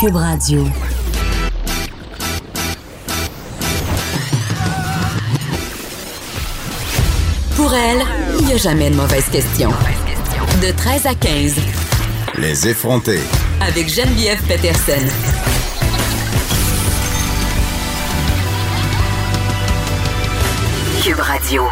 Cube Radio. Pour elle, il n'y a jamais de mauvaise question. De 13 à 15. Les effronter. Avec Geneviève Peterson. Cube Radio.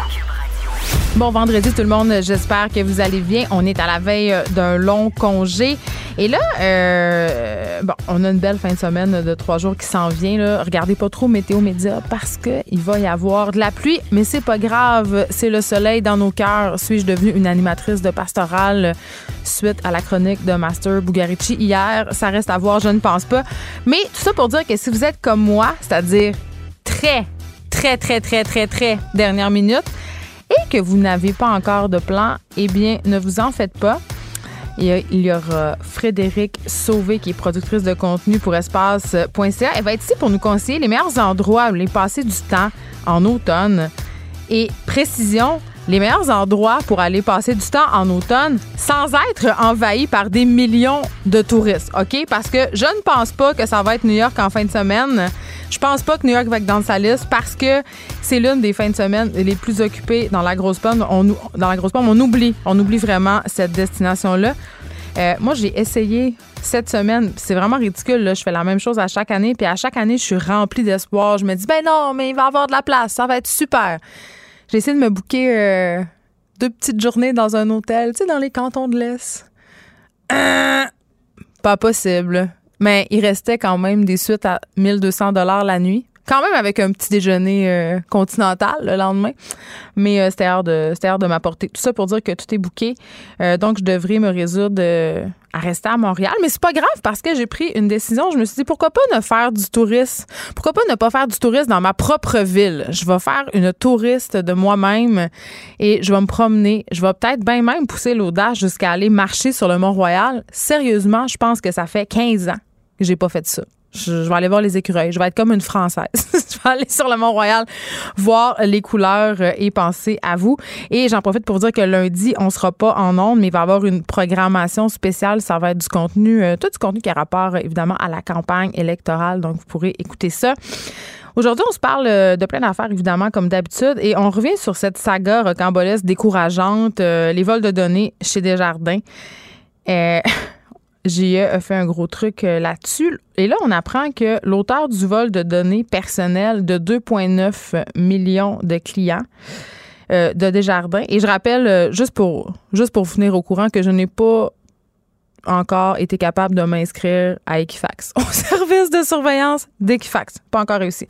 Bon vendredi tout le monde, j'espère que vous allez bien. On est à la veille d'un long congé. Et là, euh, bon, on a une belle fin de semaine de trois jours qui s'en vient. Regardez pas trop Météo Média parce qu'il va y avoir de la pluie, mais c'est pas grave. C'est le soleil dans nos cœurs. Suis-je devenue une animatrice de pastorale suite à la chronique de Master Bugarici hier? Ça reste à voir, je ne pense pas. Mais tout ça pour dire que si vous êtes comme moi, c'est-à-dire très, très, très, très, très, très dernière minute, et que vous n'avez pas encore de plan, eh bien, ne vous en faites pas. Il y aura Frédéric Sauvé, qui est productrice de contenu pour espace.ca. Elle va être ici pour nous conseiller les meilleurs endroits où les passer du temps en automne. Et précision, les meilleurs endroits pour aller passer du temps en automne sans être envahi par des millions de touristes, OK? Parce que je ne pense pas que ça va être New York en fin de semaine. Je pense pas que New York va être dans sa liste parce que c'est l'une des fins de semaine les plus occupées dans la grosse pomme. On, dans la grosse pomme, on oublie, on oublie vraiment cette destination-là. Euh, moi, j'ai essayé cette semaine. C'est vraiment ridicule. Là. Je fais la même chose à chaque année. Puis à chaque année, je suis remplie d'espoir. Je me dis, ben non, mais il va y avoir de la place. Ça va être super. J'ai essayé de me booker euh, deux petites journées dans un hôtel, tu sais, dans les cantons de l'Est. Euh, pas possible. Mais il restait quand même des suites à 1200 dollars la nuit. Quand même avec un petit déjeuner euh, continental le lendemain. Mais euh, c'était hors de, de m'apporter. Tout ça pour dire que tout est bouqué. Euh, donc, je devrais me résoudre à rester à Montréal. Mais c'est pas grave parce que j'ai pris une décision. Je me suis dit, pourquoi pas ne faire du tourisme? Pourquoi pas ne pas faire du tourisme dans ma propre ville? Je vais faire une touriste de moi-même et je vais me promener. Je vais peut-être bien même pousser l'audace jusqu'à aller marcher sur le Mont-Royal. Sérieusement, je pense que ça fait 15 ans j'ai pas fait ça. Je, vais aller voir les écureuils. Je vais être comme une Française. je vais aller sur le Mont-Royal voir les couleurs euh, et penser à vous. Et j'en profite pour dire que lundi, on sera pas en ondes, mais il va y avoir une programmation spéciale. Ça va être du contenu, euh, tout du contenu qui a rapport évidemment à la campagne électorale. Donc, vous pourrez écouter ça. Aujourd'hui, on se parle euh, de plein d'affaires, évidemment, comme d'habitude, et on revient sur cette saga rocambolesque décourageante, les vols de données chez Desjardins. Euh, GIE a fait un gros truc euh, là-dessus. Et là, on apprend que l'auteur du vol de données personnelles de 2,9 millions de clients euh, de Desjardins, et je rappelle, euh, juste pour, juste pour vous tenir au courant, que je n'ai pas encore été capable de m'inscrire à Equifax, au service de surveillance d'Equifax. Pas encore réussi.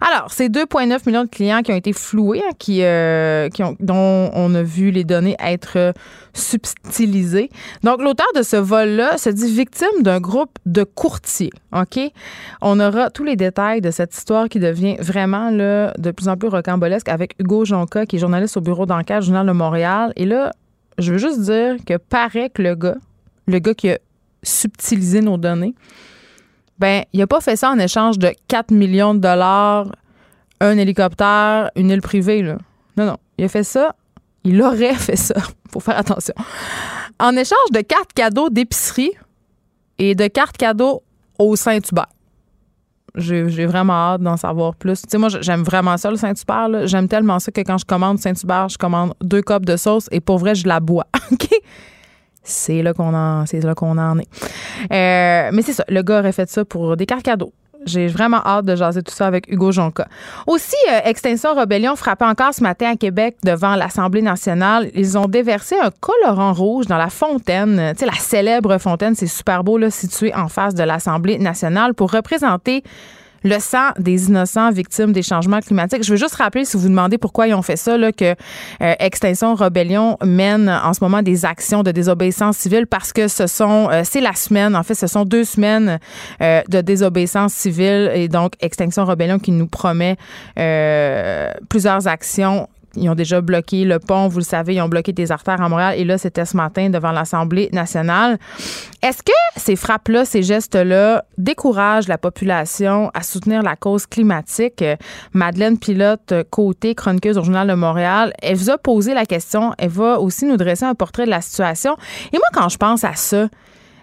Alors, c'est 2,9 millions de clients qui ont été floués, hein, qui, euh, dont on a vu les données être subtilisées. Donc, l'auteur de ce vol-là se dit victime d'un groupe de courtiers. OK? On aura tous les détails de cette histoire qui devient vraiment là, de plus en plus rocambolesque avec Hugo Jonca, qui est journaliste au bureau d'enquête Journal de Montréal. Et là, je veux juste dire que paraît que le gars, le gars qui a subtilisé nos données, ben, il n'a pas fait ça en échange de 4 millions de dollars, un hélicoptère, une île privée. Là. Non, non. Il a fait ça. Il aurait fait ça. faut faire attention. En échange de cartes cadeaux d'épicerie et de cartes cadeaux au Saint-Hubert. J'ai vraiment hâte d'en savoir plus. Tu sais, moi, j'aime vraiment ça, le Saint-Hubert. J'aime tellement ça que quand je commande Saint-Hubert, je commande deux copes de sauce et pour vrai, je la bois. c'est là qu'on en, c'est là qu'on en est. Euh, mais c'est ça, le gars aurait fait ça pour des cartes cadeaux. J'ai vraiment hâte de jaser tout ça avec Hugo Jonca. Aussi, euh, Extinction Rebellion frappait encore ce matin à Québec devant l'Assemblée nationale. Ils ont déversé un colorant rouge dans la fontaine, tu sais, la célèbre fontaine, c'est super beau, là, située en face de l'Assemblée nationale pour représenter le sang des innocents victimes des changements climatiques. Je veux juste rappeler, si vous vous demandez pourquoi ils ont fait ça, que euh, Extinction Rebellion mène en ce moment des actions de désobéissance civile parce que ce sont, euh, c'est la semaine, en fait, ce sont deux semaines euh, de désobéissance civile et donc Extinction Rebellion qui nous promet plusieurs actions ils ont déjà bloqué le pont, vous le savez, ils ont bloqué des artères à Montréal. Et là, c'était ce matin devant l'Assemblée nationale. Est-ce que ces frappes-là, ces gestes-là découragent la population à soutenir la cause climatique? Madeleine Pilote, côté chroniqueuse au Journal de Montréal, elle vous a posé la question. Elle va aussi nous dresser un portrait de la situation. Et moi, quand je pense à ça,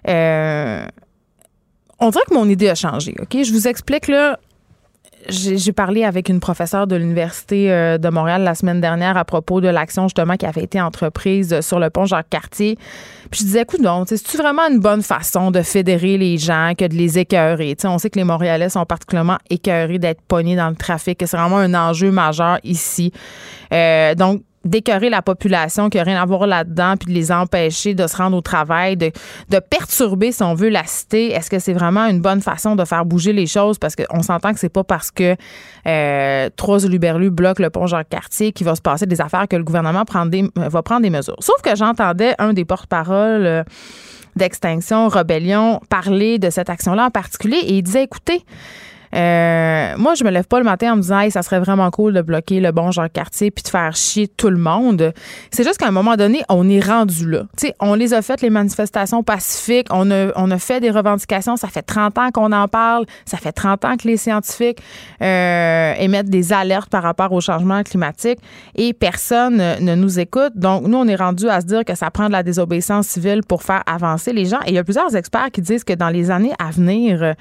euh, on dirait que mon idée a changé. Je vous explique là j'ai parlé avec une professeure de l'Université euh, de Montréal la semaine dernière à propos de l'action justement qui avait été entreprise sur le pont Jacques-Cartier. Puis je disais, écoute, donc, c'est vraiment une bonne façon de fédérer les gens que de les écœurer? on sait que les Montréalais sont particulièrement écœurés d'être pognés dans le trafic, que c'est vraiment un enjeu majeur ici. Euh, donc, d'écœurer la population qui n'a rien à voir là-dedans, puis de les empêcher de se rendre au travail, de, perturber, si on veut, la cité. Est-ce que c'est vraiment une bonne façon de faire bouger les choses? Parce qu'on s'entend que c'est pas parce que euh, trois Luberlu bloquent le pont Jacques-Cartier qu'il va se passer des affaires que le gouvernement prend des, va prendre des mesures. Sauf que j'entendais un des porte-paroles euh, d'Extinction, Rebellion, parler de cette action-là en particulier et il disait, écoutez, euh, moi, je me lève pas le matin en me disant, hey, ça serait vraiment cool de bloquer le bon genre quartier puis de faire chier tout le monde. C'est juste qu'à un moment donné, on est rendu là. sais, on les a faites, les manifestations pacifiques. On a, on a fait des revendications. Ça fait 30 ans qu'on en parle. Ça fait 30 ans que les scientifiques euh, émettent des alertes par rapport au changement climatique et personne ne nous écoute. Donc, nous, on est rendu à se dire que ça prend de la désobéissance civile pour faire avancer les gens. Et il y a plusieurs experts qui disent que dans les années à venir,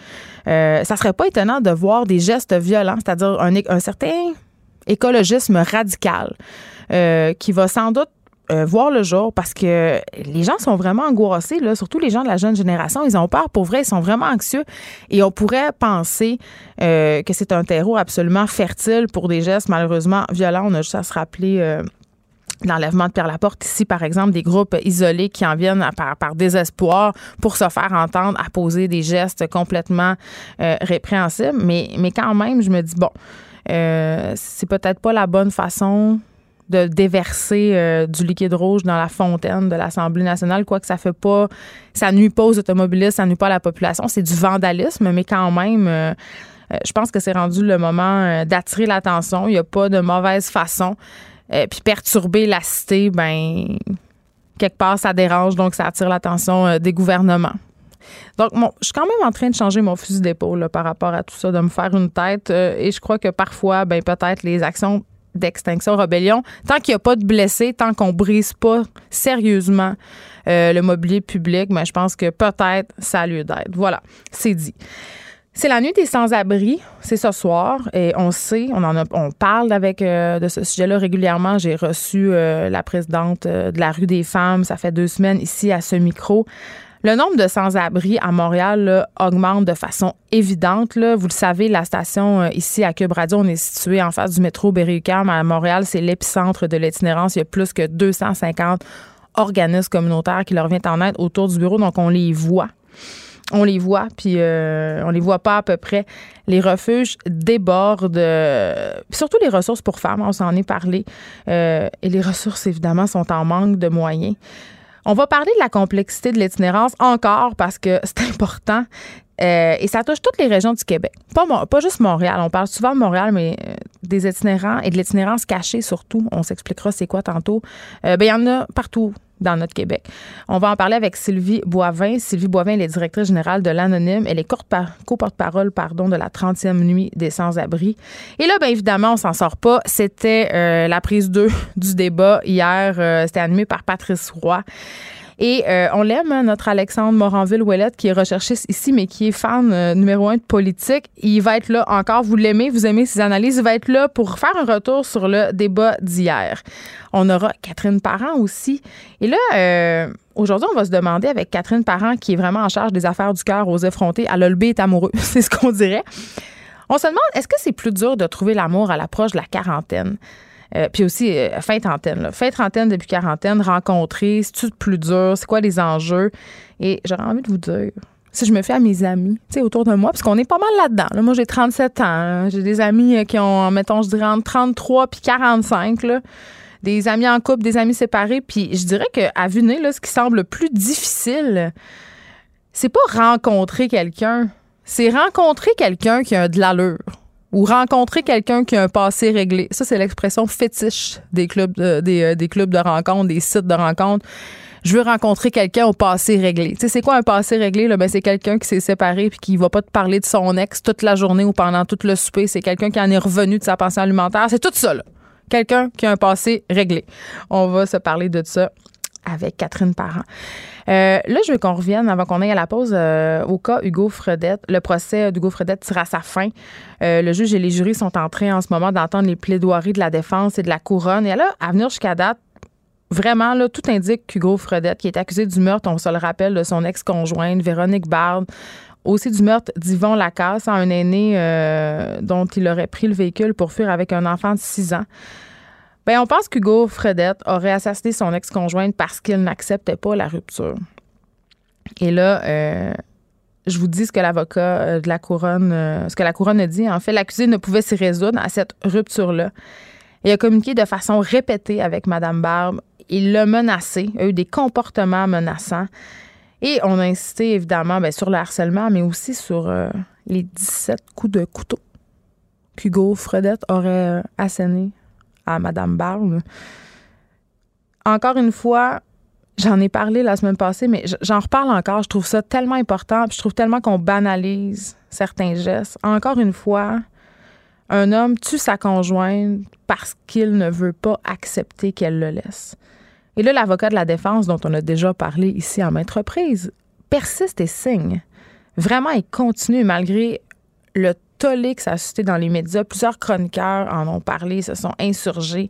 euh, ça serait pas étonnant de voir des gestes violents, c'est-à-dire un, certain écologisme radical euh, qui va sans doute euh, voir le jour parce que les gens sont vraiment angoissés, là, surtout les gens de la jeune génération. Ils ont peur pour vrai, ils sont vraiment anxieux et on pourrait penser euh, que c'est un terreau absolument fertile pour des gestes malheureusement violents. On a juste à se rappeler l'enlèvement de Pierre Laporte ici, par exemple, des groupes isolés qui en viennent par, par désespoir pour se faire entendre à poser des gestes complètement euh, répréhensibles. Mais, mais quand même, je me dis, bon, euh, c'est peut-être pas la bonne façon de déverser euh, du liquide rouge dans la fontaine de l'Assemblée nationale, quoique ça fait pas, ça nuit pas aux automobilistes, ça nuit pas à la population, c'est du vandalisme, mais quand même, je pense que c'est rendu le moment d'attirer l'attention. Il n'y a pas de mauvaise façon. Euh, puis perturber la cité, ben quelque part, ça dérange, donc ça attire l'attention euh, des gouvernements. Donc, je suis quand même en train de changer mon fusil d'épaule par rapport à tout ça, de me faire une tête. Euh, et je crois que parfois, ben peut-être les actions d'extinction rébellion, tant qu'il n'y a pas de blessés, tant qu'on brise pas sérieusement le mobilier public, ben, je pense que peut-être ça a lieu d'être. Voilà, c'est dit. C'est la nuit des sans-abri, c'est ce soir et on sait, on en a, on parle avec euh, de ce sujet-là régulièrement. J'ai reçu euh, la présidente euh, de la rue des femmes, ça fait deux semaines ici à ce micro. Le nombre de sans-abri à Montréal augmente de façon évidente. Là. Vous le savez, la station ici à Cube Radio, on est situé en face du métro Berry-UQAM. À Montréal, c'est l'épicentre de l'itinérance. Il y a plus que 250 organismes communautaires qui leur viennent en aide autour du bureau, donc on les voit on les voit, puis euh, on les voit pas à peu près. Les refuges débordent, euh, surtout les ressources pour femmes, on s'en est parlé. Euh, et les ressources, évidemment, sont en manque de moyens. On va parler de la complexité de l'itinérance encore parce que c'est important. et ça touche toutes les régions du Québec. Pas, pas juste Montréal. On parle souvent de Montréal, mais des itinérants et de l'itinérance cachée surtout. On s'expliquera c'est quoi tantôt. ben, il y en a partout dans notre Québec. On va en parler avec Sylvie Boivin. Sylvie Boivin, elle est directrice générale de l'Anonyme. Elle est co-porte-parole de la 30e nuit des sans-abri. Et là, bien évidemment, on s'en sort pas. C'était euh, la prise 2 du débat hier. Euh, c'était animé par Patrice Roy. Et euh, on l'aime, hein, notre Alexandre Moranville-Ouellette, qui est recherchiste ici, mais qui est fan euh, numéro un de politique. Il va être là encore. Vous l'aimez, vous aimez ses analyses. Il va être là pour faire un retour sur le débat d'hier. On aura Catherine Parent aussi. Et là, euh, aujourd'hui, on va se demander avec Catherine Parent, qui est vraiment en charge des affaires du cœur aux effrontés, à l'olbé est amoureux. C'est ce qu'on dirait. On se demande, est-ce que c'est plus dur de trouver l'amour à l'approche de la quarantaine? Euh, puis aussi, euh, fin trentaine. Fin trentaine depuis quarantaine, rencontrer, c'est-tu plus dur? C'est quoi les enjeux? Et j'aurais envie de vous dire, si je me fais à mes amis, tu sais, autour de moi, parce qu'on est pas mal là-dedans. Moi, j'ai 37 ans. Hein. J'ai des amis euh, qui ont, mettons, je dirais, entre 33 puis 45, là. Des amis en couple, des amis séparés. Puis je dirais qu'à vue là, ce qui semble le plus difficile, c'est pas rencontrer quelqu'un, c'est rencontrer quelqu'un qui a de l'allure ou rencontrer quelqu'un qui a un passé réglé. Ça, c'est l'expression fétiche des clubs de, des, euh, des, clubs de rencontres, des sites de rencontres. Je veux rencontrer quelqu'un au passé réglé. Tu sais, c'est quoi un passé réglé? Ben, c'est quelqu'un qui s'est séparé puis qui va pas te parler de son ex toute la journée ou pendant tout le souper. C'est quelqu'un qui en est revenu de sa pensée alimentaire. C'est tout ça, là. Quelqu'un qui a un passé réglé. On va se parler de ça avec Catherine Parent. Euh, là, je veux qu'on revienne, avant qu'on aille à la pause, euh, au cas Hugo Fredette. Le procès d'Hugo Fredette tire à sa fin. Euh, le juge et les jurys sont en train en ce moment d'entendre les plaidoiries de la défense et de la couronne. Et là, à venir jusqu'à date, vraiment, là, tout indique qu'Hugo Fredette, qui est accusé du meurtre, on se le rappelle, de son ex-conjointe, Véronique Bard, aussi du meurtre d'Yvon Lacasse, un aîné dont il aurait pris le véhicule pour fuir avec un enfant de 6 ans. Bien, on pense qu'Hugo Fredette aurait assassiné son ex-conjointe parce qu'il n'acceptait pas la rupture. Et là, euh, je vous dis ce que l'avocat euh, de la couronne, euh, ce que la couronne a dit. En fait, l'accusé ne pouvait s'y résoudre à cette rupture-là. Il a communiqué de façon répétée avec Mme Barbe. Il l'a menacé, il a eu des comportements menaçants. Et on a insisté évidemment bien, sur le harcèlement, mais aussi sur les 17 coups de couteau qu'Hugo Fredette aurait assénés à Madame Barbe. Encore une fois, j'en ai parlé la semaine passée, mais j'en reparle encore. Je trouve ça tellement important, puis je trouve tellement qu'on banalise certains gestes. Encore une fois, un homme tue sa conjointe parce qu'il ne veut pas accepter qu'elle le laisse. Et là, l'avocat de la défense, dont on a déjà parlé ici en maintes reprises, persiste et signe. Vraiment, il continue malgré le tollé que suscité dans les médias. Plusieurs chroniqueurs en ont parlé, se sont insurgés.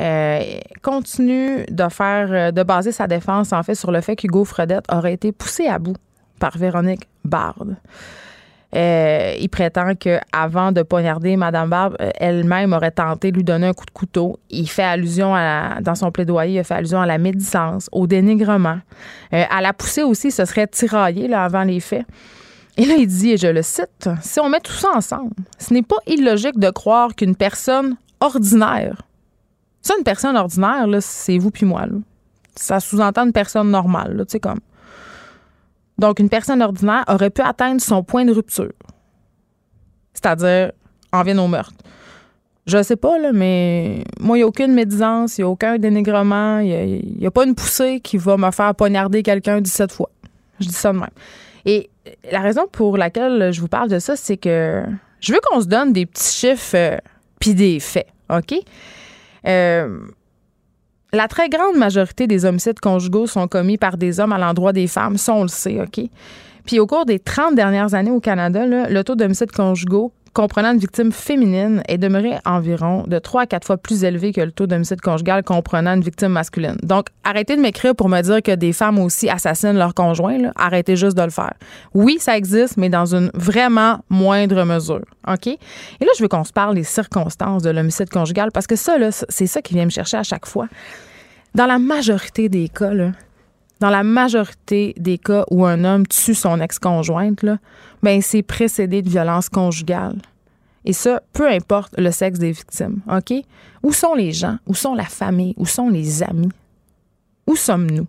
Euh, continue de faire, euh, de baser sa défense en fait sur le fait qu'Hugo Fredette aurait été poussé à bout par Véronique Bard. Euh, il prétend qu'avant de poignarder Mme Barbe, elle-même aurait tenté de lui donner un coup de couteau. Il fait allusion à, dans son plaidoyer, il fait allusion à la médisance, au dénigrement. à la poussée aussi, ce serait tiraillé là, avant les faits. Et là, il dit, et je le cite, si on met tout ça ensemble, ce n'est pas illogique de croire qu'une personne ordinaire, ça, une personne ordinaire, c'est vous puis moi. Ça sous-entend une personne normale, tu sais, comme. Donc, une personne ordinaire aurait pu atteindre son point de rupture. C'est-à-dire, en vient au meurtre. Je sais pas, là, mais moi, il n'y a aucune médisance, il n'y a aucun dénigrement, il n'y a, a, pas une poussée qui va me faire poignarder quelqu'un 17 fois. Je dis ça de même. Et la raison pour laquelle je vous parle de ça, c'est que je veux qu'on se donne des petits chiffres euh, puis des faits, OK? Euh, la très grande majorité des homicides conjugaux sont commis par des hommes à l'endroit des femmes, ça on le sait, OK? Puis au cours des 30 dernières années au Canada, le taux d'homicides conjugaux comprenant une victime féminine est demeuré environ de 3 à 4 fois plus élevé que le taux d'homicide conjugal comprenant une victime masculine. Donc, arrêtez de m'écrire pour me dire que des femmes aussi assassinent leur conjoint. Arrêtez juste de le faire. Oui, ça existe, mais dans une vraiment moindre mesure. OK? Et là, je veux qu'on se parle des circonstances de l'homicide conjugal parce que ça, c'est ça qui vient me chercher à chaque fois. Dans la majorité des cas, dans la majorité des cas où un homme tue son ex-conjointe, ben c'est précédé de violence conjugale. Et ça, peu importe le sexe des victimes, OK? Où sont les gens? Où sont la famille? Où sont les amis? Où sommes-nous?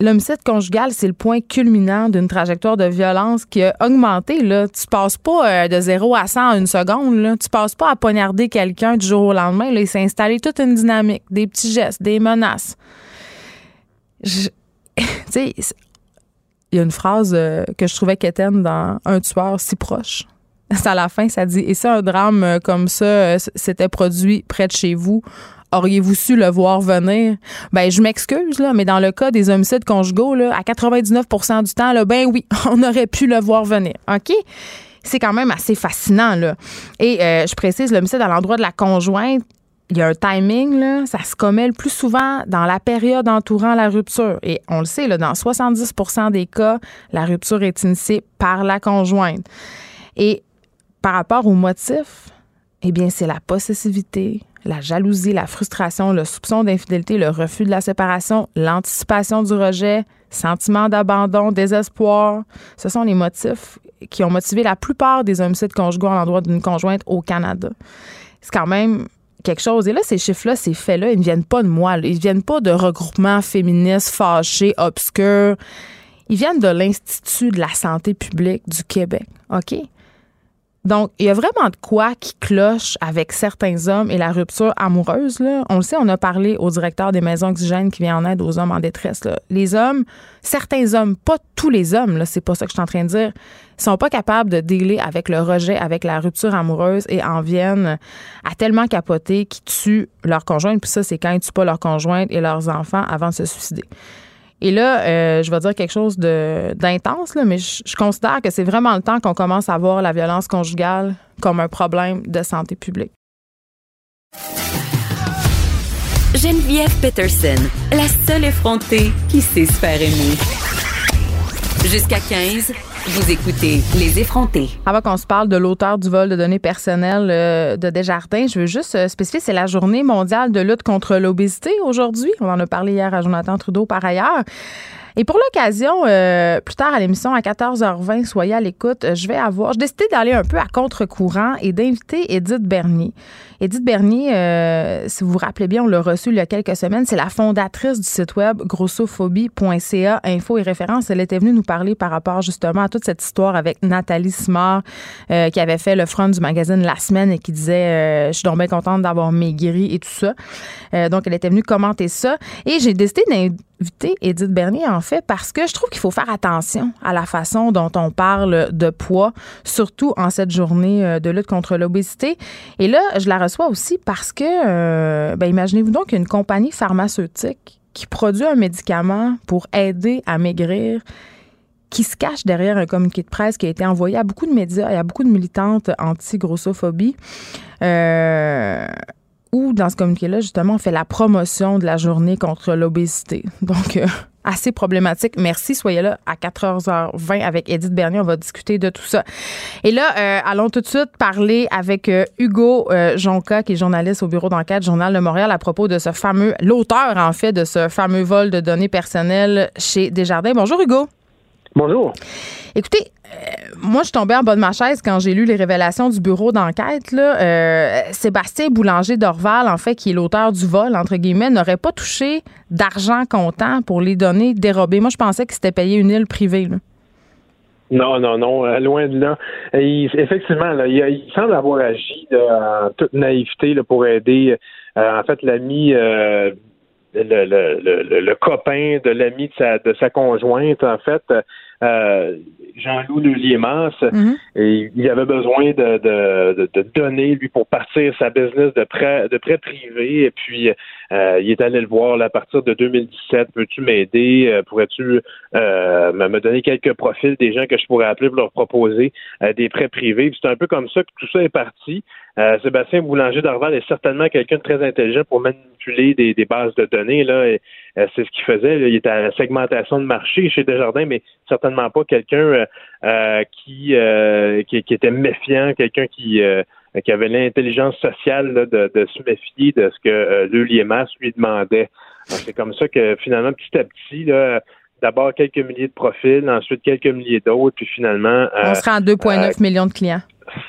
L'homicide conjugal, c'est le point culminant d'une trajectoire de violence qui a augmenté. Là. Tu passes pas euh, de 0 à 100 en une seconde. Là. Tu passes pas à poignarder quelqu'un du jour au lendemain. Là. Il s'est installé toute une dynamique, des petits gestes, des menaces. tu sais, il y a une phrase euh, que je trouvais qu'étaine dans Un tueur si proche. C'est à la fin, ça dit Et si un drame euh, comme ça euh, s'était produit près de chez vous, auriez-vous su le voir venir? Ben, je m'excuse, là, mais dans le cas des homicides conjugaux, là, à 99% du temps, ben oui, on aurait pu le voir venir. OK? C'est quand même assez fascinant, là. Et je précise, l'homicide à l'endroit de la conjointe, il y a un timing, là, ça se commet le plus souvent dans la période entourant la rupture. Et on le sait, là, dans 70 des cas, la rupture est initiée par la conjointe. Et par rapport au motif, eh bien, c'est la possessivité, la jalousie, la frustration, le soupçon d'infidélité, le refus de la séparation, l'anticipation du rejet, sentiment d'abandon, désespoir. Ce sont les motifs qui ont motivé la plupart des homicides conjugaux à l'endroit d'une conjointe au Canada. C'est quand même quelque chose. Et là, ces chiffres-là, ces faits-là, ils ne viennent pas de moi. Ils ne viennent pas de regroupements féministes fâchés, obscurs. Ils viennent de l'Institut de la santé publique du Québec. OK? Donc, il y a vraiment de quoi qui cloche avec certains hommes et la rupture amoureuse. Là. On le sait, on a parlé au directeur des maisons oxygènes qui vient en aide aux hommes en détresse. Les hommes, certains hommes, pas tous les hommes, là, c'est pas ça que je suis en train de dire, sont pas capables de dealer avec le rejet, avec la rupture amoureuse et en viennent à tellement capoter qu'ils tuent leur conjointe. Puis ça, c'est quand ils tuent pas leur conjointe et leurs enfants avant de se suicider. Et là, euh, je vais dire quelque chose d'intense, mais je, je, considère que c'est vraiment le temps qu'on commence à voir la violence conjugale comme un problème de santé publique. Geneviève Peterson, la seule effrontée qui sait se faire aimer. Jusqu'à 15, vous écoutez Les effrontés. Avant qu'on se parle de l'auteur du vol de données personnelles euh, de Desjardins, je veux juste euh, spécifier, c'est la journée mondiale de lutte contre l'obésité aujourd'hui. On en a parlé hier à Jonathan Trudeau par ailleurs. Et pour l'occasion, euh, plus tard à l'émission à 14h20, soyez à l'écoute, je vais avoir, j'ai décidé d'aller un peu à contre-courant et d'inviter Edith Bernier. Edith Bernier, euh, si vous vous rappelez bien, on l'a reçue il y a quelques semaines, c'est la fondatrice du site web grossophobie.ca, info et référence. Elle était venue nous parler par rapport justement à toute cette histoire avec Nathalie Simard, euh, qui avait fait le front du magazine La Semaine et qui disait Je suis donc bien contente d'avoir maigri et tout ça. donc, elle était venue commenter ça. Et j'ai décidé d'inviter Edith Bernier, en fait, parce que je trouve qu'il faut faire attention à la façon dont on parle de poids, surtout en cette journée euh, de lutte contre l'obésité. Et là, je la reçois aussi parce que, euh, ben, imaginez-vous donc une compagnie pharmaceutique qui produit un médicament pour aider à maigrir qui se cache derrière un communiqué de presse qui a été envoyé à beaucoup de médias et à beaucoup de militantes anti-grossophobie. Euh, où, dans ce communiqué-là, justement, on fait la promotion de la journée contre l'obésité. Donc, euh, assez problématique. Merci. Soyez là à 4h20 avec Edith Bernier. On va discuter de tout ça. Et là, euh, allons tout de suite parler avec euh, Hugo Jonca, qui est journaliste au bureau d'enquête Journal de Montréal, à propos de ce fameux, l'auteur, en fait, de ce fameux vol de données personnelles chez Desjardins. Bonjour, Hugo. Bonjour. Écoutez, euh, moi, je suis tombée en bas de ma chaise quand j'ai lu les révélations du bureau d'enquête. Euh, Sébastien Boulanger d'Orval, en fait, qui est l'auteur du vol, entre guillemets, n'aurait pas touché d'argent comptant pour les données dérobées. Moi, je pensais que c'était payé une île privée. Non, non, non, euh, loin de là. effectivement, il, semble avoir agi en toute naïveté pour aider, en fait, l'ami. Le, le, copain de l'ami de sa, de sa conjointe, en fait, euh, Jean-Loup Lullier-Mas, mhm. et il avait besoin de, de, de, donner, lui, pour partir sa business de prêt, de prêt privé. Et puis, euh, il est allé le voir à partir de 2017. Peux-tu m'aider? Euh, pourrais-tu euh, me donner quelques profils des gens que je pourrais appeler pour leur proposer des prêts privés? C'est un peu comme ça que tout ça est parti. Sébastien Boulanger d'Arval est certainement quelqu'un de très intelligent pour manipuler des, des bases de données. Là, c'est ce qu'il faisait. Il était à la segmentation de marché chez Desjardins, mais certainement pas quelqu'un qui, qui, qui était méfiant, quelqu'un qui euh, qui avait l'intelligence sociale de, se méfier de ce que euh, le Liemas lui demandait. C'est comme ça que finalement, petit à petit, d'abord quelques milliers de profils, ensuite quelques milliers d'autres, puis finalement... On sera en 2,9 millions de clients.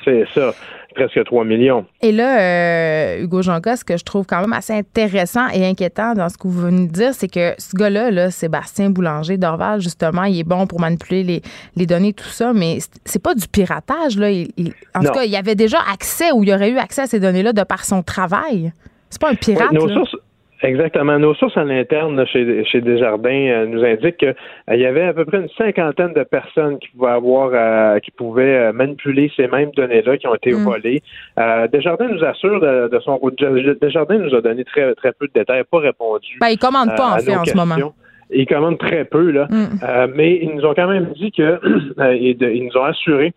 C'est ça presque 3 millions. Et là, euh, Hugo Jonca, ce que je trouve quand même assez intéressant et inquiétant dans ce que vous venez de dire, c'est que ce gars-là, là, Sébastien Boulanger d'Orval, justement, il est bon pour manipuler les, les données, tout ça, mais c'est pas du piratage. Là. en tout cas, il y avait déjà accès ou il y aurait eu accès à ces données-là de par son travail. C'est pas un pirate. Exactement. Nos sources à l'interne chez, chez Desjardins euh, nous indiquent qu'il euh, y avait à peu près une cinquantaine de personnes qui pouvaient avoir, euh, qui pouvaient manipuler ces mêmes données-là qui ont été mm. volées. Desjardins nous assure de, de son Desjardins nous a donné très très peu de détails, pas répondu. Ben, ils commandent pas en fait en ce moment. Ils commandent très peu là, mm. mais ils nous ont quand même dit que ils nous ont assuré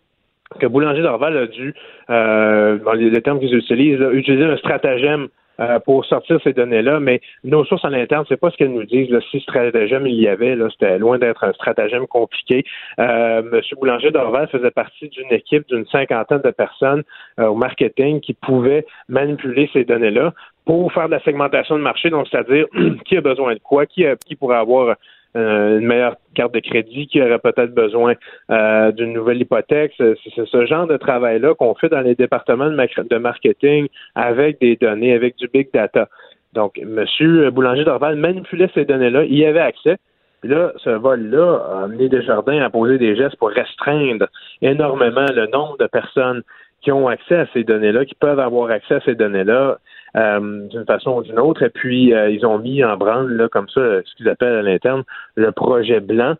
que Boulanger d'Orval a dû, dans les, les termes qu'ils utilisent, utiliser un stratagème euh, pour sortir ces données-là, mais nos sources à l'interne, c'est pas ce qu'elles nous disent. Là, si stratagème il y avait, là, c'était loin d'être un stratagème compliqué. Euh, Monsieur Boulanger d'Orval faisait partie d'une équipe d'une cinquantaine de personnes euh, au marketing qui pouvaient manipuler ces données-là pour faire de la segmentation de marché, donc c'est-à-dire qui a besoin de quoi, qui, pourrait avoir une meilleure carte de crédit, qui aurait peut-être besoin euh, d'une nouvelle hypothèque. C'est ce genre de travail-là qu'on fait dans les départements de, marketing avec des données, avec du big data. Donc, M. Boulanger d'Orval manipulait ces données-là, il y avait accès. Puis là, ce vol-là a amené Desjardins à poser des gestes pour restreindre énormément le nombre de personnes qui ont accès à ces données-là, qui peuvent avoir accès à ces données-là. Euh, d'une façon ou d'une autre. Et puis, euh, ils ont mis en branle, là, comme ça, ce qu'ils appellent à l'interne, le projet blanc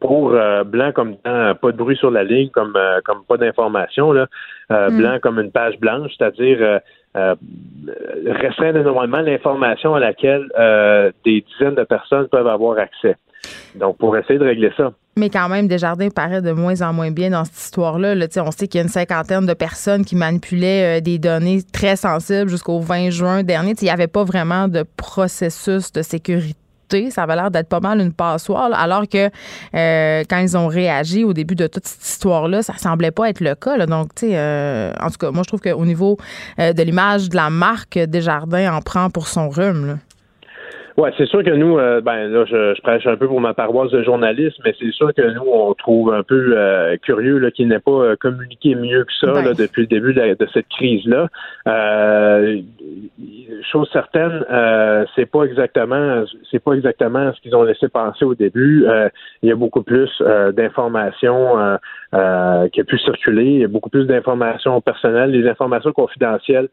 pour euh, blanc comme pas de bruit sur la ligne, comme comme pas d'information là, mm. blanc comme une page blanche, c'est-à-dire restreindre énormément l'information à laquelle des dizaines de personnes peuvent avoir accès. Donc, pour essayer de régler ça. Mais quand même, Desjardins paraît de moins en moins bien dans cette histoire-là. on sait qu'il y a une cinquantaine de personnes qui manipulaient des données très sensibles jusqu'au 20 juin dernier. il n'y avait pas vraiment de processus de sécurité ça avait l'air d'être pas mal une passoire, alors que euh, quand ils ont réagi au début de toute cette histoire-là, ça semblait pas être le cas. Donc, tu sais, euh, en tout cas, moi, je trouve qu'au niveau euh, de l'image de la marque, Desjardins en prend pour son rhume. Oui, c'est sûr que nous, ben là, je, prêche un peu pour ma paroisse de journaliste, mais c'est sûr que nous, on trouve un peu curieux qu'il n'ait pas communiqué mieux que ça ben. depuis le début de, de cette crise-là chose certaine, euh, c'est pas exactement, c'est pas exactement ce qu'ils ont laissé penser au début. Euh, il y a beaucoup plus euh, d'informations euh, qui a pu circuler, il y a beaucoup plus d'informations personnelles. Les informations confidentielles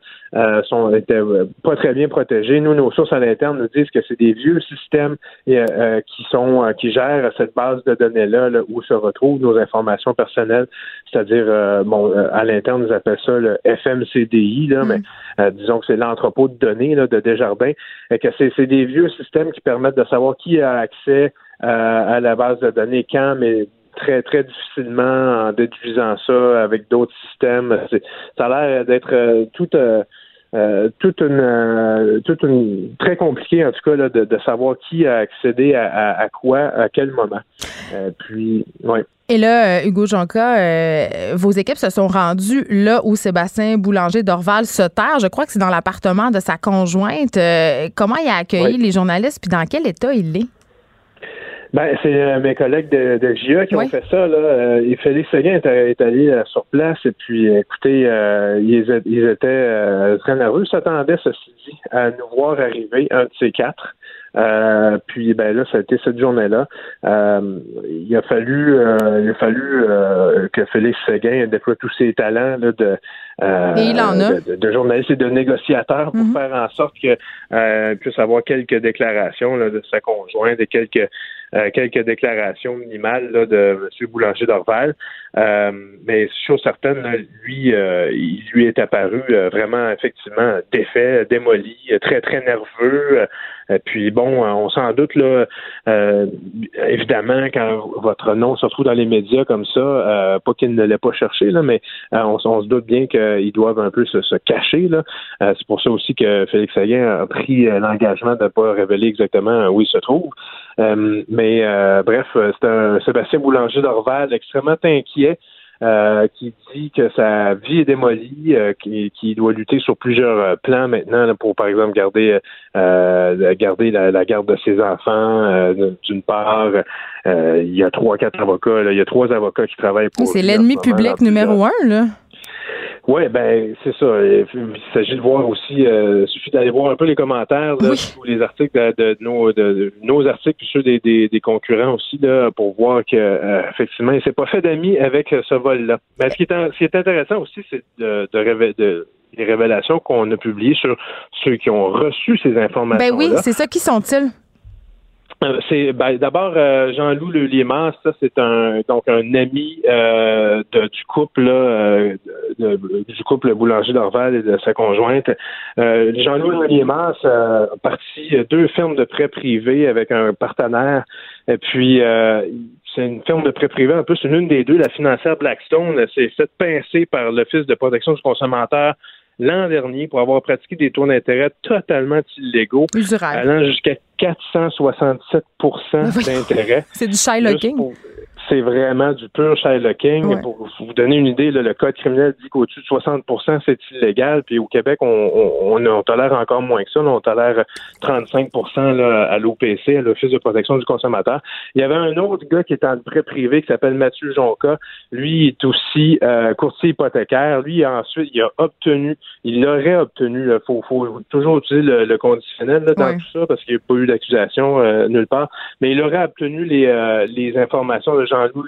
sont étaient pas très bien protégées. Nous, nos sources à l'interne nous disent que c'est des vieux systèmes qui sont qui gèrent cette base de données là, où se retrouvent nos informations personnelles. C'est-à-dire, bon, à l'interne, nous appellent ça le FMCDI, là, mm. mais disons que c'est l'entrepôt de données de Desjardins, et que c'est des vieux systèmes qui permettent de savoir qui a accès euh, à la base de données quand, mais très, très difficilement en déduisant ça avec d'autres systèmes. Ça a l'air d'être euh, tout. Euh, toute une toute une très compliqué en tout cas là, de, savoir qui a accédé à, quoi à quel moment. puis ouais. Et là, euh, Hugo Jonca, euh, vos équipes se sont rendues là où Sébastien Boulanger d'Orval se terre. Je crois que c'est dans l'appartement de sa conjointe. Euh, comment il a accueilli les journalistes, puis dans quel état il est? Ben, c'est mes collègues de, de GIA qui ont fait ça. Là. Félix Seguin est, allé sur place et puis, écoutez, ils, ils, étaient très nerveux. Ils s'attendaient, ceci dit, à nous voir arriver, un de ces quatre. Euh, puis ben là, ça a été cette journée-là. Euh, il a fallu, euh, il a fallu que Félix Séguin déploie tous ses talents de, De, journaliste et de négociateur pour mm-hmm. faire en sorte qu'il puisse avoir quelques déclarations de sa conjointe et quelques quelques déclarations minimales de M. Boulanger d'Orval. Mais sur certaines, lui, il lui est apparu vraiment effectivement défait, démoli, très, très nerveux. Euh, puis bon, euh, on s'en doute là, euh, évidemment, quand votre nom se retrouve dans les médias comme ça, pas qu'il ne l'ait pas cherché, là, mais on, se doute bien qu'ils doivent un peu se, cacher. Là. c'est pour ça aussi que Félix Sagan a pris l'engagement de ne pas révéler exactement où il se trouve. mais bref, c'est un Sébastien Boulanger d'Orval extrêmement inquiet. Euh, qui dit que sa vie est démolie, euh, qui, doit lutter sur plusieurs euh, plans maintenant pour, par exemple, garder garder la, garde de ses enfants. D'une part, il y a trois, quatre avocats. il y a trois avocats qui travaillent pour. C'est l'ennemi public numéro un, là. Oui, ben c'est ça. Il s'agit de voir aussi, euh, il suffit d'aller voir un peu les commentaires sur les articles de, nos, de, nos articles, puis ceux des, des, concurrents aussi, là, pour voir que euh, effectivement, il s'est pas fait d'amis avec ce vol-là. Mais ce qui est, ce qui est intéressant aussi, c'est de, de, de les révélations qu'on a publiées sur ceux qui ont reçu ces informations. Ben oui, c'est ça. Qui sont-ils? Euh, c'est ben, d'abord euh, Jean-Loup Le Liémas, ça c'est un donc un ami euh, du couple là, du couple Boulanger d'Orval et de sa conjointe. Jean-Loup Le Liémas a parti deux firmes de prêts privés avec un partenaire et puis c'est une firme de prêts privés, en plus, une des deux, la financière Blackstone, s'est faite pincer par l'Office de protection du consommateur l'an dernier pour avoir pratiqué des taux d'intérêt totalement illégaux, allant jusqu'à 467% d'intérêt. C'est du Shylocking c'est vraiment du pur Shylocking. Pour vous donner une idée, le code criminel dit qu'au-dessus de 60% c'est illégal. Puis au Québec, on, on, tolère encore moins que ça. on tolère 35% à l'OPC, à l'Office de protection du consommateur. Il y avait un autre gars qui est en prêt privé qui s'appelle Mathieu Jonca. Lui est aussi euh, courtier hypothécaire. Lui, ensuite, il a obtenu, il aurait obtenu, il faut, faut, toujours utiliser le, conditionnel dans tout ça parce qu'il n'y a pas eu d'accusation euh, nulle part, mais il aurait obtenu les, euh, les informations de Jean Jean-Loup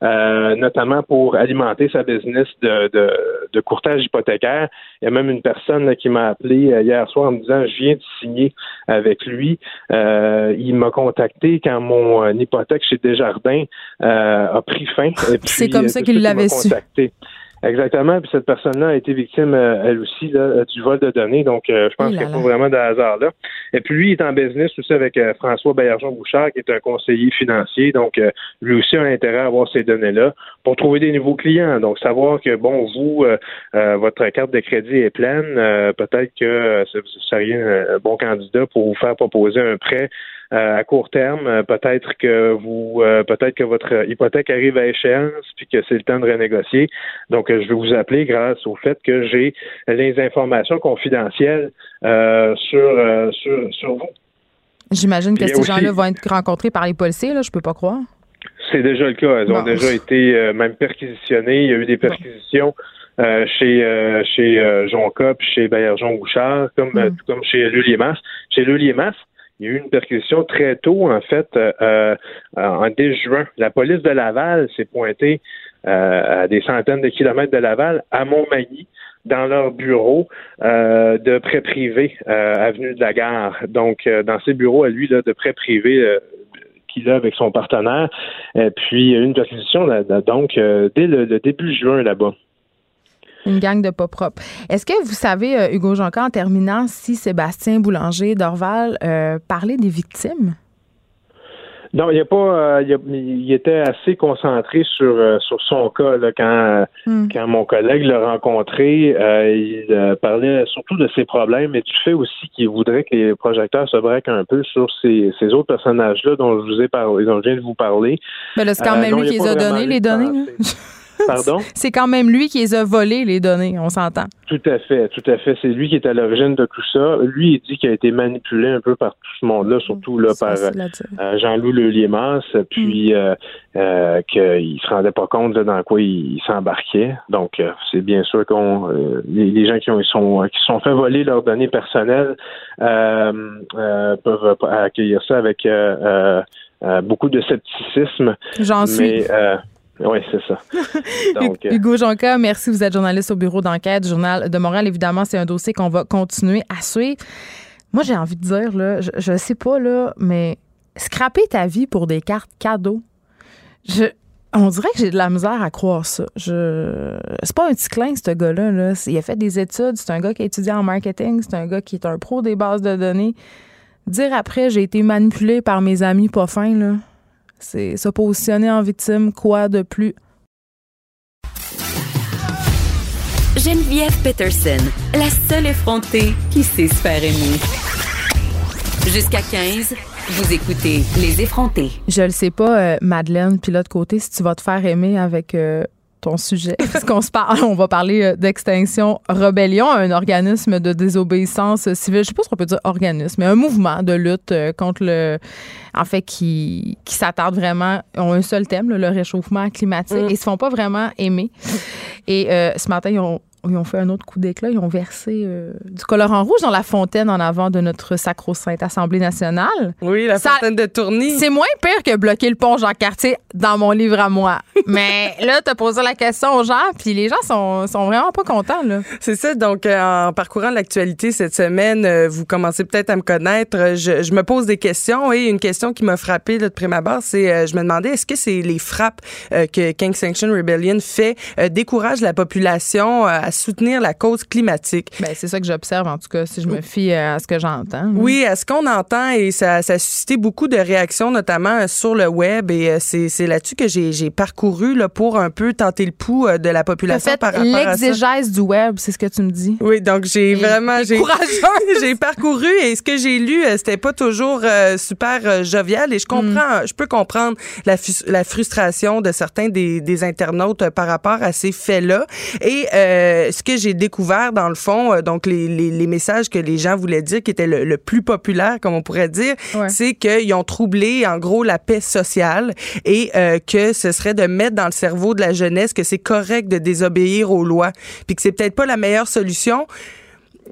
euh, notamment pour alimenter sa business de, de, courtage hypothécaire. Il y a même une personne qui m'a appelé euh, hier soir en me disant je viens de signer avec lui. Euh, il m'a contacté quand mon hypothèque chez Desjardins a pris fin. C'est comme ça qu'il l'avait su. Exactement. Puis cette personne-là a été victime, euh, elle aussi, là, du vol de données. Donc, euh, je pense qu'il n'y a pas vraiment de hasard là. Et puis lui, il est en business aussi avec euh, François Baillargeon-Bouchard, qui est un conseiller financier. Donc, lui aussi a intérêt à avoir ces données-là pour trouver des nouveaux clients. Donc, savoir que, bon, vous, votre carte de crédit est pleine, peut-être que vous seriez un bon candidat pour vous faire proposer un prêt euh, à court terme. Euh, peut-être que vous, euh, peut-être que votre hypothèque arrive à échéance puis que c'est le temps de renégocier. Donc, je vais vous appeler grâce au fait que j'ai les informations confidentielles sur, sur, sur vous. J'imagine que ces gens-là vont être rencontrés par les policiers, là, je peux pas croire. C'est déjà le cas. Elles ont déjà été même perquisitionnées. Il y a eu des perquisitions. chez chez Jean Cop, chez Bayer-Jean Bouchard, comme hmm. comme chez Luliemas. Chez Luliemas, il y a eu une perquisition très tôt, en fait, euh, euh, en début juin. La police de Laval s'est pointée euh, à des centaines de kilomètres de Laval, à Montmagny, dans leur bureau de prêt privé, avenue de la Gare. Donc, dans ces bureaux à lui, là, de prêt privé qu'il a avec son partenaire. Et puis, une perquisition, donc, dès le, le début juin là-bas. Une gang de pas propres. Est-ce que vous savez, euh, Hugo Jonca, en terminant, si Sébastien Boulanger d'Orval euh, parlait des victimes? Non, il a pas. Euh, il, était assez concentré sur sur son cas quand hmm. quand mon collègue l'a rencontré. il parlait surtout de ses problèmes et du fait aussi qu'il voudrait que les projecteurs se braquent un peu sur ces, ces autres personnages-là dont je vous ai parlé, dont je viens de vous parler. Mais là, c'est quand même lui qui les a donnés les données. Pardon? c'est quand même lui qui les a volés, les données, on s'entend. Tout à fait, tout à fait. C'est lui qui est à l'origine de tout ça. Lui, il dit qu'il a été manipulé un peu par tout ce monde-là, surtout là, par euh, Jean-Louis Leliémas, puis mm. euh, euh, qu'il se rendait pas compte dans quoi il, s'embarquait. Donc, euh, c'est bien sûr qu'on les, gens qui ont sont qui sont fait voler leurs données personnelles peuvent accueillir ça avec beaucoup de scepticisme. J'en suis. Oui, c'est ça. Donc, euh, Hugo Jonca, merci. Vous êtes journaliste au bureau d'enquête du Journal de Montréal. Évidemment, c'est un dossier qu'on va continuer à suivre. Moi, j'ai envie de dire, là, je, ne sais pas, là, mais scraper ta vie pour des cartes cadeaux, je, on dirait que j'ai de la misère à croire ça. Je, c'est pas un petit clin, ce gars-là. Là. Il a fait des études, c'est un gars qui a étudié en marketing, c'est un gars qui est un pro des bases de données. Dire après, j'ai été manipulé par mes amis pas fins, là. C'est se positionner en victime, quoi de plus? Geneviève Peterson, la seule effrontée qui sait se faire aimer. Jusqu'à 15, vous écoutez Les effrontés. Je le sais pas, euh, Madeleine, puis l'autre côté, si tu vas te faire aimer avec euh, ton sujet. Parce qu'on se parle, on va parler euh, d'Extinction Rebellion, un organisme de désobéissance civile. Je sais pas ce qu'on peut dire organisme, mais un mouvement de lutte euh, contre le. En fait, qui, qui s'attarde vraiment. ont un seul thème, le réchauffement climatique. Mm. Et ils se font pas vraiment aimer. Et euh, ce matin, ils ont ils ont fait un autre coup d'éclat. Ils ont versé euh, du colorant rouge dans la fontaine en avant de notre sacro-sainte Assemblée nationale. Oui, la fontaine de Tourny. C'est moins pire que bloquer le pont Jean-Cartier dans mon livre à moi. Mais là, tu as posé la question aux gens, puis les gens sont, sont vraiment pas contents. C'est ça. Donc, euh, en parcourant l'actualité cette semaine, euh, vous commencez peut-être à me connaître. Je, me pose des questions et une question qui m'a frappé de prime abord, c'est je me demandais est-ce que c'est les frappes que King Sanction Rebellion fait découragent la population à soutenir la cause climatique. Ben, c'est ça que j'observe, en tout cas, si je me fie à ce que j'entends. Oui, à ce qu'on entend, et ça, ça, a suscité beaucoup de réactions, notamment euh, sur le web, et euh, c'est là-dessus que j'ai parcouru là, pour un peu tenter le pouls euh, de la population par rapport à ça. L'exégèse du web, c'est ce que tu me dis. Oui, donc j'ai vraiment... J'ai parcouru, et ce que j'ai lu, c'était pas toujours super jovial, et je comprends, mm. je peux comprendre la, la frustration de certains des, des internautes par rapport à ces faits-là. Et euh, ce que j'ai découvert dans le fond, euh, donc les, les, messages que les gens voulaient dire, qui étaient le, plus populaire, comme on pourrait dire, c'est qu'ils ont troublé en gros la paix sociale et euh, que ce serait de mettre dans le cerveau de la jeunesse que c'est correct de désobéir aux lois, puis que c'est peut-être pas la meilleure solution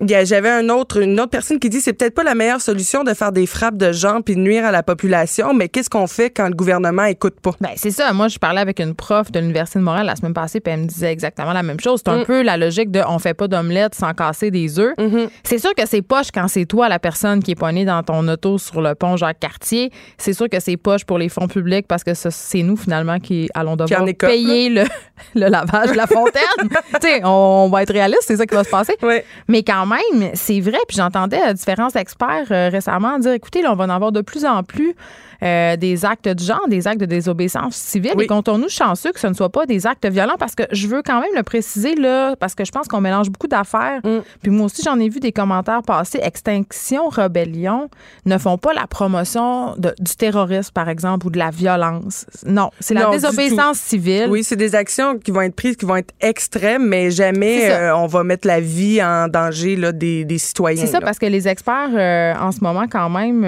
J'avais un autre, une autre personne qui dit c'est peut-être pas la meilleure solution de faire des frappes de gens puis de nuire à la population, mais qu'est-ce qu'on fait quand le gouvernement écoute pas? Ben, c'est ça. Moi, je parlais avec une prof de l'Université de Montréal la semaine passée, puis elle me disait exactement la même chose. C'est un mm. peu la logique de on fait pas d'omelette sans casser des œufs. Mm-hmm. C'est sûr que c'est poche quand c'est toi, la personne qui est poignée dans ton auto sur le pont Jacques-Cartier. C'est sûr que c'est poche pour les fonds publics parce que c'est nous, finalement, qui allons devoir payer le, le, lavage de la fontaine. tu sais, on, va être réaliste, c'est ça qui va se passer. Mais quand même, c'est vrai. Puis j'entendais différents experts euh, récemment dire écoutez, là, on va en avoir de plus en plus euh, des actes de genre, des actes de désobéissance civile. Et comptons-nous chanceux que ce ne soit pas des actes violents parce que je veux quand même le préciser là, parce que je pense qu'on mélange beaucoup d'affaires. Mm. Puis moi aussi, j'en ai vu des commentaires passer. Extinction, rébellion ne font pas la promotion du terrorisme, par exemple, ou de la violence. Non, c'est la désobéissance civile. Oui, c'est des actions qui vont être prises, qui vont être extrêmes, mais jamais euh, on va mettre la vie en danger là, des, des citoyens. C'est ça, parce que les experts, euh, en ce moment, quand même,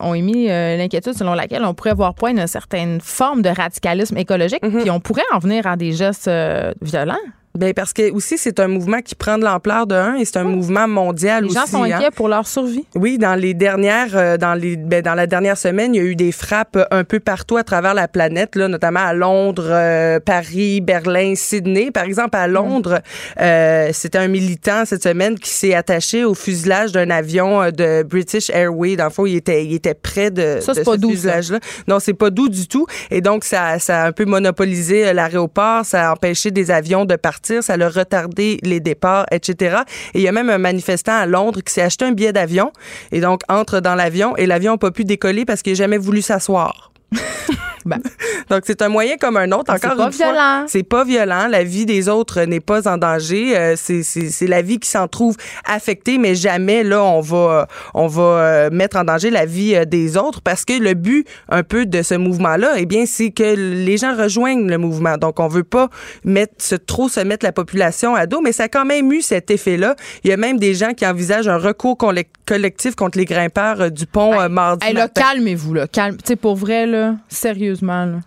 ont émis l'inquiétude selon laquelle on pourrait voir point une certaine forme de radicalisme écologique, mhm. puis on pourrait en venir à des gestes euh, violents. Ben parce que aussi c'est un mouvement qui prend de l'ampleur de un et c'est un mouvement mondial les aussi. Les gens sont hein. inquiets pour leur survie. Oui, dans les dernières, euh, dans les, ben, dans la dernière semaine, il y a eu des frappes un peu partout à travers la planète, là, notamment à Londres, euh, Paris, Berlin, Sydney. Par exemple, à Londres, euh, c'était un militant cette semaine qui s'est attaché au fuselage d'un avion de British Airways. Dans le fond, il était, il était près de, ça, de ce fuselage-là. Non, c'est pas doux du tout. Et donc, ça, ça a un peu monopolisé l'aéroport, ça a empêché des avions de partir ça l'a retardé les départs, etc. Et il y a même un manifestant à Londres qui s'est acheté un billet d'avion et donc entre dans l'avion et l'avion n'a pas pu décoller parce qu'il n'a jamais voulu s'asseoir. Ben. Donc, c'est un moyen comme un autre. Encore pas violent. C'est pas violent. La vie des autres n'est pas en danger. Euh, c'est la vie qui s'en trouve affectée, mais jamais, là, on va, on va euh, mettre en danger la vie euh, des autres parce que le but, un peu, de ce mouvement-là, eh bien, c'est que les gens rejoignent le mouvement. Donc, on veut pas mettre, se, trop se mettre la population à dos, mais ça a quand même eu cet effet-là. Il y a même des gens qui envisagent un recours collectif contre les grimpeurs du pont mardi. Hey, calmez-vous, là. Calme. Tu sais, pour vrai, là, sérieux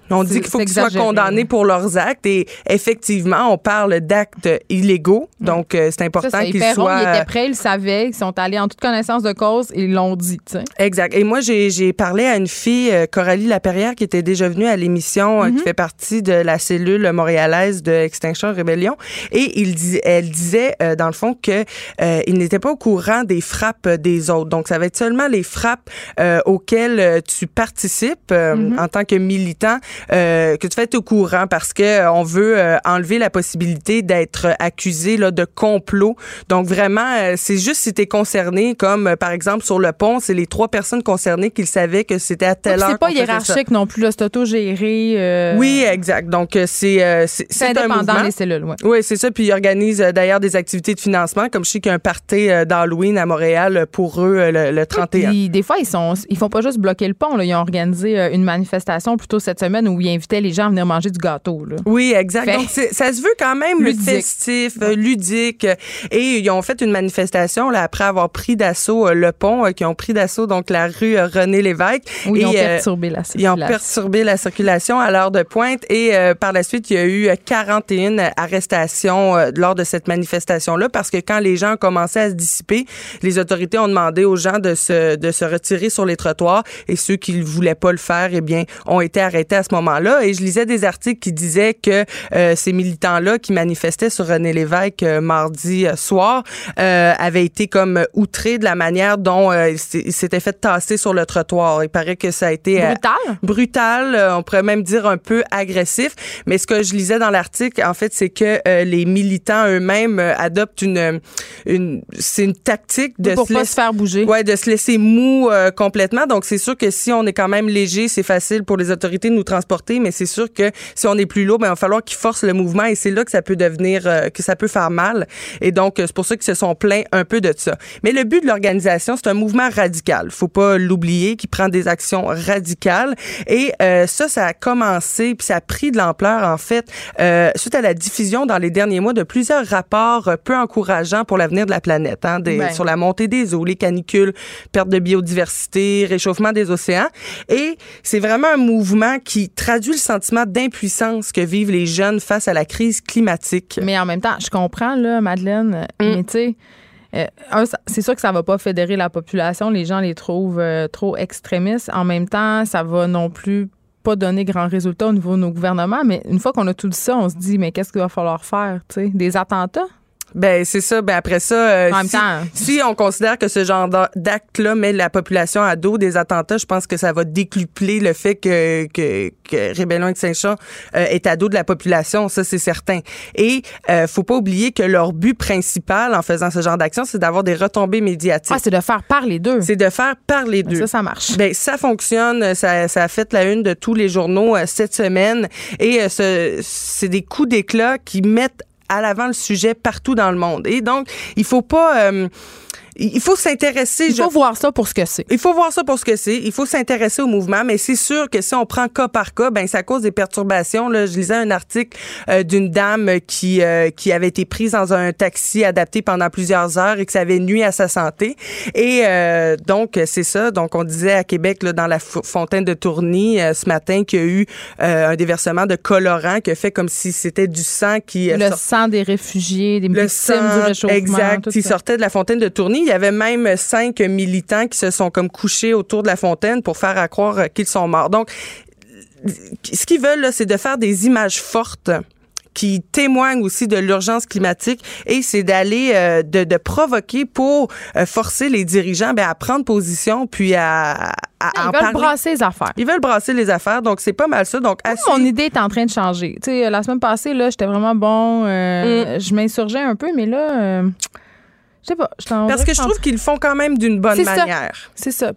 on dit qu'il faut qu'ils soient condamnés pour leurs actes et effectivement, on parle d'actes illégaux. Donc, euh, c'est important qu'ils soient. Ils étaient prêts, ils savaient, ils sont allés en toute connaissance de cause et ils l'ont dit. Exact. Et moi, j'ai parlé à une fille, euh, Coralie Laperrière, qui était déjà venue à l'émission, euh, qui mhm. fait partie de la cellule montréalaise de Extinction Rebellion. Et il elle disait, dans le fond, que il n'était pas au courant des frappes des autres. Donc, ça va être seulement les frappes auxquelles tu participes mhm. en tant que militant euh, que tu fais au courant parce que euh, on veut euh, enlever la possibilité d'être accusé là, de complot. Donc vraiment, c'est juste si tu es concerné, comme par exemple sur le pont, c'est les trois personnes concernées qui savaient que c'était à telle heure. C'est pas hiérarchique non plus, c'est autogéré. Oui, exact. Donc c'est c'est indépendant les cellules. Ouais. Oui, c'est ça. Puis ils organisent d'ailleurs des activités de financement, comme je sais qu'il y a un party d'Halloween à Montréal pour eux le, 31. des fois, ils sont ils font pas juste bloquer le pont. Là. Ils ont organisé une manifestation cette semaine où il invitait les gens à venir manger du gâteau. Oui, exact. Donc, ça se veut quand même ludique. festif, euh, ludique. Et ils ont fait une manifestation là, après avoir pris d'assaut euh, le pont, euh, qui ont pris d'assaut donc la rue René Lévesque. Oui, ils ont perturbé la circulation. Ils ont perturbé la circulation à l'heure de pointe. Et par la suite, il y a eu 41 arrestations lors de cette manifestation-là parce que quand les gens ont commencé à se dissiper, les autorités ont demandé aux gens de se, de se retirer sur les trottoirs et ceux qui ne voulaient pas le faire, eh bien, ont été arrêté à ce moment-là. Et je lisais des articles qui disaient que euh, ces militants-là qui manifestaient sur René Lévesque euh, mardi euh, soir avaient été comme outrés de la manière dont ils s'étaient fait tasser sur le trottoir. Il paraît que ça a été brutal? brutal, on pourrait même dire un peu agressif. Mais ce que je lisais dans l'article, en fait, c'est que les militants eux-mêmes adoptent une, une c'est une tactique de pour se pas se faire bouger. Ouais, de se laisser mou complètement. Donc c'est sûr que si on est quand même léger, c'est facile pour les autorités de nous transporter, mais c'est sûr que si on est plus lourd, ben, il va falloir qu'ils forcent le mouvement et c'est là que ça peut devenir, euh, que ça peut faire mal. Et donc, euh, c'est pour ça qu'ils se sont plaints un peu de ça. Mais le but de l'organisation, c'est un mouvement radical. Faut pas l'oublier, qui prend des actions radicales. Et euh, ça, ça a commencé, puis ça a pris de l'ampleur, en fait, suite à la diffusion dans les derniers mois de plusieurs rapports peu encourageants pour l'avenir de la planète, hein, des, ben. sur la montée des eaux, les canicules, perte de biodiversité, réchauffement des océans. Et c'est vraiment un mouvement qui traduit le sentiment d'impuissance que vivent les jeunes face à la crise climatique. Mais en même temps, je comprends, là, Madeleine, mm. mais tu sais, euh, c'est sûr que ça va pas fédérer la population. Les gens les trouvent euh, trop extrémistes. En même temps, ça va non plus pas donner grand résultat au niveau de nos gouvernements. Mais une fois qu'on a tout ça, on se dit, mais qu'est-ce qu'il va falloir faire? Des attentats? Ben c'est ça. Ben après ça, euh, si, on considère que ce genre d'acte-là met la population à dos des attentats, je pense que ça va décupler le fait que que, que Rébellion Extinction euh, est à dos de la population. Ça c'est certain. Et euh, faut pas oublier que leur but principal en faisant ce genre d'action, c'est d'avoir des retombées médiatiques. Ah, c'est de faire parler d'eux. C'est de faire parler d'eux. Ça, ça marche. Ben ça fonctionne. Ça, ça a fait la une de tous les journaux cette semaine. Et ce, c'est des coups d'éclat qui mettent à l'avant le sujet partout dans le monde. Et donc, il faut pas... Euh, il faut s'intéresser. Il faut voir ça pour ce que c'est. Il faut voir ça pour ce que c'est. Il faut s'intéresser au mouvement, mais c'est sûr que si on prend cas par cas, ben ça cause des perturbations. Là, je lisais un article euh, d'une dame qui euh, qui avait été prise dans un taxi adapté pendant plusieurs heures et que ça avait nuit à sa santé. Et euh, donc c'est ça. Donc on disait à Québec là, dans la fontaine de Tourny ce matin qu'il y a eu un déversement de colorant qui a fait comme si c'était du sang qui le sang des réfugiés, des le sang, du réchauffement. Exact. Qui sortait de la fontaine de Tourny. Il y avait même cinq militants qui se sont comme couchés autour de la fontaine pour faire à croire qu'ils sont morts. Donc, ce qu'ils veulent, c'est de faire des images fortes qui témoignent aussi de l'urgence climatique et c'est d'aller euh, de, de, provoquer pour euh, forcer les dirigeants ben, à prendre position puis à, à Ils veulent brasser les affaires. Ils veulent brasser les affaires, donc c'est pas mal ça. Donc, mon idée est en train de changer. Tu sais, la semaine passée, là, j'étais vraiment bon. Euh, mm. Je m'insurgeais un peu, mais là, je sais pas. Parce que je trouve qu'ils le font quand même d'une bonne manière. C'est ça.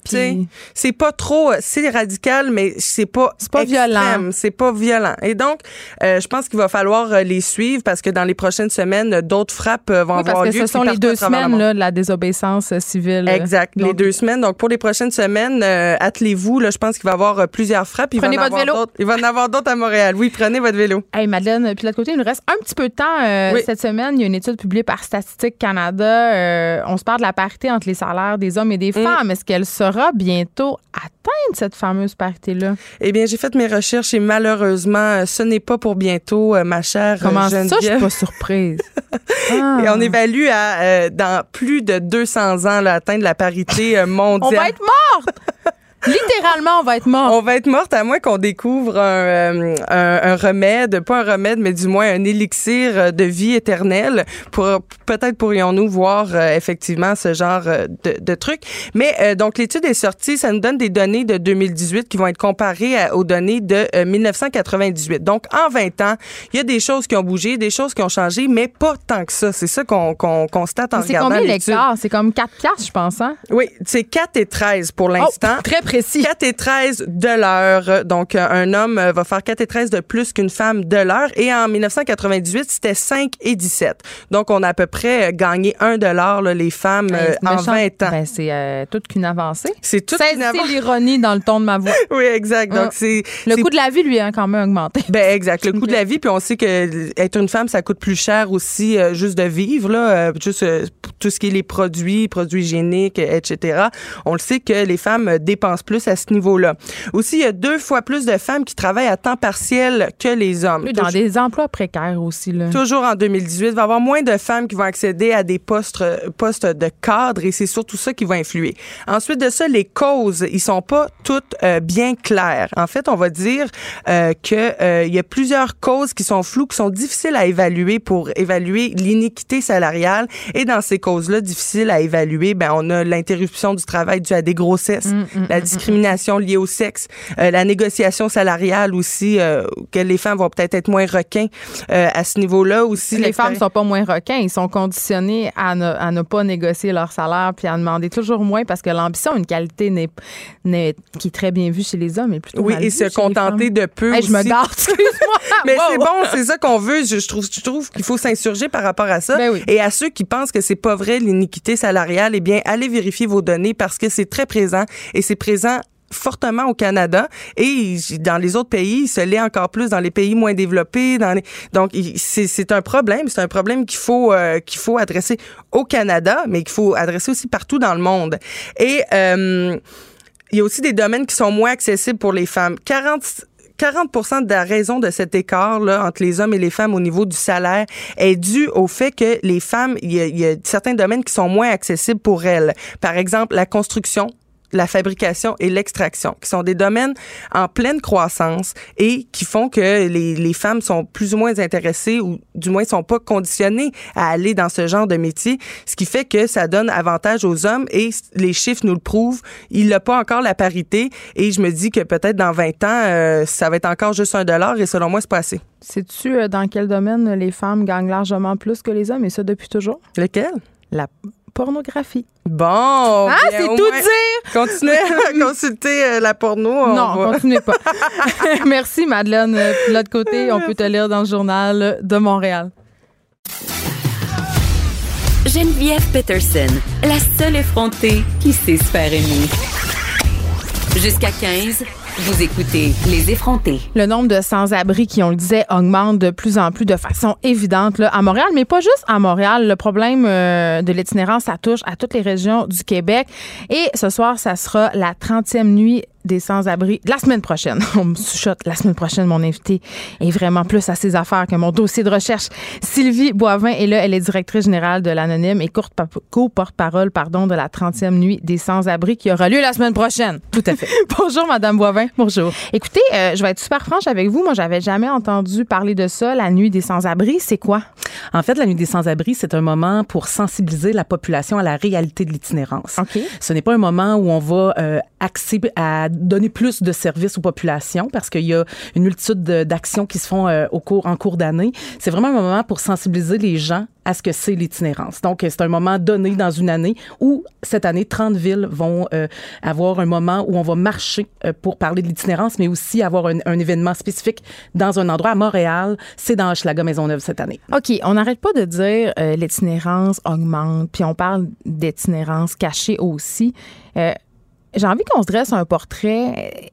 C'est pas trop. C'est radical, mais c'est pas. C'est pas violent. C'est pas violent. Et donc, euh, je pense qu'il va falloir euh, les suivre parce que dans les prochaines semaines, d'autres frappes euh, vont avoir lieu. Parce que ce sont les deux semaines là, de la désobéissance civile. Exact. les deux semaines. Donc, pour les prochaines semaines, attelez-vous. Là, je pense qu'il va y avoir plusieurs frappes. prenez votre vélo. Il va en avoir d'autres à Montréal. Oui, prenez votre vélo. Hey, Madeleine, puis de l'autre côté, il nous reste un petit peu de temps. Cette semaine, il y a une étude publiée par Statistique Canada euh, on se parle de la parité entre les salaires des hommes et des mm. femmes. Est-ce qu'elle sera bientôt atteinte, cette fameuse parité-là? Eh bien, j'ai fait mes recherches et malheureusement, ce n'est pas pour bientôt, euh, ma chère Comment ça, je suis pas surprise? Et on évalue à, euh, dans plus de 200 ans, l'atteinte la parité mondiale. on va être morte! Littéralement, on va être mort. On va être morte à moins qu'on découvre un, euh, un, un, remède, pas un remède, mais du moins un élixir de vie éternelle. Pour peut-être pourrions-nous voir euh, effectivement ce genre euh, de, de truc. Mais donc l'étude est sortie, ça nous donne des données de 2018 qui vont être comparées aux données de 1998. Donc en 20 ans, il y a des choses qui ont bougé, des choses qui ont changé, mais pas tant que ça. C'est ça qu'on qu'on constate en regardant l'étude. C'est combien l'écart C'est comme 4 4, je pense. Hein? Oui, c'est 4 et 13 pour oh, l'instant. très précis. 4 et 13 de l'heure. Donc, un homme va faire 4 et 13 de plus qu'une femme de l'heure. Et en 1998, c'était 5 et 17. Donc, on a à peu près gagné 1 dollar, les femmes, ben, euh, en 20 ans. Ben, c'est euh, toute qu'une avancée. C'est toute une avancée. C'est l'ironie dans le ton de ma voix. oui, exact. Donc, ah. c'est. Le coût de la vie, lui, a quand même augmenté. Ben, exact. Le coût de la vie. Puis, on sait que être une femme, ça coûte plus cher aussi, euh, juste de vivre, là. juste tout ce qui est les produits, produits hygiéniques, etc. On le sait que les femmes dépensent plus à ce niveau-là. Aussi, il y a deux fois plus de femmes qui travaillent à temps partiel que les hommes. dans des emplois précaires aussi. Là. Toujours en 2018, il va y avoir moins de femmes qui vont accéder à des postes, postes de cadre et c'est surtout ça qui va influer. Ensuite de ça, les causes, ils sont pas toutes euh, bien claires. En fait, on va dire euh, que euh, il y a plusieurs causes qui sont floues, qui sont difficiles à évaluer pour évaluer l'iniquité salariale. Et dans ces causes-là, difficiles à évaluer, ben on a l'interruption du travail dû à des grossesses, mm, mm, la discrimination liées au sexe, euh, la négociation salariale aussi, euh, que les femmes vont peut-être être moins requins euh, à ce niveau-là aussi. Les femmes sont pas moins requins, ils sont conditionnés à ne, à ne pas négocier leur salaire puis à demander toujours moins parce que l'ambition, une qualité n'est, qui est très bien vue chez les hommes, est plutôt oui, et se contenter de peu. je me garde, excuse-moi. Mais c'est bon, c'est ça qu'on veut. Je, trouve, je trouve qu'il faut s'insurger par rapport à ça. Ben et à ceux qui pensent que c'est pas vrai l'iniquité salariale, eh bien, allez vérifier vos données parce que c'est très présent et c'est présent fortement au Canada et dans les autres pays, il se l'est encore plus dans les pays moins développés. Donc, c'est un problème. C'est un problème qu'il faut, euh, qu'il faut adresser au Canada, mais qu'il faut adresser aussi partout dans le monde. Et euh, il y a aussi des domaines qui sont moins accessibles pour les femmes. 40 40 de la raison de cet écart là, entre les hommes et les femmes au niveau du salaire est due au fait que les femmes, il y, a certains domaines qui sont moins accessibles pour elles. Par exemple, la construction, la fabrication et l'extraction, qui sont des domaines en pleine croissance et qui font que les, les, femmes sont plus ou moins intéressées ou du moins sont pas conditionnées à aller dans ce genre de métier, ce qui fait que ça donne avantage aux hommes et les chiffres nous le prouvent. Il n'a pas encore la parité et je me dis que peut-être dans 20 ans, euh, ça va être encore juste un dollar et selon moi, c'est pas assez. Sais-tu euh, dans quel domaine les femmes gagnent largement plus que les hommes et ça depuis toujours? Lequel? La pornographie. Bon. Ah, c'est tout dire. Continuez à consulter euh, la porno. Non, va... continuez pas. Merci, Madeleine. De l'autre côté, on peut te lire dans le journal de Montréal. Geneviève Peterson, la seule effrontée qui sait se faire aimer. Jusqu'à 15. Vous écoutez Les effrontés. Le nombre de sans-abri qui, on le disait, augmente de plus en plus de façon évidente là, à Montréal, mais pas juste à Montréal. Le problème euh, de l'itinérance, ça touche à toutes les régions du Québec. Et ce soir, ça sera la 30e nuit des sans-abri la semaine prochaine. On me chuchote la semaine prochaine. Mon invité est vraiment plus à ses affaires que mon dossier de recherche. Sylvie Boivin est là. Elle est directrice générale de l'Anonyme et co-porte-parole pardon, de la 30e nuit des sans-abri qui aura lieu la semaine prochaine. Tout à fait. Bonjour, Madame Boivin. Bonjour. Écoutez, euh, je vais être super franche avec vous. Moi, j'avais jamais entendu parler de ça, la nuit des sans-abri. C'est quoi? En fait, la nuit des sans-abri, c'est un moment pour sensibiliser la population à la réalité de l'itinérance. OK. Ce n'est pas un moment où on va euh, axer à donner plus de services aux populations parce qu'il y a une multitude d'actions qui se font euh, au cours, en cours d'année. C'est vraiment un moment pour sensibiliser les gens à ce que c'est l'itinérance. Donc, c'est un moment donné dans une année où, cette année, 30 villes vont euh, avoir un moment où on va marcher euh, pour parler de l'itinérance, mais aussi avoir un, événement spécifique dans un endroit à Montréal. C'est dans Hochelaga Maisonneuve cette année. OK. On n'arrête pas de dire euh, l'itinérance augmente, puis on parle d'itinérance cachée aussi. J'ai envie qu'on se dresse un portrait.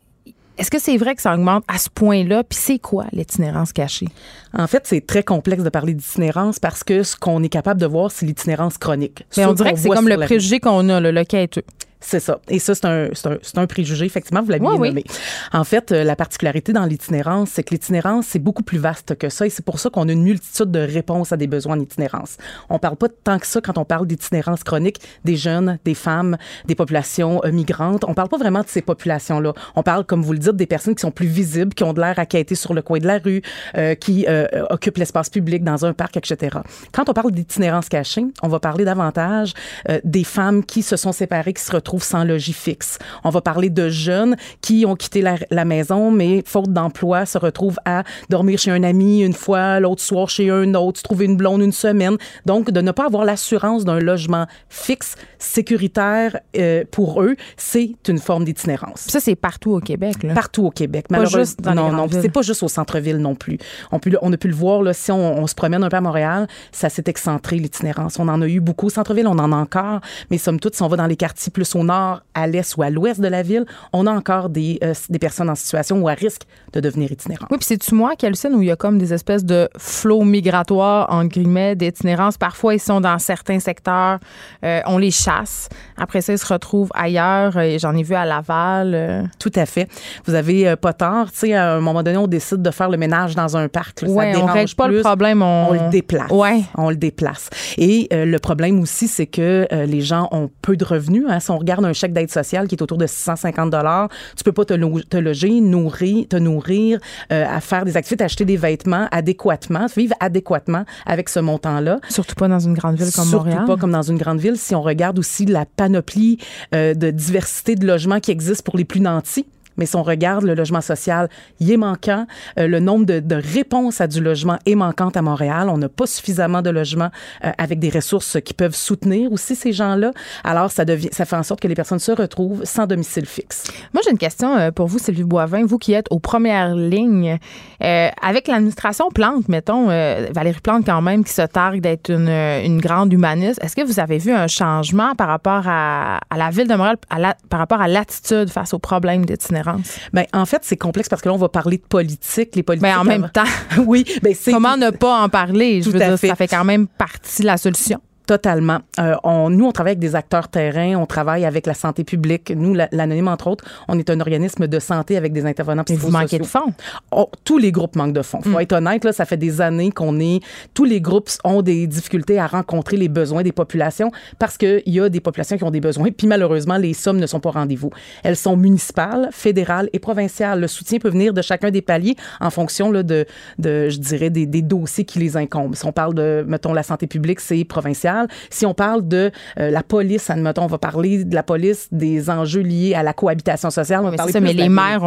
Est-ce que c'est vrai que ça augmente à ce point-là? Puis c'est quoi l'itinérance cachée? En fait, c'est très complexe de parler d'itinérance parce que ce qu'on est capable de voir, c'est l'itinérance chronique. Mais on dirait que c'est comme le préjugé qu'on a, le, le quêteux. C'est ça. Et ça, c'est un, un, un, préjugé, effectivement, vous l'avez oui, nommé. Oui. En fait, la particularité dans l'itinérance, c'est que l'itinérance, c'est beaucoup plus vaste que ça et c'est pour ça qu'on a une multitude de réponses à des besoins d'itinérance. On parle pas tant que ça quand on parle d'itinérance chronique des jeunes, des femmes, des populations euh, migrantes. On parle pas vraiment de ces populations-là. On parle, comme vous le dites, des personnes qui sont plus visibles, qui ont de l'air à quêter sur le coin de la rue, euh, qui euh, occupent l'espace public dans un parc, etc. Quand on parle d'itinérance cachée, on va parler davantage euh, des femmes qui se sont séparées, qui se retrouvent sans logis fixe. On va parler de jeunes qui ont quitté la, la maison, mais faute d'emploi, se retrouvent à dormir chez un ami une fois, l'autre soir chez un autre, trouver une blonde une semaine. Donc, de ne pas avoir l'assurance d'un logement fixe, sécuritaire euh, pour eux, c'est une forme d'itinérance. Ça, c'est partout au Québec. Là. Partout au Québec. Pas juste dans non, non, c'est pas juste au centre-ville non plus. On, peut, on a pu le voir, là, si on, on se promène un peu à Montréal, ça s'est excentré, l'itinérance. On en a eu beaucoup au centre-ville, on en a encore, mais somme toute, si on va dans les quartiers plus au nord, à l'est ou à l'ouest de la ville, on a encore des, euh, des personnes en situation ou à risque de devenir itinérantes. Oui, puis c'est-tu moi, Calcine, où il y a comme des espèces de flots migratoires, en guillemets, d'itinérance? Parfois, ils sont dans certains secteurs, euh, on les chasse. Après ça, ils se retrouvent ailleurs. J'en ai vu à Laval. Euh. Tout à fait. Vous avez euh, pas tort. Tu sais, à un moment donné, on décide de faire le ménage dans un parc. Là, ouais, ça on règle pas plus. le problème. On... on le déplace. Ouais. On le déplace. Et euh, le problème aussi, c'est que euh, les gens ont peu de revenus. Hein. Si on regarde un chèque d'aide sociale qui est autour de 650 dollars, tu peux pas te, lo te loger, nourrir, te nourrir, euh, à faire des activités, acheter des vêtements adéquatement, vivre adéquatement avec ce montant-là. Surtout pas dans une grande ville comme Surtout Montréal. pas comme dans une grande ville. Si on regarde aussi la panoplie euh, de diversité de logements qui existe pour les plus nantis. Mais si on regarde le logement social, il est manquant. Euh, le nombre de, réponses à du logement est manquant à Montréal. On n'a pas suffisamment de logements euh, avec des ressources qui peuvent soutenir aussi ces gens-là. Alors, ça, devient, ça fait en sorte que les personnes se retrouvent sans domicile fixe. Moi, j'ai une question euh, pour vous, Sylvie Boivin. Vous qui êtes aux premières lignes, avec l'administration Plante, mettons, Valérie Plante quand même, qui se targue d'être une, grande humaniste, est-ce que vous avez vu un changement par rapport à, la ville de Montréal, par rapport à l'attitude face aux problèmes d'itinérance? Ben, en fait, c'est complexe parce que là, on va parler de politique. Les politiques. Ben, en même temps. oui. Ben, c'est. Comment ne pas en parler? Je veux dire, fait. ça fait quand même partie de la solution. Totalement. Euh, on, nous, on travaille avec des acteurs terrain, on travaille avec la santé publique. Nous, l'Anonyme, entre autres, on est un organisme de santé avec des intervenants Mais vous manquez de fonds. Oh, tous les groupes manquent de fonds. Faut mm. être honnête, là, ça fait des années qu'on est... Tous les groupes ont des difficultés à rencontrer les besoins des populations parce qu'il y a des populations qui ont des besoins. Puis malheureusement, les sommes ne sont pas rendez-vous. Elles sont municipales, fédérales et provinciales. Le soutien peut venir de chacun des paliers en fonction là, de, de, je dirais, des, des dossiers qui les incombent. Si on parle de, mettons, la santé publique, c'est provincial si on parle de euh, la police, admettons, on va parler de la police, des enjeux liés à la cohabitation sociale. mais c'est ça, mais les maires,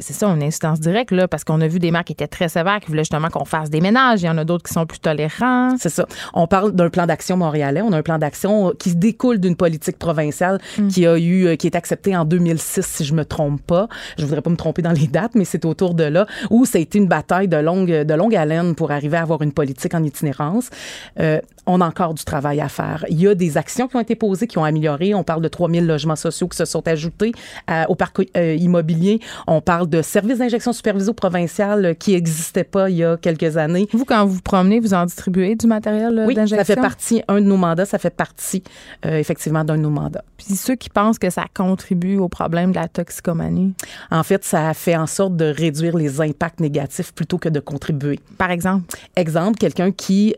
c'est ça, une instance directe, là, parce qu'on a vu des maires qui étaient très sévères, qui voulaient justement qu'on fasse des ménages. Il y en a d'autres qui sont plus tolérants. C'est ça. On parle d'un plan d'action montréalais. On a un plan d'action qui découle d'une politique provinciale mm. qui a eu, euh, qui est acceptée en 2006, si je me trompe pas. Je voudrais pas me tromper dans les dates, mais c'est autour de là où ça a été une bataille de longue, de longue haleine pour arriver à avoir une politique en itinérance. Euh, on a encore du travail à faire. Il y a des actions qui ont été posées, qui ont amélioré. On parle de 3000 logements sociaux qui se sont ajoutés euh, au parc euh, immobilier. On parle de services d'injection supervisés provincial qui n'existaient pas il y a quelques années. Vous, quand vous vous promenez, vous en distribuez du matériel oui, d'injection? ça fait partie, un de nos mandats, ça fait partie euh, effectivement d'un de nos mandats. Puis ceux qui pensent que ça contribue au problème de la toxicomanie? En fait, ça fait en sorte de réduire les impacts négatifs plutôt que de contribuer. Par exemple? Exemple, quelqu'un qui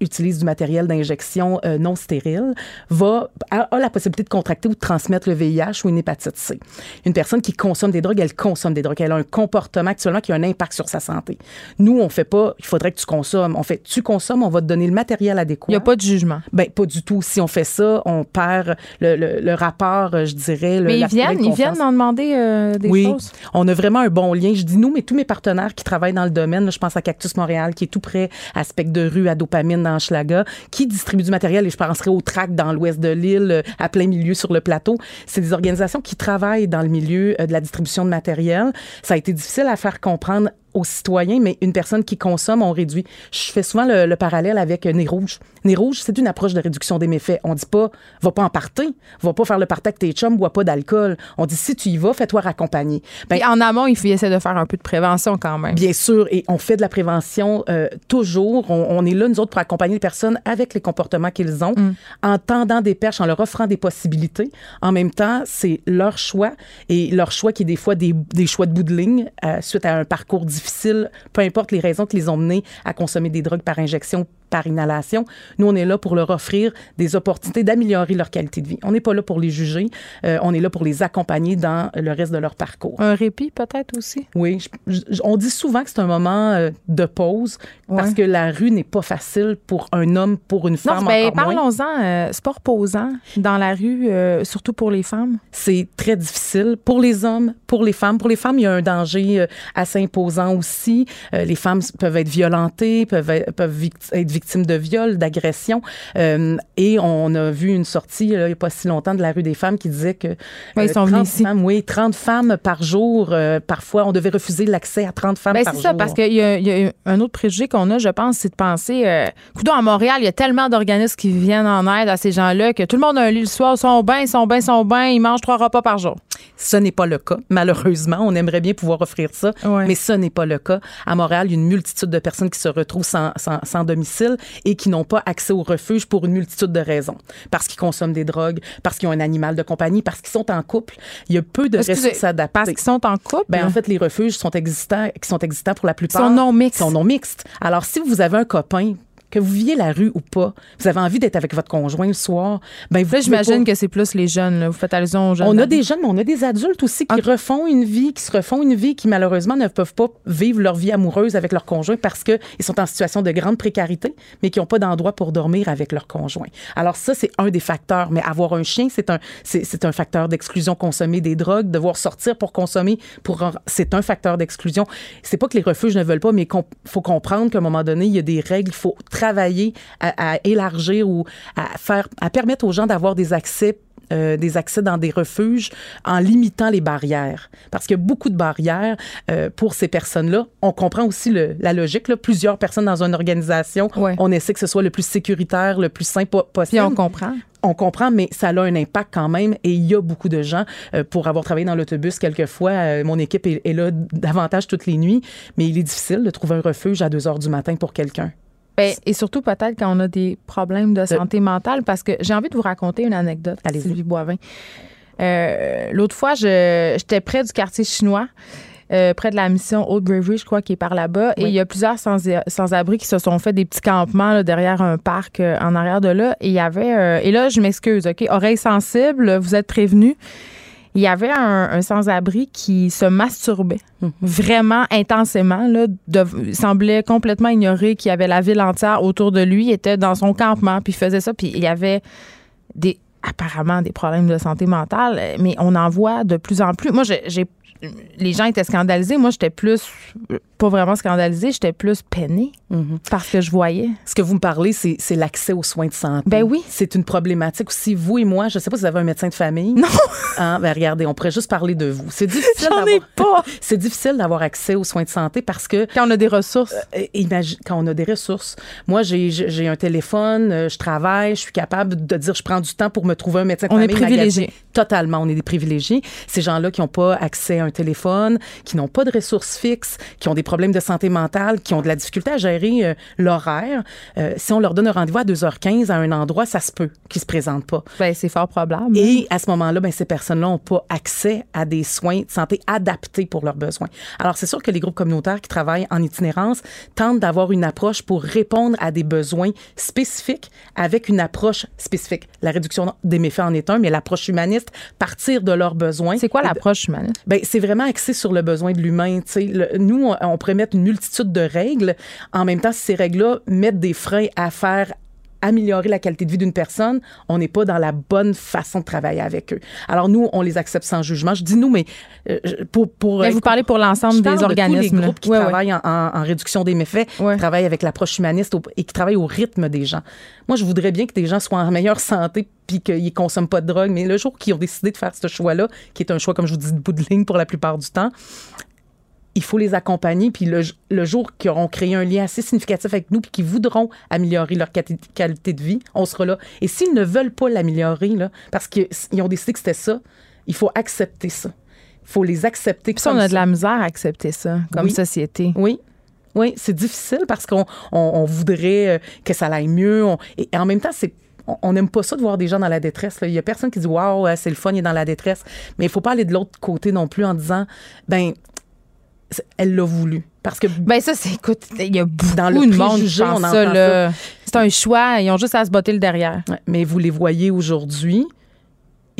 utilise du matériel d'injection euh, non stérile va, a, la possibilité de contracter ou de transmettre le VIH ou une hépatite C. Une personne qui consomme des drogues, elle consomme des drogues. Elle a un comportement actuellement qui a un impact sur sa santé. Nous, on fait pas, il faudrait que tu consommes. On fait, tu consommes, on va te donner le matériel adéquat. Il n'y a pas de jugement. Ben, pas du tout. Si on fait ça, on perd le, le, rapport, je dirais. Le, mais ils viennent, ils viennent m'en demander euh, des oui. choses. On a vraiment un bon lien. Je dis nous, mais tous mes partenaires qui travaillent dans le domaine, je pense à Cactus Montréal, qui est tout près, à Spec de rue, à Dopamine dans Schlaga, qui distribue matériel et je penserai au TRAC dans l'ouest de l'île, euh, à plein milieu sur le plateau. C'est des organisations qui travaillent dans le milieu euh, de la distribution de matériel. Ça a été difficile à faire comprendre aux citoyens, mais une personne qui consomme, on réduit. Je fais souvent le, parallèle avec Nez Rouge. Nez Rouge, c'est une approche de réduction des méfaits. On dit pas, va pas en partir, va pas faire le party avec tes chums, bois pas d'alcool. On dit, si tu y vas, fais-toi raccompagner. Ben, en amont, il faut essayer de faire un peu de prévention quand même. Bien sûr, et on fait de la prévention euh, toujours. On, est là, nous autres, pour accompagner les personnes avec les comportements qu'ils ont, mm. en tendant des perches, en leur offrant des possibilités. En même temps, c'est leur choix, et leur choix qui est des fois des, des choix de bout de ligne euh, suite à un parcours difficile difficile, peu importe les raisons qui les ont menés à consommer des drogues par injection par inhalation. Nous, on est là pour leur offrir des opportunités d'améliorer leur qualité de vie. On n'est pas là pour les juger. Euh, on est là pour les accompagner dans le reste de leur parcours. Un répit peut-être aussi? Oui. on dit souvent que c'est un moment euh, de pause parce que la rue n'est pas facile pour un homme, pour une femme. Non, ben, parlons-en. Euh, sport posant dans la rue, surtout pour les femmes. C'est très difficile pour les hommes, pour les femmes. Pour les femmes, il y a un danger assez imposant aussi. les femmes peuvent être violentées, peuvent être, peuvent être victimes de viol, d'agression. Euh, et on a vu une sortie il n'y a pas si longtemps de la rue des femmes qui disait que oui, ils sont 30 ici. Femmes, oui, 30 femmes par jour. Euh, parfois, on devait refuser l'accès à 30 femmes ben, par jour. C'est ça, parce qu'il y, a un autre préjugé qu'on a, je pense, c'est de penser, euh, à Montréal, il y a tellement d'organismes qui viennent en aide à ces gens-là que tout le monde a un lit le soir, sont bien, sont bien, sont bien, ils mangent trois repas par jour. Ce n'est pas le cas, malheureusement. On aimerait bien pouvoir offrir ça, mais ce n'est pas le cas. À Montréal, il y a une multitude de personnes qui se retrouvent sans, sans, domicile et qui n'ont pas accès au refuge pour une multitude de raisons. Parce qu'ils consomment des drogues, parce qu'ils ont un animal de compagnie, parce qu'ils sont en couple. Il y a peu de ressources adaptées. Parce qu'ils sont en couple? Ben, en fait, les refuges sont existants, qui sont existants pour la plupart. Ils sont non mixtes. sont non mixtes. Alors, si vous avez un copain que vous viviez la rue ou pas, vous avez envie d'être avec votre conjoint le soir, ben vous j'imagine que c'est plus les jeunes. Là. Vous faites allusion aux jeunes. On a des jeunes, mais on a des adultes aussi qui refont une vie, qui se refont une vie, qui malheureusement ne peuvent pas vivre leur vie amoureuse avec leur conjoint parce qu'ils sont en situation de grande précarité, mais qui n'ont pas d'endroit pour dormir avec leur conjoint. Alors ça, c'est un des facteurs. Mais avoir un chien, c'est un, c'est, un facteur d'exclusion. Consommer des drogues, devoir sortir pour consommer, pour c'est un facteur d'exclusion. C'est pas que les refuges ne veulent pas, mais il faut comprendre qu'à un moment donné, il y a des règles. Il faut travailler à, élargir ou à faire, à permettre aux gens d'avoir des accès euh, des accès dans des refuges en limitant les barrières. Parce qu'il y a beaucoup de barrières euh, pour ces personnes-là. On comprend aussi le, la logique. Là. Plusieurs personnes dans une organisation, on essaie que ce soit le plus sécuritaire, le plus simple possible. Puis on comprend on comprend, mais ça a un impact quand même. Et il y a beaucoup de gens, euh, pour avoir travaillé dans l'autobus quelquefois, mon équipe est, est, là davantage toutes les nuits, mais il est difficile de trouver un refuge à 2 heures du matin pour quelqu'un. Ben, et surtout peut-être quand on a des problèmes de santé mentale, parce que j'ai envie de vous raconter une anecdote. Sylvie Boivin. Euh, L'autre fois, j'étais près du quartier chinois. euh, près de la mission Old Bravery, je crois, qui est par là-bas. Et il y a plusieurs sans- sans-abri qui se sont fait des petits campements là, derrière un parc euh, en arrière de là. Et il y avait. euh, et là, je m'excuse, OK? Oreille sensible, vous êtes prévenus. Il y avait un, un sans-abri qui se masturbait vraiment intensément. Là, de- il semblait complètement ignorer qu'il y avait la ville entière autour de lui. Il était dans son campement, puis il faisait ça. Puis il y avait des apparemment des problèmes de santé mentale, mais on en voit de plus en plus. Moi, j'ai- les gens étaient scandalisés. Moi, j'étais plus, pas vraiment scandalisée, j'étais plus peinée parce que je voyais. Ce que vous me parlez, c'est c'est l'accès aux soins de santé. Ben oui. C'est une problématique aussi. Vous et moi, je ne sais pas si vous avez un médecin de famille. Non. Hein, ben regardez, on pourrait juste parler de vous. C'est difficile J'en ai d'avoir- pas. C'est difficile d'avoir accès aux soins de santé parce que Quand on a des ressources. euh, imagine quand on a des ressources. Moi, j'ai un téléphone, euh, je travaille, je suis capable de dire je prends du temps pour me trouver un médecin de On est famille. privilégiés. magasiner. Totalement, on est des privilégiés. Ces gens-là qui n'ont pas accès à un téléphone, qui n'ont pas de ressources fixes, qui ont des problèmes de santé mentale, qui ont de la difficulté à gérer euh, l'horaire, euh, si on leur donne un rendez-vous à 2h15 à un endroit, ça se peut qu'ils se présentent pas. Ben, c'est fort probable. Et à ce moment-là, ben, ces personnes-là n'ont pas accès à des soins de santé adaptés pour leurs besoins. Alors, c'est sûr que les groupes communautaires qui travaillent en itinérance tentent d'avoir une approche pour répondre à des besoins spécifiques avec une approche spécifique. La réduction des méfaits en est un, mais l'approche humaniste, partir de leurs besoins. c'est quoi l'approche humaniste? Ben, c'est vraiment axé sur le besoin de l'humain. nous, on, on pourrait mettre une multitude de règles. En même temps, ces règles-là mettent des freins à faire améliorer la qualité de vie d'une personne, on n'est pas dans la bonne façon de travailler avec eux. Alors nous, on les accepte sans jugement. Je dis nous, mais euh, pour pour Mais vous parlez pour l'ensemble des de organismes. tous les groupes qui Ouais, travaillent en, en- en réduction des méfaits, Ouais. qui travaillent avec l'approche humaniste et qui travaillent au rythme des gens. Moi, je voudrais bien que des gens soient en meilleure santé puis qu'ils ne consomment pas de drogue, mais le jour qu'ils ont décidé de faire ce choix-là, qui est un choix, comme je vous dis, de bout de ligne pour la plupart du temps, il faut les accompagner, puis le, le jour qu'ils auront créé un lien assez significatif avec nous, puis qu'ils voudront améliorer leur quali- qualité de vie, on sera là. Et s'ils ne veulent pas l'améliorer, là, parce qu'ils ont décidé que c'était ça, il faut accepter ça. Il faut les accepter Puis ça, on a de la misère à accepter ça comme Oui. société. Oui. Oui, c'est difficile parce qu'on on, on voudrait euh, que ça aille mieux. On- et, en même temps, c'est on- n'aime pas ça de voir des gens dans la détresse. là. Il y a personne qui dit waouh, c'est le fun, il est dans la détresse. Mais il faut pas aller de l'autre côté non plus en disant ben elle l'a voulu parce que Ben ça, c'est écoute, il y a beaucoup Dans le de monde qui pense ça. là. C'est un choix, ils ont juste à se botter le derrière. Ouais, mais vous les voyez aujourd'hui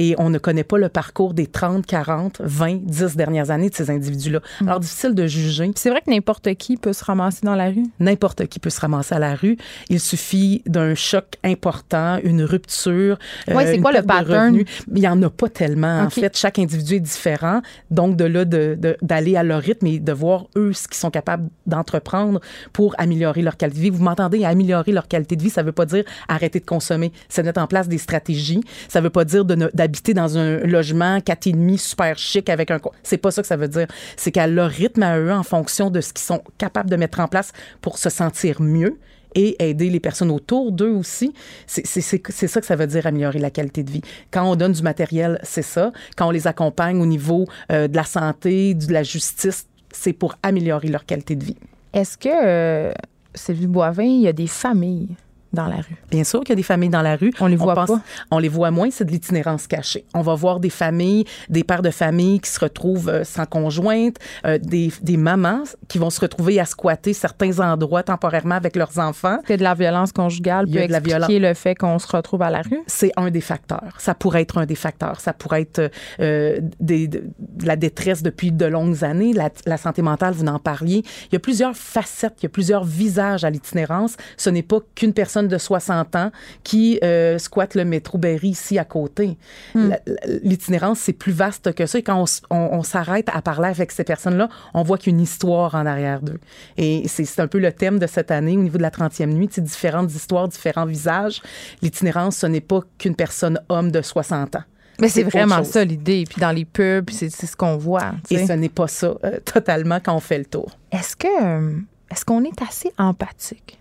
et on ne connaît pas le parcours des 30, 40, 20, 10 dernières années de ces individus-là. Alors difficile de juger. C'est vrai que n'importe qui peut se ramasser dans la rue. N'importe qui peut se ramasser à la rue. Il suffit d'un choc important, une rupture. euh, Ouais, c'est quoi le de pattern? Il n'y en a pas tellement. En fait, chaque individu est différent. Donc, de là, de- de- d'aller à leur rythme et de voir eux ce qu'ils sont capables d'entreprendre pour améliorer leur qualité de vie. Vous m'entendez, améliorer leur qualité de vie, ça ne veut pas dire arrêter de consommer. C'est mettre en place des stratégies. Ça ne veut pas dire de d'habiter dans un logement 4,5 super chic avec un... C'est pas ça que ça veut dire. C'est qu'à leur rythme à eux, en fonction de ce qu'ils sont capables de mettre en place pour se sentir mieux, et aider les personnes autour d'eux aussi. C'est ça que ça veut dire améliorer la qualité de vie. Quand on donne du matériel, c'est ça. Quand on les accompagne au niveau euh, de la santé, de la justice, c'est pour améliorer leur qualité de vie. Est-ce que, euh, Sylvie Boivin, il y a des familles dans la rue? Bien sûr qu'il y a des familles dans la rue. On les voit pas. On les voit moins, c'est de l'itinérance cachée. On va voir des familles, des pères de famille qui se retrouvent euh, sans conjointe, euh, des, des mamans qui vont se retrouver à squatter certains endroits temporairement avec leurs enfants. Que de la violence conjugale Il y peut a de la expliquer le fait qu'on se retrouve à la rue? c'est un des facteurs. Ça pourrait être un des facteurs. Ça pourrait être euh, des- de, de la détresse depuis de longues années, la, la santé mentale, vous en parliez. Il y a plusieurs facettes, il y a plusieurs visages à l'itinérance. Ce n'est pas qu'une personne de 60 ans qui euh, squatte le métro Berry ici à côté. La- L'itinérance, c'est plus vaste que ça. Et quand on, s- on- on s'arrête à parler avec ces personnes-là, on voit qu'il y a une histoire en arrière d'eux. Et c'est un peu le thème de cette année au niveau de la 30e nuit. C'est différentes histoires, différents visages. L'itinérance, ce n'est pas qu'une personne homme de 60 ans. Mais c'est vraiment ça l'idée. Puis dans les pubs, c'est ce qu'on voit. tu Et ce n'est pas ça euh, totalement quand on fait le tour. Est-ce que euh, est-ce qu'on est assez empathique?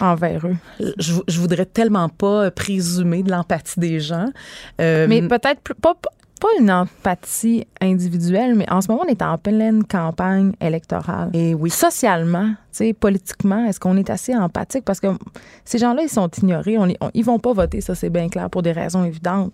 Envers eux? Je, je voudrais tellement pas présumer de l'empathie des gens. Euh, Mais peut-être pas, pas- pas une empathie individuelle, mais en ce moment, on est en pleine campagne électorale. et oui. Socialement, sais, politiquement, est-ce qu'on est assez empathique? Parce que ces gens-là, ils sont ignorés. On, ils vont pas voter, ça, c'est bien clair, pour des raisons évidentes.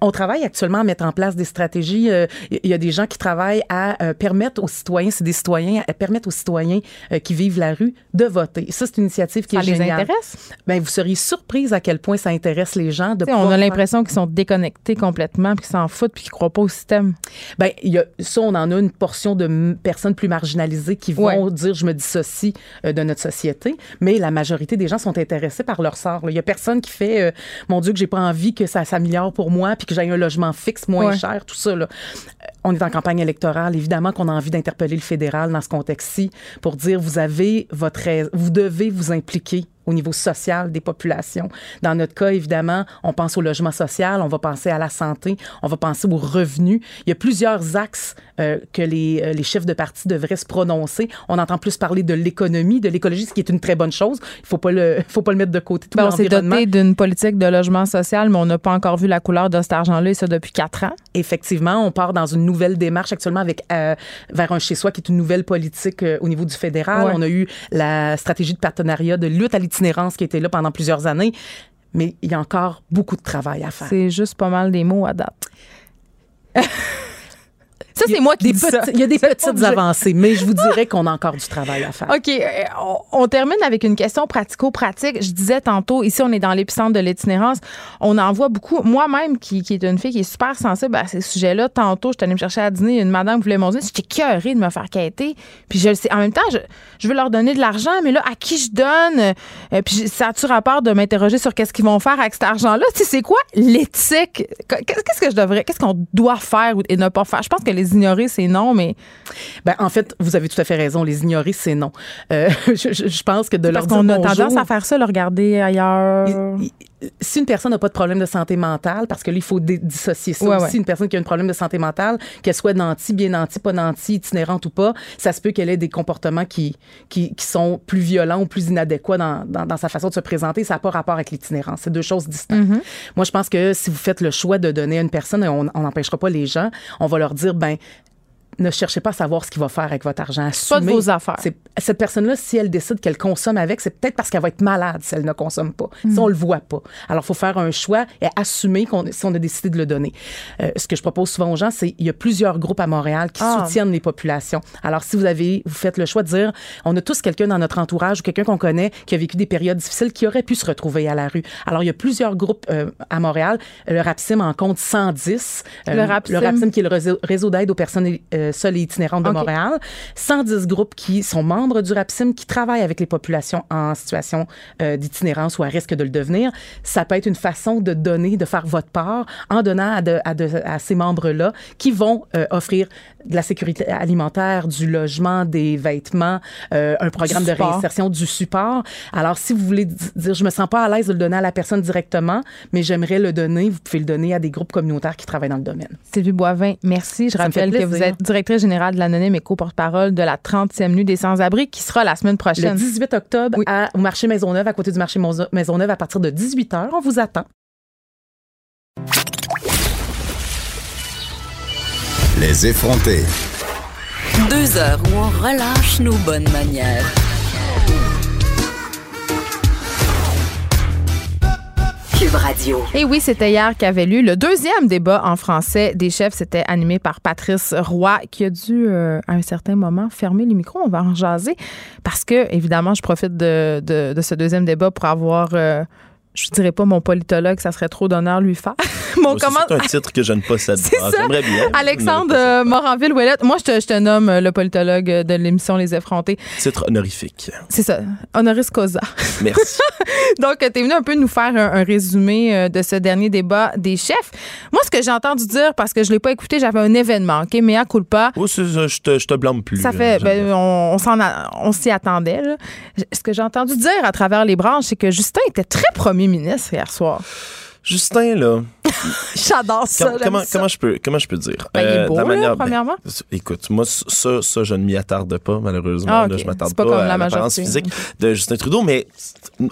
On travaille actuellement à mettre en place des stratégies. Euh, il y a des gens qui travaillent à euh, permettre aux citoyens, c'est des citoyens, à permettre aux citoyens euh, qui vivent la rue de voter. Ça, c'est une initiative qui ça est les géniale. intéresse? Ben, vous seriez surprise à quel point ça intéresse les gens de on a faire- l'impression qu'ils sont déconnectés complètement, puis qu'ils s'en foutent, puis qu'ils croient pas au système. Ben, il y a, ça, on en a une portion de personnes plus marginalisées qui vont Ouais. dire je me dissocie euh, de notre société, mais la majorité des gens sont intéressés par leur sort. Il y a personne qui fait euh, mon Dieu que j'ai pas envie que ça s'améliore pour moi puis que j'aille un logement fixe moins Ouais. cher, tout ça. Là. Euh, On est en campagne électorale, évidemment qu'on a envie d'interpeller le fédéral dans ce contexte-ci pour dire vous avez votre vous devez vous impliquer au niveau social des populations. Dans notre cas, évidemment, on pense au logement social, on va penser à la santé, on va penser aux revenus. Il y a plusieurs axes euh, que les, euh, les chefs de parti devraient se prononcer. On entend plus parler de l'économie, de l'écologie, ce qui est une très bonne chose. Il faut pas le, faut pas le mettre de côté. Tout Ben, on s'est doté d'une politique de logement social, mais on n'a pas encore vu la couleur de cet argent-là, et ça depuis quatre ans. Effectivement, on part dans une nouvelle démarche actuellement avec euh, vers un chez soi qui est une nouvelle politique euh, au niveau du fédéral. Ouais. On a eu la stratégie de partenariat de lutte à l'itinérance qui était là pendant plusieurs années, mais il y a encore beaucoup de travail à faire. C'est juste pas mal des mots à date. Ça, c'est moi qui dis ça. Il y a des petites avancées, mais je vous dirais qu'on a encore du travail à faire. OK, euh, on, on termine avec une question pratico-pratique. Je disais tantôt, ici, on est dans l'épicentre de l'itinérance. On en voit beaucoup. Moi-même, qui, qui est une fille qui est super sensible à ces sujets-là, tantôt, je suis allée me chercher à dîner, une madame voulait mon dîner. J'étais cœurée de me faire quêter. Puis je le sais. En même temps, je, je veux leur donner de l'argent, mais là, à qui je donne? Euh, puis ça a-tu rapport de m'interroger sur qu'est-ce qu'ils vont faire avec cet argent-là? Tu sais, c'est quoi l'éthique? Qu'est-ce qu'est-ce que je devrais, qu'est-ce qu'on doit faire et ne pas faire? Je pense que les ignorer, c'est non, mais Ben, en fait, vous avez tout à fait raison. Les ignorer, c'est non. Euh, je, pense que de leur parce qu'on a tendance à faire ça, le regarder ailleurs. Il- il- si une personne n'a pas de problème de santé mentale, parce que là, il faut dissocier ça Ouais, aussi, ouais. une personne qui a un problème de santé mentale, qu'elle soit nantie, bien nantie, pas nantie, itinérante ou pas, ça se peut qu'elle ait des comportements qui, qui, qui sont plus violents ou plus inadéquats dans, dans, dans sa façon de se présenter. Ça n'a pas rapport avec l'itinérance. C'est deux choses distinctes. Mm-hmm. Moi, je pense que si vous faites le choix de donner à une personne, on n'empêchera pas les gens, on va leur dire, ben ne cherchez pas à savoir ce qu'il va faire avec votre argent. Pas de Assumez. vos affaires. Cette personne-là, si elle décide qu'elle consomme avec, c'est peut-être parce qu'elle va être malade si elle ne consomme pas. Mm. Si on le voit pas. Alors, il faut faire un choix et assumer qu'on, si on a décidé de le donner. Euh, ce que je propose souvent aux gens, c'est il y a plusieurs groupes à Montréal qui Ah. soutiennent les populations. Alors, si vous avez, vous faites le choix de dire, on a tous quelqu'un dans notre entourage ou quelqu'un qu'on connaît qui a vécu des périodes difficiles, qui aurait pu se retrouver à la rue. Alors, il y a plusieurs groupes euh, à Montréal. Le RAPSIM en compte 110. Le Rapsim. Le RAPSIM qui est le réseau, réseau d'aide aux personnes euh, seules et itinérantes de. Montréal. 110 groupes qui sont membres du RAPSIM, qui travaillent avec les populations en situation euh, d'itinérance ou à risque de le devenir. Ça peut être une façon de donner, de faire votre part en donnant à, de- à de- à ces membres-là qui vont euh, offrir de la sécurité alimentaire, du logement, des vêtements, un programme de réinsertion, du support. Alors, si vous voulez di- dire, je me sens pas à l'aise de le donner à la personne directement, mais j'aimerais le donner, vous pouvez le donner à des groupes communautaires qui travaillent dans le domaine. Sylvie Boivin, merci. Je Ça rappelle que vous êtes directrice générale de l'Anonyme et co-porte-parole de la 30e nuit des sans-abri qui sera la semaine Le prochaine. 18 octobre Oui. à- au marché Maisonneuve, à côté du marché Maison- Maisonneuve, à partir de 18 h. On vous attend. Les effrontés. Deux heures où on relâche nos bonnes manières. Et oui, c'était hier qu'avait lu le deuxième débat en français des chefs. C'était animé par Patrice Roy, qui a dû, euh, à un certain moment, fermer les micros. On va en jaser. Parce que, évidemment, je profite de, de- de ce deuxième débat pour avoir, euh, je dirais pas mon politologue, ça serait trop d'honneur lui faire. mon comment- C'est un titre que je ne possède pas. ça. J'aimerais bien. Alexandre mais ne euh, Moranville-Ouellette. Moi, je te, je te nomme euh, le politologue de l'émission Les Effrontés. Titre honorifique. C'est ça, honoris causa. Merci. Donc, tu es venu un peu nous faire un, un résumé euh, de ce dernier débat des chefs. Moi, ce que j'ai entendu dire, parce que je l'ai pas écouté, j'avais un événement, OK? Mea culpa. Oh, je te, je te blâme plus. Ça euh, fait, ben, on, on s'y attendait. là. Ce que j'ai entendu dire à travers les branches, c'est que Justin était très premier ministre hier soir. Justin, là, J'adore ça. comment, ça. comment, je peux, comment je peux dire? Ben, il est Euh, beau, de la là, manière- ben, premièrement. écoute, moi, ça, ça, je ne m'y attarde pas, malheureusement. Ah, ok. Là, je m'attarde pas pas, à la l'apparence physique de Justin Trudeau, mais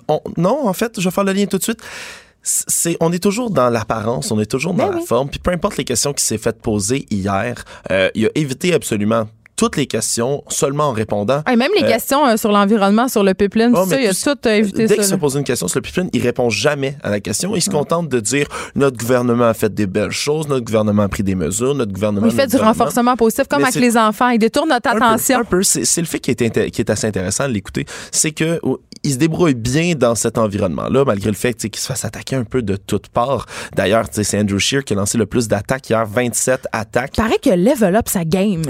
on- non, en fait, je vais faire le lien tout de suite. C'est, on est toujours dans l'apparence, on est toujours dans Ben la oui. forme. Puis peu importe les questions qui s'est faites poser hier, euh, il a évité absolument toutes les questions seulement en répondant. Et même les Euh, questions euh, sur l'environnement, sur le pipeline, Oh, ça, il a tout- euh, évité Dès ça. qu'il se pose une question sur le pipeline, il répond jamais à la question. Il se contente de dire notre gouvernement a fait des belles choses, notre gouvernement a pris des mesures, notre gouvernement. Il fait du renforcement positif, comme Mais avec les enfants. Il détourne notre Un peu, attention. Un peu, c'est le fait qui est, inté- qui est assez intéressant de l'écouter, c'est que oh, il se débrouille bien dans cet environnement-là, malgré le fait qu'il se fasse attaquer un peu de toutes parts. D'ailleurs, c'est Andrew Shear qui a lancé le plus d'attaques hier, 27 attaques. Il paraît que level up sa game.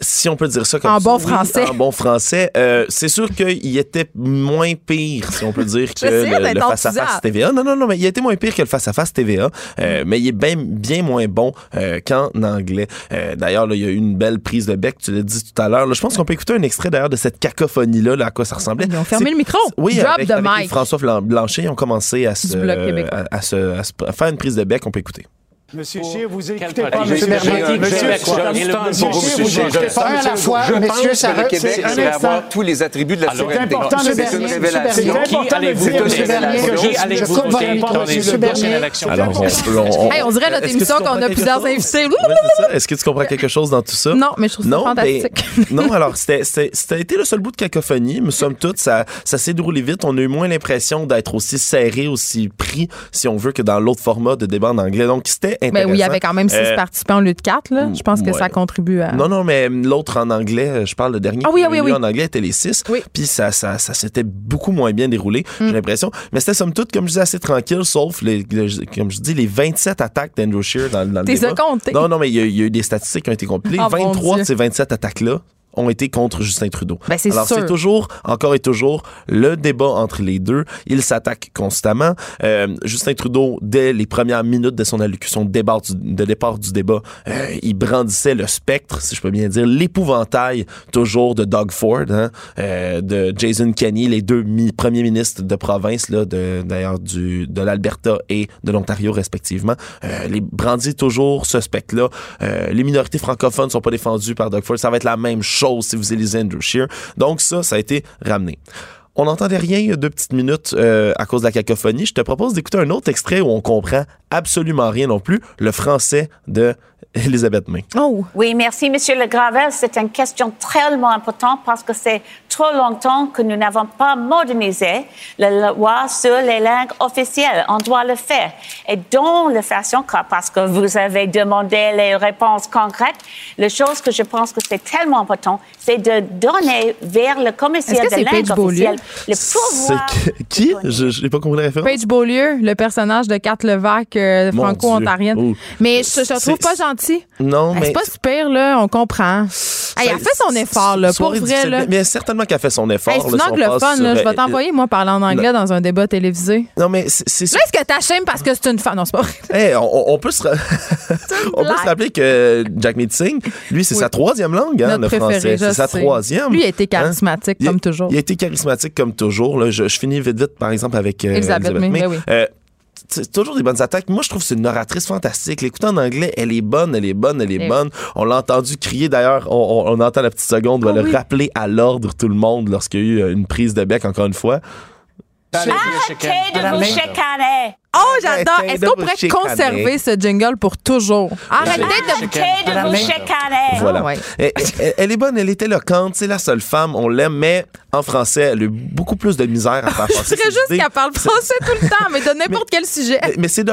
Si on peut dire ça comme En ça. bon oui, français. En bon français. Euh, c'est sûr qu'il était moins pire, si on peut dire, que le, face-à-face. TVA. Non, non, non, mais il était moins pire que le face-à-face TVA. Euh, mais il est bien, bien moins bon euh, qu'en anglais. Euh, d'ailleurs, là, il y a eu une belle prise de bec, tu l'as dit tout à l'heure. là. Je pense qu'on peut écouter un extrait d'ailleurs de cette cacophonie-là, là, à quoi ça ressemblait. Ils ont fermé le micro. Oui, Drop avec. François Blan- Blanchet, ils ont commencé à se, à, à se, à se- faire une prise de bec. On peut écouter. Monsieur Scheer, vous écoutez pas Monsieur je- Monsieur je- vous écoutez pas un à la fois. Je Messieurs, pense ça que le re- Québec c'est un devrait instant. avoir tous les attributs de la C'est souveraineté. important C'est une Bernier. Monsieur révélation. Bernier, c'est important de dire, Monsieur Bernier, que je- coupe votre micro, Monsieur Bernier. on, on- Hey, on dirait notre Est-ce que tu émission qu'on comprends a quelque plusieurs chose? invités. Est-ce que tu comprends quelque chose dans tout ça? Non, mais je trouve ça Non, fantastique. ben, non, alors, c'était, c'était, c'était été le seul bout de cacophonie, mais somme toute, ça, ça s'est déroulé vite. On a eu moins l'impression d'être aussi serré, aussi pris, si on veut, que dans l'autre format de débat en anglais. Donc, c'était intéressant. Oui, il y avait quand même six Euh, participants au lieu de quatre. Là. Je pense que ouais. ça contribue à. Non, non, mais l'autre en anglais, je parle le dernier. Ah oui, ah oui, oui. En anglais était les six. Oui. Puis ça, ça, ça s'était beaucoup moins bien déroulé, Mm. j'ai l'impression. Mais c'était somme toute, comme je dis, assez tranquille, sauf, les, le- comme je dis, les 27 attaques d'Andrew Shear dans, dans le T'es débat. Non, non, mais il y, a- il y a eu des statistiques qui ont été compilées. Oh, mon 23 Dieu. de ces 27 attaques-là ont été contre Justin Trudeau. Ben, c'est Alors, c'est toujours, encore et toujours, le débat entre les deux. Ils s'attaquent constamment. Euh, Justin Trudeau, dès les premières minutes de son allocution de départ du, de départ du débat, euh, il brandissait le spectre, si je peux bien dire, l'épouvantail toujours de Doug Ford, hein, euh, de Jason Kenney, les deux mi- premiers ministres de province, là, de, d'ailleurs, du, de l'Alberta et de l'Ontario, respectivement. Euh, les brandit toujours ce spectre-là. Euh, les minorités francophones sont pas défendues par Doug Ford. Ça va être la même chose si vous élisez Andrew Scheer. Donc ça, ça a été ramené. On n'entendait rien il y a deux petites minutes euh, à cause de la cacophonie. Je te propose d'écouter un autre extrait où on comprend absolument rien non plus, le français de Elisabeth May. Oh! Oui, merci, Monsieur Le Gravel. C'est une question tellement importante parce que c'est trop longtemps que nous n'avons pas modernisé la loi sur les langues officielles. On doit le faire. Et dans la façon, parce que vous avez demandé les réponses concrètes, la chose que je pense que c'est tellement important, c'est de donner vers le commissaire de langue Paige Beaulieu? officielle le pouvoir. Qui? Je n'ai pas compris la référence. Page Beaulieu, le personnage de Kat Levac, euh, franco-ontarienne. Mais je, le trouve pas gentil. Non, mais... C'est pas super, là, on comprend. Hey, elle a fait son effort, là, pour vrai, là. Mais certainement qu'elle a fait son effort. Hey, c'est là, si on sur, là. Je vais euh, t'envoyer, moi, parler en anglais dans un débat télévisé. Non, mais c'est Là, est-ce que t'achèmes parce que c'est une femme? Non, c'est pas vrai. Hey, on, on peut se on peut se rappeler que Jack Meeting, lui, c'est Oui. sa troisième langue, hein, Notre le préféré, français. C'est sa troisième. Lui, il a été Hein? charismatique, comme toujours. Il a été charismatique comme toujours. Là. Je, je finis vite, vite, par exemple, avec euh, Elisabeth May, ben oui. Euh, c'est toujours des bonnes attaques. Moi, je trouve que c'est une oratrice fantastique. L'écouter en anglais, elle est bonne, elle est bonne, elle est Eh bonne. On l'a entendu crier d'ailleurs. On, on- on entend la petite seconde. On va Oh le oui. rappeler à l'ordre tout le monde lorsqu'il y a eu une prise de bec, encore une fois. Arrêtez de vous chicaner. Oh, j'adore. Est-ce qu'on pourrait chicaner. conserver ce jingle pour toujours? Arrêtez de... Vous chicaner. Voilà. Ouais. Elle, est bonne, elle est éloquente, c'est la seule femme, on l'aime, mais en français, elle a eu beaucoup plus de misère à faire Je passer dirais ses juste qu'elle parle français tout le temps, mais de n'importe quel sujet. Mais, c'est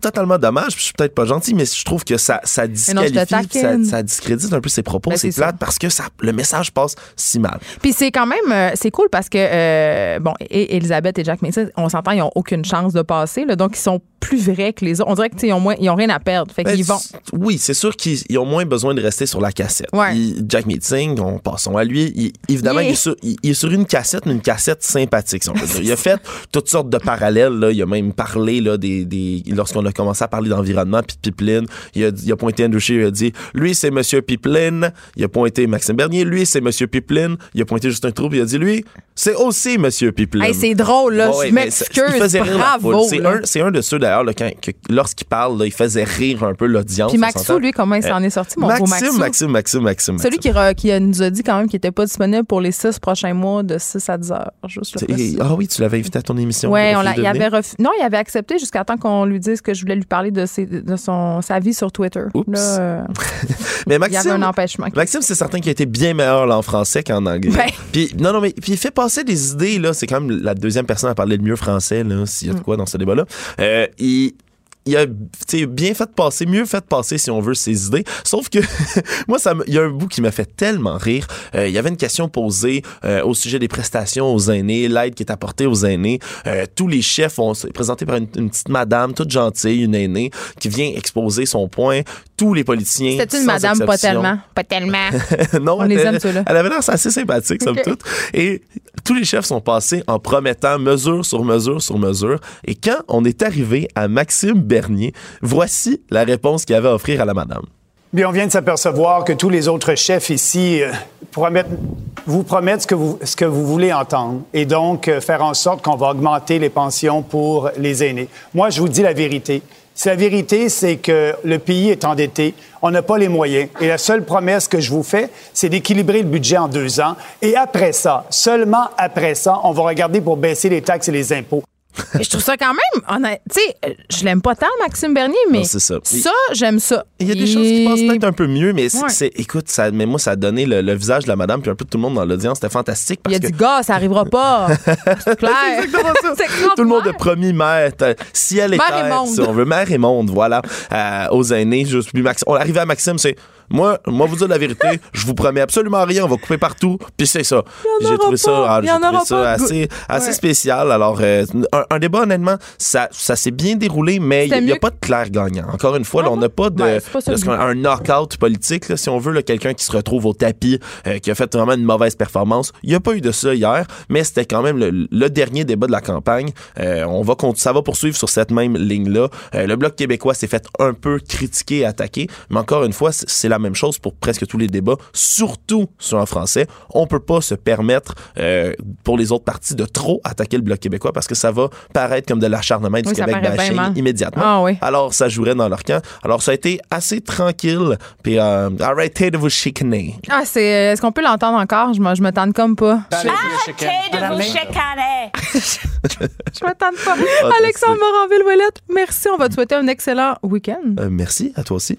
totalement dommage, puis je suis peut-être pas gentil, mais je trouve que ça, ça disqualifie, ça, discrédite un peu ses propos, Ben, c'est c'est plate parce que ça, le message passe si mal. Puis c'est quand même, euh, c'est cool parce que, euh, bon, et Elisabeth et Jack Mason, on s'entend, ils ont aucune chance de passer, là, donc ils sont plus vrais que les autres. On dirait qu'ils ont moins, ils ont rien à perdre, fait Ben, qu'ils vont. Oui, c'est sûr qu'ils ils ont moins besoin de rester sur la cassette. Ouais. Il- Jack Meeting, on passons à lui. il- évidemment, Yeah. il, est sur, il- il est sur une cassette, mais une cassette sympathique, si on peut dire. Il a fait toutes sortes de parallèles. Là. Il a même parlé là, des, des lorsqu'on a commencé à parler d'environnement puis de pipeline. Il a, il a pointé Andrew Scheer, il a dit lui c'est Monsieur Pipeline. Il a pointé Maxime Bernier, lui c'est Monsieur Pipeline. Il a pointé Justin puis il a dit lui c'est aussi Monsieur Pipeline. Hey, c'est drôle, là. Ouais, je m'excuse. Bravo. C'est là. un, c'est un de ceux d'ailleurs lorsqu'il parle, là, il faisait rire un peu l'audience. Puis Maxou, lui, comment il s'en est sorti, mon beau Maxime, Maxou? Maxime, Maxime, Maxime, Celui Maxime. qui, re- qui nous a dit quand même qu'il n'était pas disponible pour les six prochains mois de 6 à 10 heures. Juste. Ah oui, tu l'avais invité à ton émission. Ouais, il on avait Non, il avait accepté jusqu'à temps qu'on lui dise que je voulais lui parler de, ses, de son, sa vie sur Twitter. Oups. Là, euh, Mais il y avait un Maxime, empêchement. Maxime, c'est certain qu'il a été bien meilleur là, en français qu'en anglais. Ben. Puis non, non, mais puis il fait passer des idées là. C'est quand même la deuxième personne à parler le mieux français. S'il y a Mm. de quoi dans ce débat-là, euh, il il a bien fait passer, mieux fait passer si on veut ses idées. Sauf que moi, ça, il y a un bout qui m'a fait tellement rire. Euh, il y avait une question posée euh, au sujet des prestations aux aînés, l'aide qui est apportée aux aînés. Euh, tous les chefs ont présenté par une petite madame toute gentille, une aînée qui vient exposer son point. Tous les politiciens. C'était une sans madame, pas tellement. Pas tellement. non, On elle, les aime, elle avait l'air assez sympathique, somme toute. Et tous les chefs sont passés en promettant mesure sur mesure sur mesure. Et quand on est arrivé à Maxime Bernier, voici la réponse qu'il avait à offrir à la madame. Bien, on vient de s'apercevoir que tous les autres chefs ici euh, promettent, vous promettent ce que vous, ce que vous voulez entendre et donc euh, faire en sorte qu'on va augmenter les pensions pour les aînés. Moi, je vous dis la vérité. La vérité, c'est que le pays est endetté, on n'a pas les moyens. Et la seule promesse que je vous fais, c'est d'équilibrer le budget en deux ans. Et après ça, seulement après ça, on va regarder pour baisser les taxes et les impôts. Mais je trouve ça quand même, honnête- tu sais, je l'aime pas tant, Maxime Bernier, mais Non, c'est ça. ça, j'aime ça. Il y a des choses qui passent peut-être un peu mieux, mais c'est, Ouais. c'est- écoute, ça, mais moi, ça a donné le, le visage de la madame puis un peu de tout le monde dans l'audience. C'était fantastique Il parce a que dit, gars, ça arrivera pas. c'est clair. C'est tout le monde a promis mère, si elle est Mère et terre, monde. si on veut mère et monde, voilà, euh, aux aînés. Juste, puis Maxime, on arrive à Maxime, c'est moi, moi vous dire la vérité, je vous promets absolument rien, on va couper partout, puis c'est ça. J'ai trouvé ça, ah, j'ai trouvé ça assez, assez Ouais. spécial. Alors, euh, un, un débat honnêtement, ça, ça s'est bien déroulé, mais il n'y a pas de clair gagnant. Encore une fois, là, on n'a pas de, Ouais, pas qu'on- un knockout politique, là, si on veut, quelqu'un qui se retrouve au tapis, euh, qui a fait vraiment une mauvaise performance. Il n'y a pas eu de ça hier, mais c'était quand même le, le dernier débat de la campagne. Euh, on va ça va poursuivre sur cette même ligne-là. Le Bloc québécois s'est fait un peu critiquer et attaquer, mais encore une fois, c'est- c'est la même chose pour presque tous les débats, surtout sur en français. On peut pas se permettre, euh, pour les autres partis, de trop attaquer le Bloc québécois parce que ça va paraître comme de l'acharnement du Oui, ça Québec bashing immédiatement. Ah oui. Alors, ça jouerait dans leur camp. Alors, ça a été assez tranquille. Puis, euh, arrêtez de vous chicaner. Ah, c'est. Est-ce qu'on peut l'entendre encore? Je me, je me tente comme pas. Arrêtez de vous chicaner. Je me tente pas. Ah, Alexandre Moranville-Ouellette, merci. On va te souhaiter un excellent week-end. Euh, merci, à toi aussi.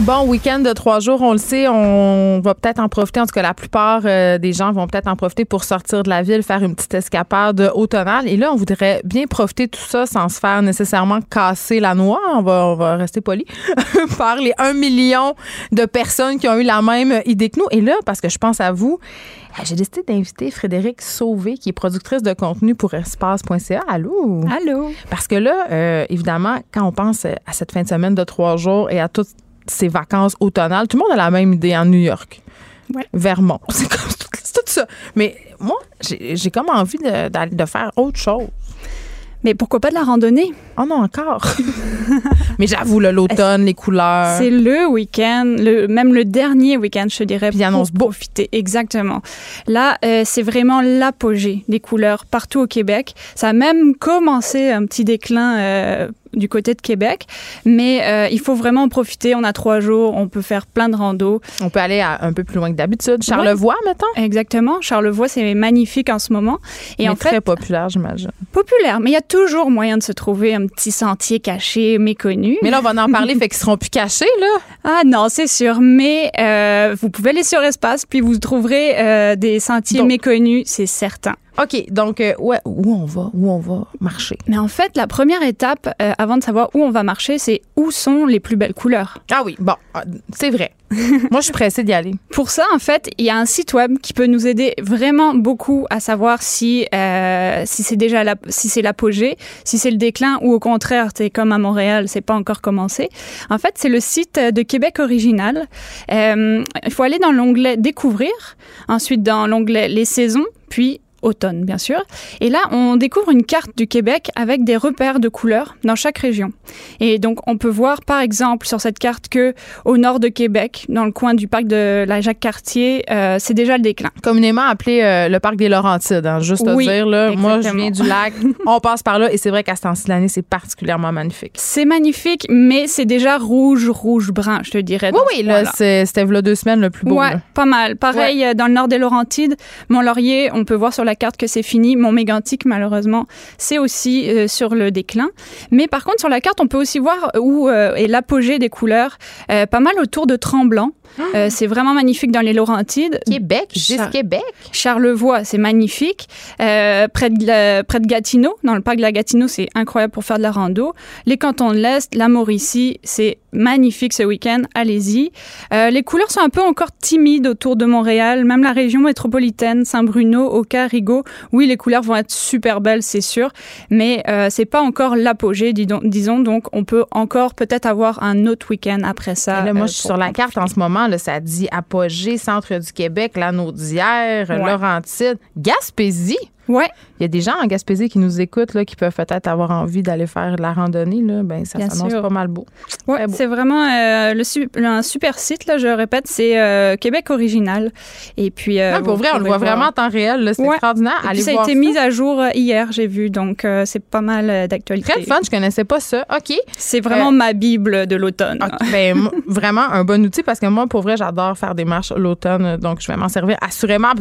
Bon week-end de trois jours, on le sait, on va peut-être en profiter. En tout cas, la plupart euh, des gens vont peut-être en profiter pour sortir de la ville, faire une petite escapade automnale. Et là, on voudrait bien profiter de tout ça sans se faire nécessairement casser la noix. On va, on va rester poli par les un million de personnes qui ont eu la même idée que nous. Et là, parce que je pense à vous, euh, j'ai décidé d'inviter Frédéric Sauvé, qui est productrice de contenu pour espace.ca. Allô? Allô? Parce que là, euh, évidemment, quand on pense à cette fin de semaine de trois jours et à toutes ces vacances automnales, tout le monde a la même idée en New York. Ouais. Vermont. C'est comme tout ça. Mais moi, j'ai comme envie de, de faire autre chose. Mais pourquoi pas de la randonnée? Oh non, encore. Mais j'avoue, l'automne, les couleurs. C'est le week-end, le, même le dernier week-end, je dirais, Puis il annonce pour profiter. Exactement. Là, euh, c'est vraiment l'apogée des couleurs partout au Québec. Ça a même commencé un petit déclin euh, du côté de Québec, mais euh, il faut vraiment en profiter. On a trois jours, on peut faire plein de randos. On peut aller à- un peu plus loin que d'habitude. Charlevoix, mettons? Exactement. Charlevoix, c'est magnifique en ce moment. Et en très fait, populaire, j'imagine. populaire, mais il y a toujours moyen de se trouver un petit sentier caché, méconnu. Mais là, on va en parler, fait qu'ils seront plus cachés, là. Ah non, c'est sûr, mais euh, vous pouvez aller sur Espace, puis vous trouverez euh, des sentiers Donc- méconnus, c'est certain. OK, donc, euh, ouais, où on va? Où on va marcher? Mais en fait, la première étape, euh, avant de savoir où on va marcher, c'est où sont les plus belles couleurs. Ah oui, bon, ah, c'est vrai. Moi, je suis pressée d'y aller. Pour ça, en fait, il y a un site web qui peut nous aider vraiment beaucoup à savoir si euh, si c'est déjà la, si c'est l'apogée, si c'est le déclin ou au contraire, c'est comme à Montréal, c'est pas encore commencé. En fait, c'est le site de Québec original. Euh, il faut aller dans l'onglet découvrir, ensuite dans l'onglet les saisons, puis automne, bien sûr. Et là, on découvre une carte du Québec avec des repères de couleurs dans chaque région. Et donc, on peut voir, par exemple, sur cette carte que au nord de Québec, dans le coin du parc de la Jacques-Cartier, euh, c'est déjà le déclin. Communément appelé euh, le parc des Laurentides, hein, juste à dire. Là, moi, je viens du lac, on passe par là et c'est vrai qu'à ce temps-ci de l'année, c'est particulièrement magnifique. C'est magnifique, mais c'est déjà rouge, rouge-brun, je te dirais. Oui, oui, là, c'était là deux semaines le plus beau. Ouais, pas mal. Pareil, euh, dans le nord des Laurentides, Mont-Laurier, on peut voir sur la carte que c'est fini. Mont-Mégantic, malheureusement, c'est aussi sur le déclin. Mais par contre, sur la carte, on peut aussi voir où est l'apogée des couleurs, pas mal autour de Tremblant. Euh, c'est vraiment magnifique dans les Laurentides. Québec, juste Québec. Charlevoix, c'est magnifique. Euh, près, de près de Gatineau, dans le parc de la Gatineau, c'est incroyable pour faire de la rando. Les cantons de l'Est, la Mauricie, c'est magnifique ce week-end. Allez-y. Euh, les couleurs sont un peu encore timides autour de Montréal, même la région métropolitaine, Saint-Bruno, Oka, Rigaud. Oui, les couleurs vont être super belles, c'est sûr, mais c'est pas encore l'apogée, disons. Donc, on peut encore peut-être avoir un autre week-end après ça. là, moi, je suis sur la carte en ce moment ça dit apogée, centre du Québec, l'anneau d'hier, Laurentide, Gaspésie. Ouais. Il y a des gens en Gaspésie qui nous écoutent, là, qui peuvent peut-être avoir envie d'aller faire de la randonnée. Là. Ben, ça s'annonce pas mal beau. Oui, c'est vraiment euh, le, un super site, là, je répète, c'est euh, Québec original. Et puis, euh, pour vrai, on le voit vraiment en temps réel. C'est extraordinaire. Et puis, ça a été mis à jour hier, j'ai vu. Donc, c'est pas mal d'actualité. Très fun, je connaissais pas ça. OK. C'est vraiment ma Bible de l'automne. ben, vraiment un bon outil parce que moi, pour vrai, j'adore faire des marches l'automne. Donc, je vais m'en servir assurément.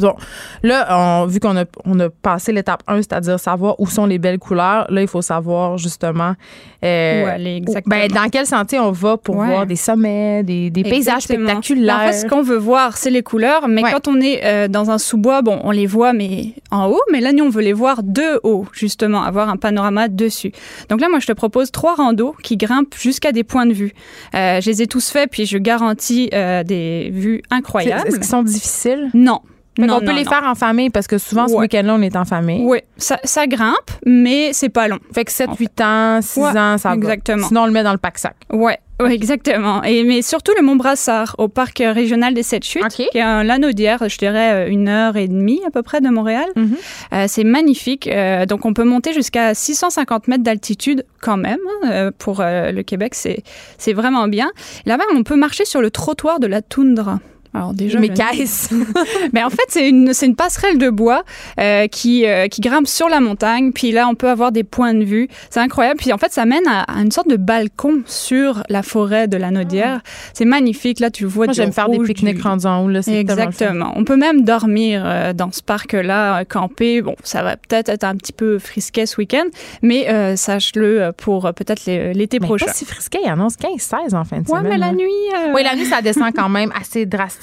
là, on, vu qu'on a, on a passer l'étape 1, c'est-à-dire savoir où sont les belles couleurs. Là, il faut savoir justement euh, ben, dans quel sentier on va pour voir des sommets, des, paysages spectaculaires. En fait, ce qu'on veut voir, c'est les couleurs, mais quand on est euh, dans un sous-bois, bon, on les voit mais en haut, mais là, nous, on veut les voir de haut, justement, avoir un panorama dessus. Donc là, moi, je te propose trois randos qui grimpent jusqu'à des points de vue. Euh, je les ai tous faits, puis je garantis des vues incroyables. Est-ce qu'ils sont difficiles? Non, on peut les faire en famille parce que souvent, ce week-end-là, on est en famille. Oui, ça, grimpe, mais c'est pas long. Fait que 7, 8 ans, 6 ans, ça exactement. Sinon, on le met dans le pack-sac. Ouais. Oui, exactement. Et, mais surtout le Mont Brassard, au parc régional des Sept Chutes, qui est un lanaudière, je dirais une heure et demie à peu près de Montréal. Mhm. Euh, c'est magnifique. Euh, donc, on peut monter jusqu'à 650 mètres d'altitude quand même. Hein, euh, pour le Québec, c'est vraiment bien. Là-bas, on peut marcher sur le trottoir de la toundra. Alors déjà, mais qu'est-ce Mais en fait, c'est une, c'est une passerelle de bois euh, qui, euh, qui grimpe sur la montagne. Puis là, on peut avoir des points de vue. C'est incroyable. Puis en fait, ça mène à, une sorte de balcon sur la forêt de la Naudière. C'est magnifique. Là, tu vois. Moi, j'aime faire des pique-niques rendus en haut. Là, Exactement. On peut même dormir euh, dans ce parc-là, camper. Bon, ça va peut-être être un petit peu frisquet ce week-end, mais sache-le pour peut-être l'été prochain. Pas si frisquet. Il annonce 15-16 en fin de semaine. Ouais, mais la nuit. Oui, la nuit, ça descend quand même assez drastiquement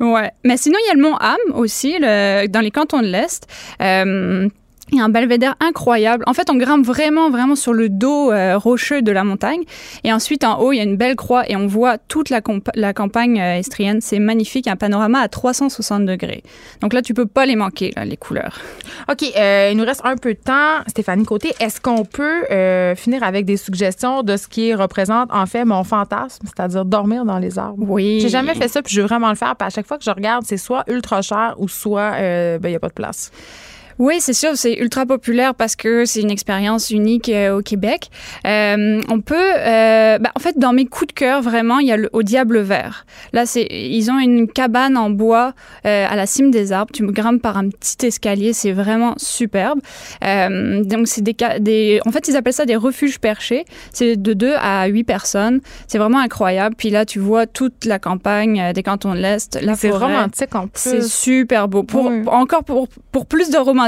Ouais. Mais sinon, il y a le mont Ham aussi, dans les cantons de l'Est. Euh, il y a un belvédère incroyable. En fait, on grimpe vraiment, vraiment sur le dos euh, rocheux de la montagne. Et ensuite, en haut, il y a une belle croix et on voit toute la, la campagne euh, estrienne. C'est magnifique, un panorama à 360 degrés. Donc là, tu peux pas les manquer, les couleurs. OK, euh, il nous reste un peu de temps. Stéphanie Côté, est-ce qu'on peut finir avec des suggestions de ce qui représente, en fait, mon fantasme, c'est-à-dire dormir dans les arbres? Oui. J'ai jamais fait ça, puis je veux vraiment le faire. Puis à chaque fois que je regarde, c'est soit ultra cher ou soit ben, il n'y a pas de place. Oui, c'est sûr, c'est ultra populaire parce que c'est une expérience unique euh, au Québec. Euh, on peut, euh, bah, en fait, dans mes coups de cœur, vraiment, il y a le au Diable Vert. Là, c'est, ils ont une cabane en bois euh, à la cime des arbres. Tu me grimpes par un petit escalier, c'est vraiment superbe. Euh, donc, c'est des, des, en fait, ils appellent ça des refuges perchés. C'est de 2 à 8 personnes. C'est vraiment incroyable. Puis là, tu vois toute la campagne des cantons de l'Est, la C'est romantique en plus. C'est super beau. Pour, Encore pour, pour plus de romantisme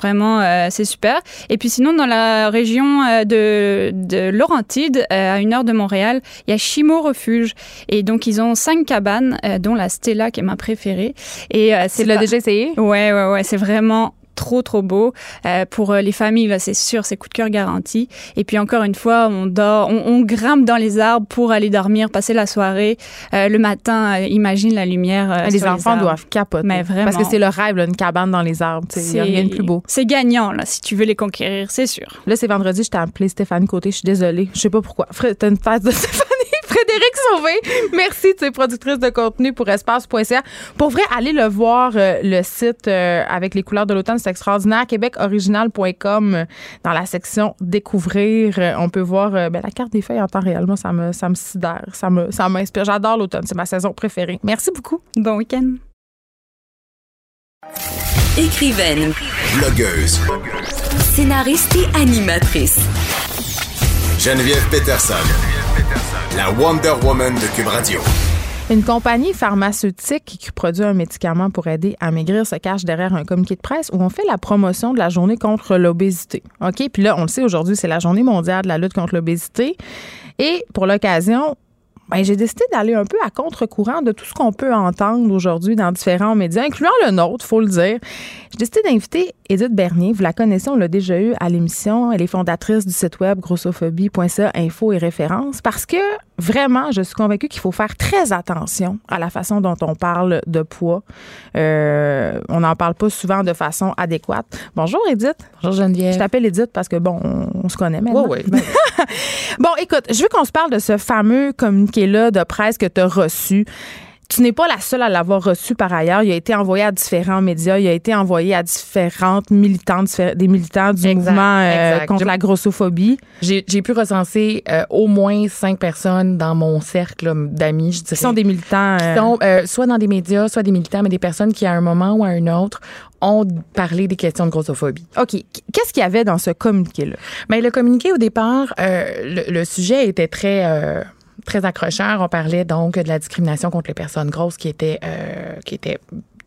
vraiment euh. C'est euh, super. Et puis sinon, dans la région euh, de, de Laurentide, euh, à une heure de Montréal, il y a Chimo Refuge. Et donc, ils ont cinq cabanes, dont la Stella, qui est ma préférée. Et c'est Tu l'as déjà essayé? Ouais, ouais, ouais. C'est vraiment trop trop beau. Euh, pour les familles, c'est sûr, c'est coup de cœur garanti. Et puis encore une fois, on dort, on, on grimpe dans les arbres pour aller dormir, passer la soirée. le matin, imagine la lumière. les enfants doivent capoter. Mais vraiment. Parce que c'est le rêve, là, une cabane dans les arbres. Il n'y a rien de plus beau. C'est gagnant, là, si tu veux les conquérir, c'est sûr. Là, c'est vendredi, je t'ai appelé Stéphanie Côté. Je suis désolée. Je sais pas pourquoi. T'as une face de Stéphanie. Frédéric Sauvé, merci, tu es productrice de contenu pour espace.ca. Pour vrai, allez le voir, euh, le site euh, avec les couleurs de l'automne, c'est extraordinaire. québecoriginal.com euh, dans la section découvrir, on peut voir ben, la carte des feuilles en temps réel. Moi, ça me, ça me sidère, ça me, ça m'inspire. J'adore l'automne, c'est ma saison préférée. Merci beaucoup. Bon week-end. Écrivaine. Blogueuse. Scénariste et animatrice. Geneviève Peterson. La Wonder Woman de Cube Radio. Une compagnie pharmaceutique qui produit un médicament pour aider à maigrir se cache derrière un communiqué de presse où on fait la promotion de la journée contre l'obésité. OK? Puis là, on le sait, aujourd'hui, c'est la journée mondiale de la lutte contre l'obésité. Et pour l'occasion, ben, j'ai décidé d'aller un peu à contre-courant de tout ce qu'on peut entendre aujourd'hui dans différents médias, incluant le nôtre, faut le dire. J'ai décidé d'inviter Edith Bernier. Vous la connaissez, on l'a déjà eu à l'émission. Elle est fondatrice du site web grossophobie.ca, info et références, parce que vraiment, je suis convaincue qu'il faut faire très attention à la façon dont on parle de poids. Euh, on n'en parle pas souvent de façon adéquate. Bonjour Edith. Bonjour Geneviève. Je t'appelle Edith parce que, bon, on, se connaît maintenant. Oui, oui. bon, écoute, je veux qu'on se parle de ce fameux communiqué-là de presse que tu as reçu. Tu n'es pas la seule à l'avoir reçu par ailleurs. Il a été envoyé à différents médias. Il a été envoyé à différentes militantes, des militants du mouvement euh, contre la grossophobie. J'ai pu recenser euh, au moins cinq personnes dans mon cercle d'amis, je dirais. Qui sont des militants. Qui sont euh, soit dans des médias, soit des militants, mais des personnes qui, à un moment ou à un autre, ont parlé des questions de grossophobie. OK. Qu'est-ce qu'il y avait dans ce communiqué-là? Bien, le communiqué, au départ, le, le, sujet était très très accrocheur. On parlait donc de la discrimination contre les personnes grosses qui était, euh, qui était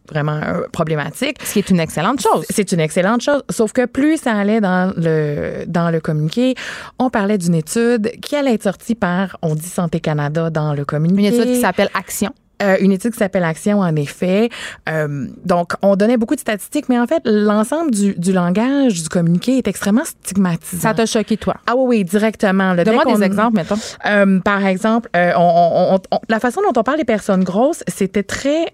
vraiment euh, problématique. Ce qui est une excellente chose. C'est une excellente chose. Sauf que plus ça allait dans le, dans le communiqué, on parlait d'une étude qui allait être sortie par, on dit Santé Canada dans le communiqué. Une étude qui s'appelle Action. Euh, une étude qui s'appelle Action, en effet. Euh, donc, on donnait beaucoup de statistiques, mais en fait, l'ensemble du, du, langage du communiqué est extrêmement stigmatisant. Ça t'a choqué, toi? Ah oui, oui, directement. Donne-moi des exemples, mettons. Euh, par exemple, euh, on, on, la façon dont on parle des personnes grosses, c'était très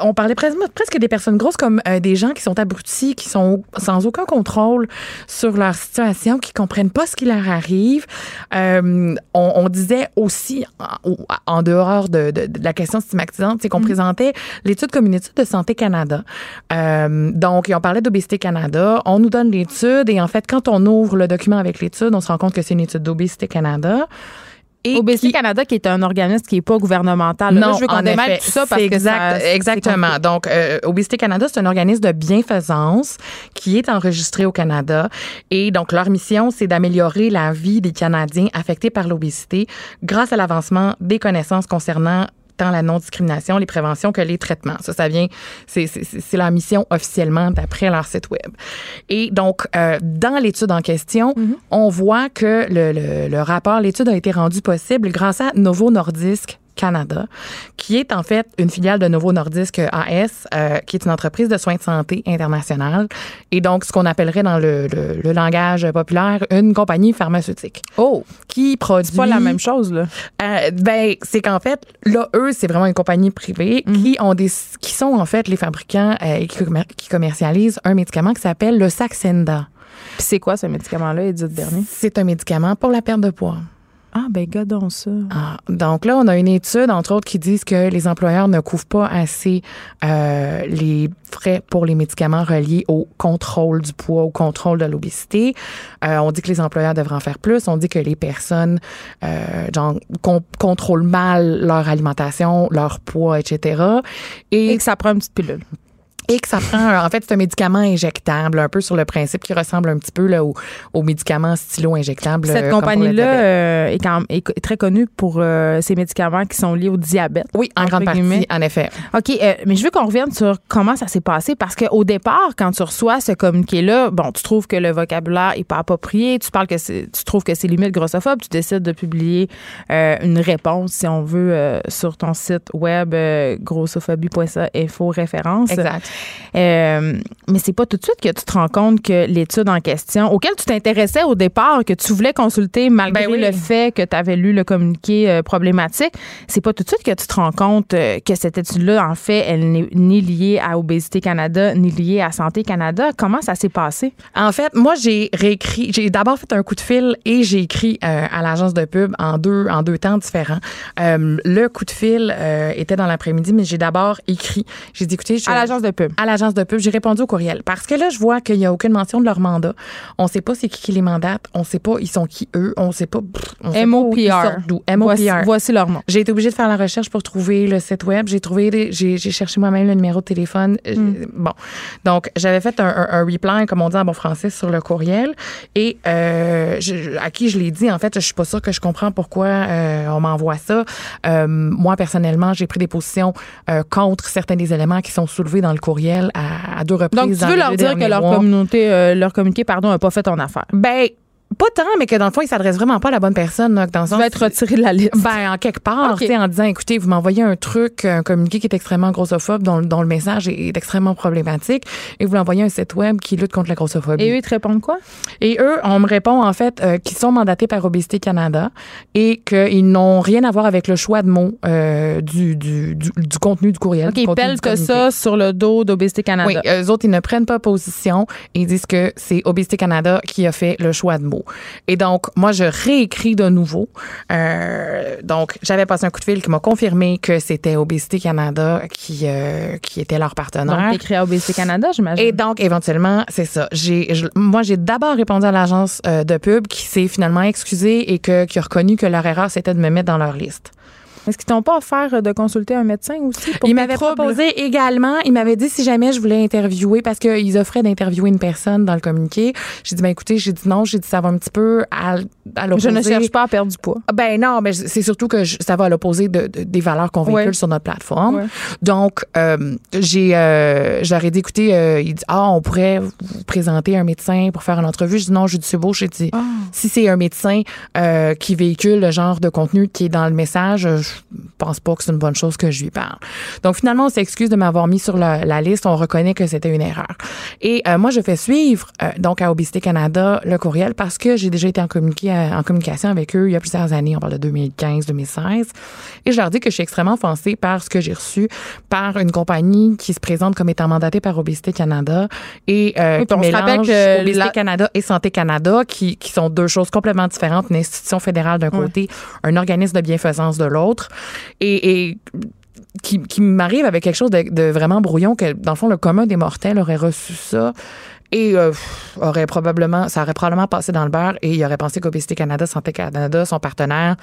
on parlait presque, presque des personnes grosses comme euh, des gens qui sont abrutis, qui sont sans aucun contrôle sur leur situation, qui comprennent pas ce qui leur arrive. Euh, on, disait aussi, en, dehors de, la question stigmatisante, c'est qu'on mm-hmm. présentait l'étude comme une étude de Santé Canada. Euh, donc, on parlait d'Obésité Canada. On nous donne l'étude et en fait, quand on ouvre le document avec l'étude, on se rend compte que c'est une étude d'Obésité Canada. Obésité Canada, qui est un organisme qui n'est pas gouvernemental. Non, je veux qu'on démêle tout ça parce exact, que Exactement. Donc, euh, Obésité Canada, c'est un organisme de bienfaisance qui est enregistré au Canada. Et donc, leur mission, c'est d'améliorer la vie des Canadiens affectés par l'obésité grâce à l'avancement des connaissances concernant tant la non-discrimination, les préventions que les traitements. Ça, ça vient, c'est la mission officiellement d'après leur site web. Et donc, euh, dans l'étude en question, mm-hmm. on voit que le, le, le rapport, l'étude a été rendue possible grâce à Novo Nordisk Canada, qui est en fait une filiale de Novo Nordisk AS, euh, qui est une entreprise de soins de santé internationale, et donc ce qu'on appellerait dans le, le, langage populaire une compagnie pharmaceutique. Oh, qui produit. C'est pas la même chose là. Euh, ben, c'est qu'en fait, là, eux, c'est vraiment une compagnie privée mhm. qui ont des, qui sont en fait les fabricants euh, qui, commercialisent un médicament qui s'appelle le Saxenda. Puis c'est quoi ce médicament-là, Edith Bernier? C'est un médicament pour la perte de poids. Ah, ben, gadons ça. Ah, donc là, on a une étude, entre autres, qui dit que les employeurs ne couvrent pas assez euh, les frais pour les médicaments reliés au contrôle du poids, au contrôle de l'obésité. Euh, on dit que les employeurs devraient en faire plus. On dit que les personnes, euh, genre, contrôlent mal leur alimentation, leur poids, etc. Et, Et que ça prend une petite pilule et que ça prend, en fait, c'est un médicament injectable, un peu sur le principe qui ressemble un petit peu là, au, au médicament stylo injectable. Cette euh, compagnie-là euh, est, quand est très connue pour euh, ces médicaments qui sont liés au diabète. Oui, en grande partie, en effet. OK, mais je veux qu'on revienne sur comment ça s'est passé parce qu'au départ, quand tu reçois ce communiqué-là, bon, tu trouves que le vocabulaire est pas approprié, tu parles que tu trouves que c'est limite grossophobe, tu décides de publier une réponse, si on veut, sur ton site web grossophobie.ca info référence. Exact. Euh, mais c'est pas tout de suite que tu te rends compte que l'étude en question, auquel tu t'intéressais au départ, que tu voulais consulter malgré ben le fait que tu avais lu le communiqué euh, problématique, c'est pas tout de suite que tu te rends compte euh, que cette étude-là, en fait, elle n'est ni liée à Obésité Canada, ni liée à Santé Canada. Comment ça s'est passé? En fait, moi, j'ai réécrit, j'ai d'abord fait un coup de fil et j'ai écrit à l'agence de pub en deux, en deux temps différents. le coup de fil était dans l'après-midi, mais j'ai d'abord écrit. J'ai dit, écoutez, à l'agence de pub. À l'agence de pub. J'ai répondu au courriel. Parce que là, je vois qu'il n'y a aucune mention de leur mandat. On ne sait pas c'est qui qui les mandate. On ne sait pas ils sont qui eux. On ne sait pas. MOPR. Voici, voici, leur nom. J'ai été obligée de faire la recherche pour trouver le site web. J'ai trouvé, j'ai cherché moi-même le numéro de téléphone. Euh, hmm. Bon. Donc, j'avais fait un, reply, comme on dit en bon français, sur le courriel. Et euh, à qui je l'ai dit, en fait, je suis pas sûre que je comprends pourquoi euh, on m'envoie ça. moi, personnellement, j'ai pris des positions contre certains des éléments qui sont soulevés dans le courriel à, deux reprises. Donc, tu veux leur dire que leur communauté, euh, leur communiqué, pardon, n'a pas fait ton affaire? Ben, pas tant, mais que dans le fond, il s'adresse vraiment pas à la bonne personne. Là, dans le sens, va être retiré de la liste. Ben, en quelque part, en disant, écoutez, vous m'envoyez un truc, un communiqué qui est extrêmement grossophobe, dont, dont le message est, extrêmement problématique, et vous l'envoyez un site web qui lutte contre la grossophobie. Et eux, ils te répondent quoi? Et eux, on me répond, en fait, euh, qu'ils sont mandatés par Obésité Canada et qu'ils n'ont rien à voir avec le choix de mots euh, du, du, du, contenu du courriel. OK, ils pèlent que ça sur le dos d'Obésité Canada. Oui, eux autres, ils ne prennent pas position et ils disent que c'est Obésité Canada qui a fait le choix de mots. Et donc, moi, je réécris de nouveau. Euh, donc, j'avais passé un coup de fil qui m'a confirmé que c'était Obésité Canada qui, euh, qui était leur partenaire. Donc, écrit à Obésité Canada, j'imagine. Et donc, éventuellement, c'est ça. J'ai, moi, j'ai d'abord répondu à l'agence euh, de pub qui s'est finalement excusée et que, qui a reconnu que leur erreur, c'était de me mettre dans leur liste. Est-ce qu'ils t'ont pas offert de consulter un médecin aussi pour Il m'avait proposé également, il m'avait dit si jamais je voulais interviewer, parce qu'ils offraient d'interviewer une personne dans le communiqué. J'ai dit, ben écoutez, j'ai dit non, j'ai dit ça va un petit peu à, à l'opposé. Je ne cherche pas à perdre du poids. Ben non, mais c'est surtout que ça va à l'opposé de, des valeurs qu'on véhicule sur notre plateforme. Donc, euh, j'ai, euh, j'aurais dit, écoutez, euh, il dit, ah, on pourrait vous présenter un médecin pour faire une entrevue. Je dis non, je dis c'est beau. J'ai dit, ah. si c'est un médecin euh, qui véhicule le genre de contenu qui est dans le message, je pense pas que c'est une bonne chose que je lui parle. Donc finalement, on s'excuse de m'avoir mis sur la, liste. On reconnaît que c'était une erreur. Et euh, moi, je fais suivre euh, donc à Obésité Canada le courriel parce que j'ai déjà été en, en communication avec eux il y a plusieurs années. On parle de 2015-2016. Et je leur dis que je suis extrêmement offensée par ce que j'ai reçu par une compagnie qui se présente comme étant mandatée par Obésité Canada et euh, qui mélange Obésité Canada et Santé Canada, qui, qui sont deux choses complètement différentes. Une institution fédérale d'un côté, un organisme de bienfaisance de l'autre et, qui, m'arrive avec quelque chose de, vraiment brouillon, que dans le fond, le commun des mortels aurait reçu ça et euh, aurait probablement, ça aurait probablement passé dans le beurre et il aurait pensé qu'Obésité Canada, Santé Canada, son partenaire,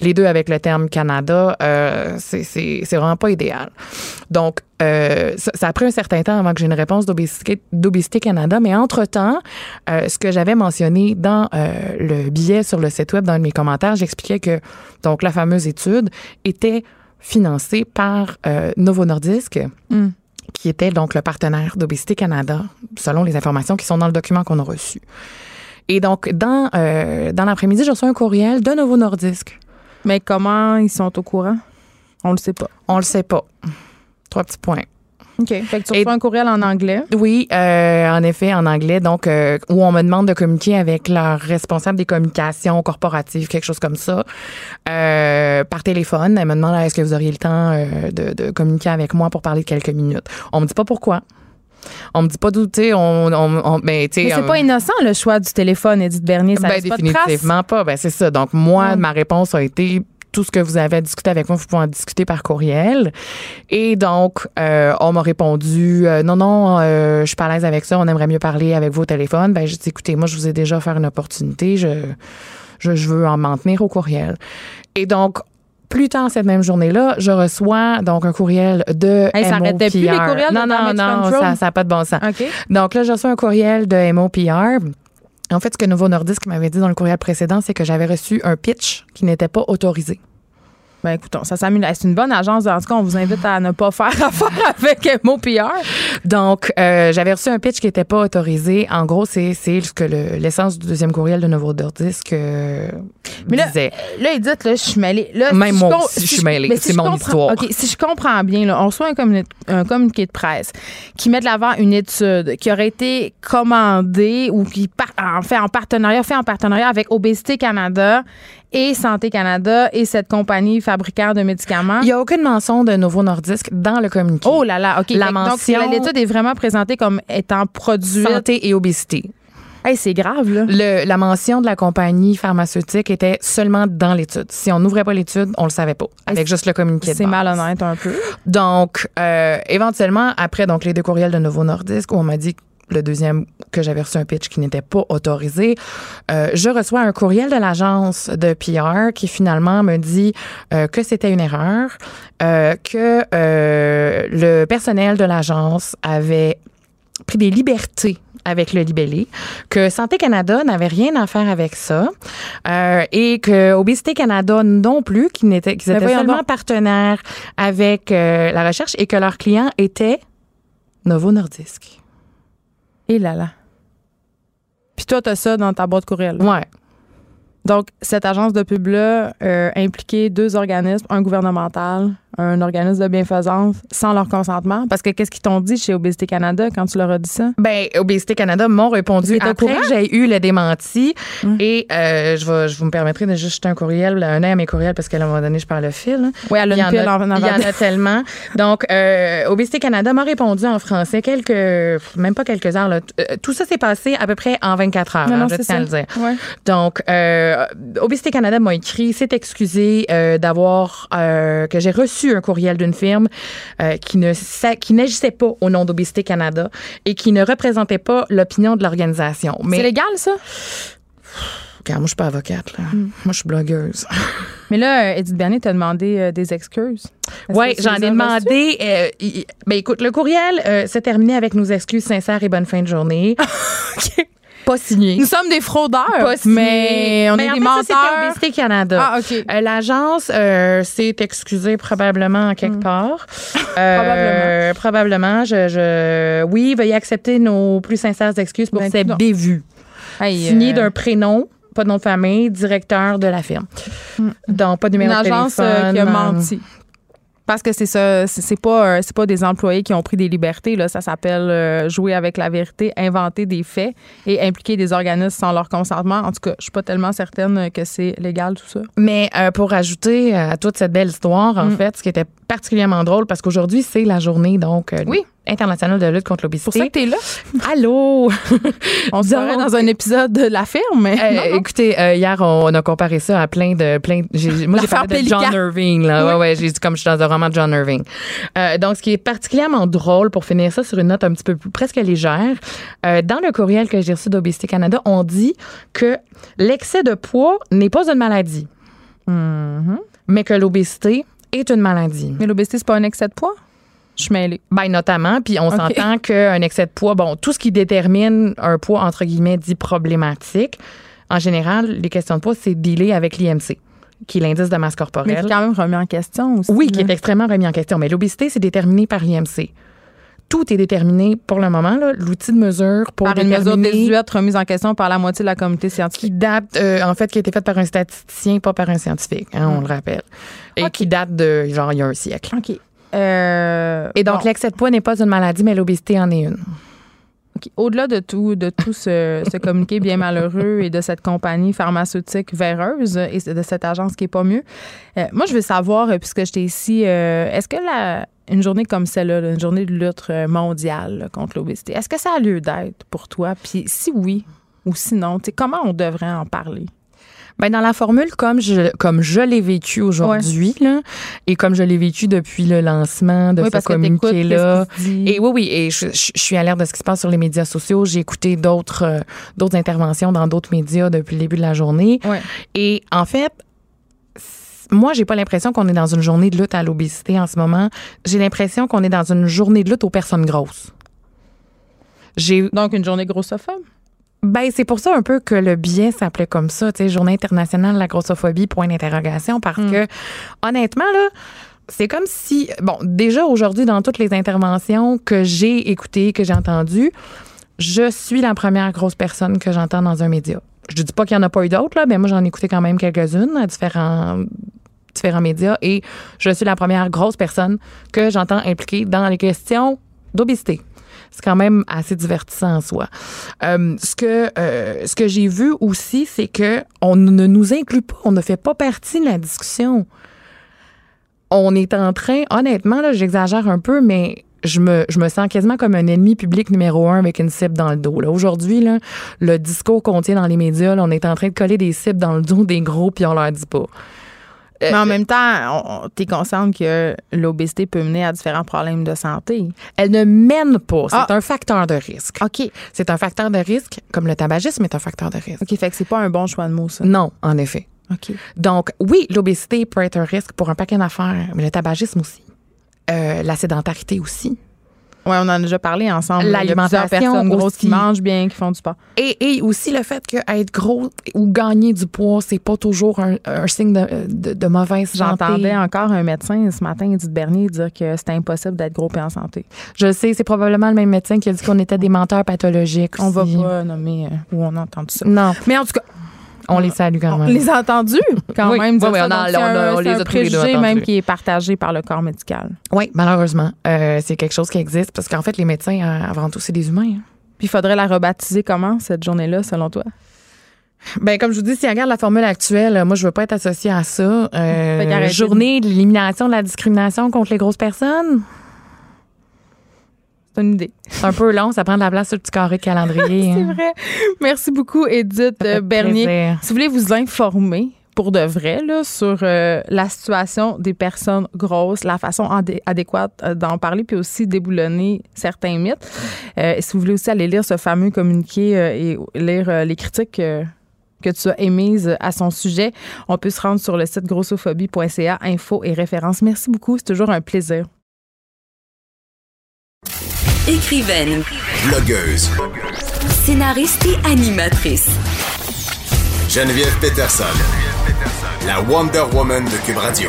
les deux avec le terme Canada, euh, c'est vraiment pas idéal. Donc, euh, ça, a pris un certain temps avant que j'ai une réponse d'Obésité Canada, mais entre-temps, euh, ce que j'avais mentionné dans le billet sur le site web, dans mes commentaires, j'expliquais que donc la fameuse étude était financée par Novo Nordisk. Mm qui était donc le partenaire d'Obésité Canada, selon les informations qui sont dans le document qu'on a reçu. Et donc, dans, euh, dans l'après-midi, j'ai reçu un courriel de Novo Nordisk. Mais comment ils sont au courant? On le sait pas. On le sait pas. Trois petits points. OK. Fait que tu reçois un courriel en anglais. Oui, euh, en effet, en anglais. Donc, euh, où on me demande de communiquer avec leur responsable des communications corporatives, quelque chose comme ça, euh, par téléphone. Elle me demande est-ce que vous auriez le temps de, de, communiquer avec moi pour parler de quelques minutes? On me dit pas pourquoi. On me dit pas d'où, tu sais, on, on, ben, mais c'est pas innocent le choix du téléphone, Edith Bernier. Ça ben, définitivement pas, Ben, c'est ça. Donc, moi, ma réponse a été tout ce que vous avez à discuter avec moi, vous pouvez en discuter par courriel. Et donc, euh, on m'a répondu euh, non, non, euh, je suis pas à l'aise avec ça, on aimerait mieux parler avec vous au téléphone. Ben, j'ai dit écoutez, moi, je vous ai déjà offert une opportunité, je, je, veux en m'en tenir au courriel. Et donc, plus tard cette même journée-là, je reçois donc un courriel de hey, Ça n'arrêtait plus les courriels Non, non, non, ça n'a pas de bon sens. Donc là, je reçois un courriel de MOPR en fait, ce que Nouveau Nordisk m'avait dit dans le courriel précédent, c'est que j'avais reçu un pitch qui n'était pas autorisé. Ben écoutons, ça s'amuse. C'est une bonne agence. En tout cas, on vous invite à ne pas faire affaire avec MoPR. Donc, euh, j'avais reçu un pitch qui n'était pas autorisé. En gros, c'est ce que l'essence du deuxième courriel de Nouveau Nordisk. Euh, mais là, disait. Là, Edith, là, je suis mêlée. Là, Même si moi je aussi, si je suis mêlée. si C'est mon histoire. OK, si je comprends bien, là, on reçoit un, communi- un communiqué de presse qui met de l'avant une étude qui aurait été commandée ou qui par- en fait en partenariat, fait en partenariat avec Obésité Canada et Santé Canada et cette compagnie fabricante de médicaments. Il n'y a aucune mention de Novo Nordisk dans le communiqué. Oh là là, OK. La Fait que Donc, mention- l'étude est vraiment présentée comme étant produite. Santé et obésité. Hey, c'est grave, là. Le- la mention de la compagnie pharmaceutique était seulement dans l'étude. Si on n'ouvrait pas l'étude, on le savait pas, avec juste le communiqué C'est malhonnête un peu? Donc, euh, éventuellement, après donc les deux courriels de Novo Nordisk, où on m'a dit le deuxième que j'avais reçu un pitch qui n'était pas autorisé, euh, je reçois un courriel de l'agence de PR qui finalement me dit euh, que c'était une erreur, euh, que le personnel de l'agence avait pris des libertés avec le libellé, que Santé Canada n'avait rien à faire avec ça, euh, et que Obésité Canada non plus, qui n'était, qu'ils étaient seulement donc. partenaires avec euh, la recherche et que leur client était Novo Nordisk. Et là là. Puis toi, t'as ça dans ta boîte courriel. Ouais. Donc, cette agence de pub-là euh, impliquait deux organismes, un gouvernemental, un organisme de bienfaisance, sans leur consentement? Parce que qu'est-ce qu'ils t'ont dit chez Obésité Canada quand tu leur as dit ça? Ben, Obésité Canada m'ont répondu après que j'ai eu le démenti. Et euh, je, vais, je vous me permettrai de juste jeter un courriel, un œil à mes courriels, parce qu'à un moment donné, je parle le fil. hein. Oui, elle a Il y une en en il y en a tellement. Donc, euh, Obésité Canada m'a répondu en français quelques, même pas quelques heures. Là. Euh, Tout ça s'est passé à peu près en 24 heures, Non, hein, non, je tiens à le dire. Ouais. Donc, euh, Obésité Canada m'a écrit, s'est excusé euh, d'avoir euh, que j'ai reçu un courriel d'une firme euh, qui ne qui n'agissait pas au nom d'Obésité Canada et qui ne représentait pas l'opinion de l'organisation. C'est légal, ça? Regarde, moi je suis pas avocate là. Hmm. Moi je suis blogueuse. Mais là, euh, Edith Bernier t'a demandé euh, des excuses. Oui, j'en ai demandé. euh, ben écoute, le courriel s'est terminé avec nos excuses sincères et bonne fin de journée. Pas signé. Nous sommes des fraudeurs, Pas mais on Ben, est en des fait, menteurs. Obésité Canada. Ah. Euh, L'agence euh, s'est excusée probablement en quelque part. Euh, probablement. Je, je- oui, veuillez accepter nos plus sincères excuses pour Ben, cette non. bévue. Hey, Signé d'un prénom, pas de nom de famille, directeur de la firme. Donc, pas de une numéro de téléphone. euh, qui a menti. Parce que c'est ça, c'est pas euh, c'est pas des employés qui ont pris des libertés là, ça s'appelle euh, jouer avec la vérité, inventer des faits et impliquer des organismes sans leur consentement. En tout cas, je suis pas tellement certaine que c'est légal tout ça. Mais euh, pour ajouter à toute cette belle histoire, en Mm. fait, ce qui était particulièrement drôle, parce qu'aujourd'hui, c'est la journée donc euh, Oui. Internationale de lutte contre C'est pour ça l'obésité. que t'es là. Allô! On se Donc- dans un épisode de la ferme. Euh, non, non. Écoutez, euh, hier, on, on a comparé ça à plein de. Plein, moi, j'ai parlé de John. Irving. Là. Oui. Ouais, ouais, j'ai dit comme je suis dans un roman de John Irving. Euh, donc, ce qui est particulièrement drôle, pour finir ça sur une note un petit peu plus, presque légère, dans le courriel que j'ai reçu d'Obésité Canada, on dit que l'excès de poids n'est pas une maladie, Mhm. mais que l'obésité est une maladie. Mais l'obésité c'est pas un excès de poids? Je suis mêlée. Ben, notamment, puis on OK. s'entend qu'un excès de poids, bon, tout ce qui détermine un poids, entre guillemets, dit problématique, en général, les questions de poids, c'est dealer avec l'IMC, qui est l'indice de masse Mais corporelle. c'est quand même remis en question aussi. Oui, qui là. est extrêmement remis en question. Mais l'obésité, c'est déterminé par l'IMC. Tout est déterminé pour le moment, l'outil de mesure pour par une mesure déterminer désuète remise en question par la moitié de la communauté scientifique. qui date, euh, en fait, qui a été faite par un statisticien, pas par un scientifique, hein, on le rappelle. Et qui date de, genre, il y a un siècle. OK. Euh, Et donc, bon. l'excès de poids n'est pas une maladie, mais l'obésité en est une. OK. Au-delà de tout, de tout ce, ce communiqué bien malheureux et de cette compagnie pharmaceutique véreuse et de cette agence qui est pas mieux, euh, moi, je veux savoir, euh, puisque j'étais ici, euh, est-ce que la, une journée comme celle-là, là, une journée de lutte mondiale là, contre l'obésité, est-ce que ça a lieu d'être pour toi? Puis si oui ou sinon, comment on devrait en parler? Ben dans la formule comme je comme je l'ai vécu aujourd'hui là, et comme je l'ai vécu depuis le lancement de oui, ce communiqué là. dit. Et oui oui et je, je- je suis à l'air de ce qui se passe sur les médias sociaux. J'ai écouté d'autres euh, d'autres interventions dans d'autres médias depuis le début de la journée. Ouais. Et en fait moi, j'ai pas l'impression qu'on est dans une journée de lutte à l'obésité en ce moment. J'ai l'impression qu'on est dans une journée de lutte aux personnes grosses. J'ai Donc, une journée grossophobe? Ben, c'est pour ça un peu que le biais s'appelait comme ça, tu sais, Journée internationale de la grossophobie, point d'interrogation, parce que, honnêtement, là, c'est comme si, bon, déjà aujourd'hui, dans toutes les interventions que j'ai écoutées, que j'ai entendues, je suis la première grosse personne que j'entends dans un média. je dis pas qu'il y en a pas eu d'autres, là, mais moi, j'en ai écouté quand même quelques-unes à différents différents médias et je suis la première grosse personne que j'entends impliquée dans les questions d'obésité. C'est quand même assez divertissant en soi. Euh, ce que, euh, ce que j'ai vu aussi, c'est que on ne nous inclut pas, on ne fait pas partie de la discussion. On est en train, honnêtement, là, j'exagère un peu, mais je me, je me sens quasiment comme un ennemi public numéro un avec une cible dans le dos. Là. Aujourd'hui, là, le discours qu'on tient dans les médias, là, on est en train de coller des cibles dans le dos des gros puis on leur dit pas. Mais en même temps, tu es consciente que l'obésité peut mener à différents problèmes de santé. Elle ne mène pas. C'est ah. un facteur de risque. OK. C'est un facteur de risque, comme le tabagisme est un facteur de risque. OK, fait que c'est pas un bon choix de mots, ça. Non, en effet. OK. Donc, oui, l'obésité peut être un risque pour un paquet d'affaires, mais le tabagisme aussi. Euh, la sédentarité aussi. Oui, on en a déjà parlé ensemble. L'alimentation. personnes grosses qui mangent bien, qui font du sport. Et, aussi le fait qu'être gros ou gagner du poids, c'est pas toujours un, signe de, de, mauvaise santé. J'entendais encore un médecin ce matin, Edith Bernier, dire que c'était impossible d'être gros et en santé. Je sais, c'est probablement le même médecin qui a dit qu'on était des menteurs pathologiques. On va pas nommer euh, où on a entendu ça. Non. Mais en tout cas, on les salue quand même. On les a entendus quand même. Oui, on, on, les a tous les même qui est partagé par le corps médical. Oui, malheureusement. Euh, c'est quelque chose qui existe parce qu'en fait, les médecins, euh, avant tout, c'est des humains. Hein. Puis il faudrait la rebaptiser comment, cette journée-là, selon toi? Ben comme je vous dis, si on regarde la formule actuelle, moi je veux pas être associée à ça. Euh, journée de l'élimination de la discrimination contre les grosses personnes? C'est une idée. C'est un peu long, ça prend de la place sur le petit carré de calendrier. c'est hein. vrai. Merci beaucoup, Edith Bernier. Si vous voulez vous informer pour de vrai là, sur euh, la situation des personnes grosses, la façon adéquate euh, d'en parler, puis aussi déboulonner certains mythes. Euh, si vous voulez aussi aller lire ce fameux communiqué et lire les critiques que tu as émises à son sujet, on peut se rendre sur le site grossophobie.ca, info et références. Merci beaucoup, c'est toujours un plaisir. Écrivaine. Blogueuse. Scénariste et animatrice. Geneviève Peterson. La Wonder Woman de Cube Radio.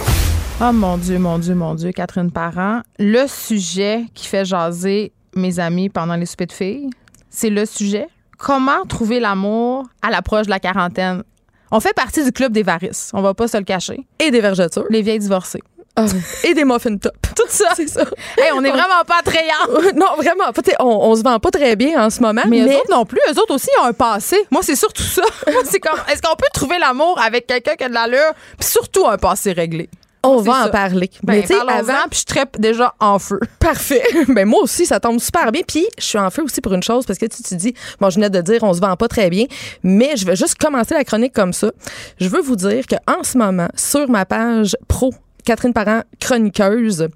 Oh mon Dieu, mon Dieu, mon Dieu, Catherine Parent. Le sujet qui fait jaser mes amis pendant les soupers de filles, c'est le sujet. Comment trouver l'amour à l'approche de la quarantaine? On fait partie du club des varices, on va pas se le cacher. Et des vergetures. Les vieilles divorcées. Ah, et des muffins top. Tout ça. C'est ça. Hey, on est vraiment pas attrayants. non, vraiment. On, on se vend pas très bien en ce moment. Mais, eux autres non plus. Eux autres aussi ont un passé. Moi, c'est surtout ça. c'est comme, est-ce qu'on peut trouver l'amour avec quelqu'un qui a de l'allure, puis surtout un passé réglé? On va en parler. Ben, mais avant, puis je trappe déjà en feu. Parfait. ben moi aussi, ça tombe super bien. Puis je suis en feu aussi pour une chose parce que tu te dis, bon, je venais de dire, on se vend pas très bien, mais je vais juste commencer la chronique comme ça. Je veux vous dire que en ce moment, sur ma page pro Catherine Parent, chroniqueuse,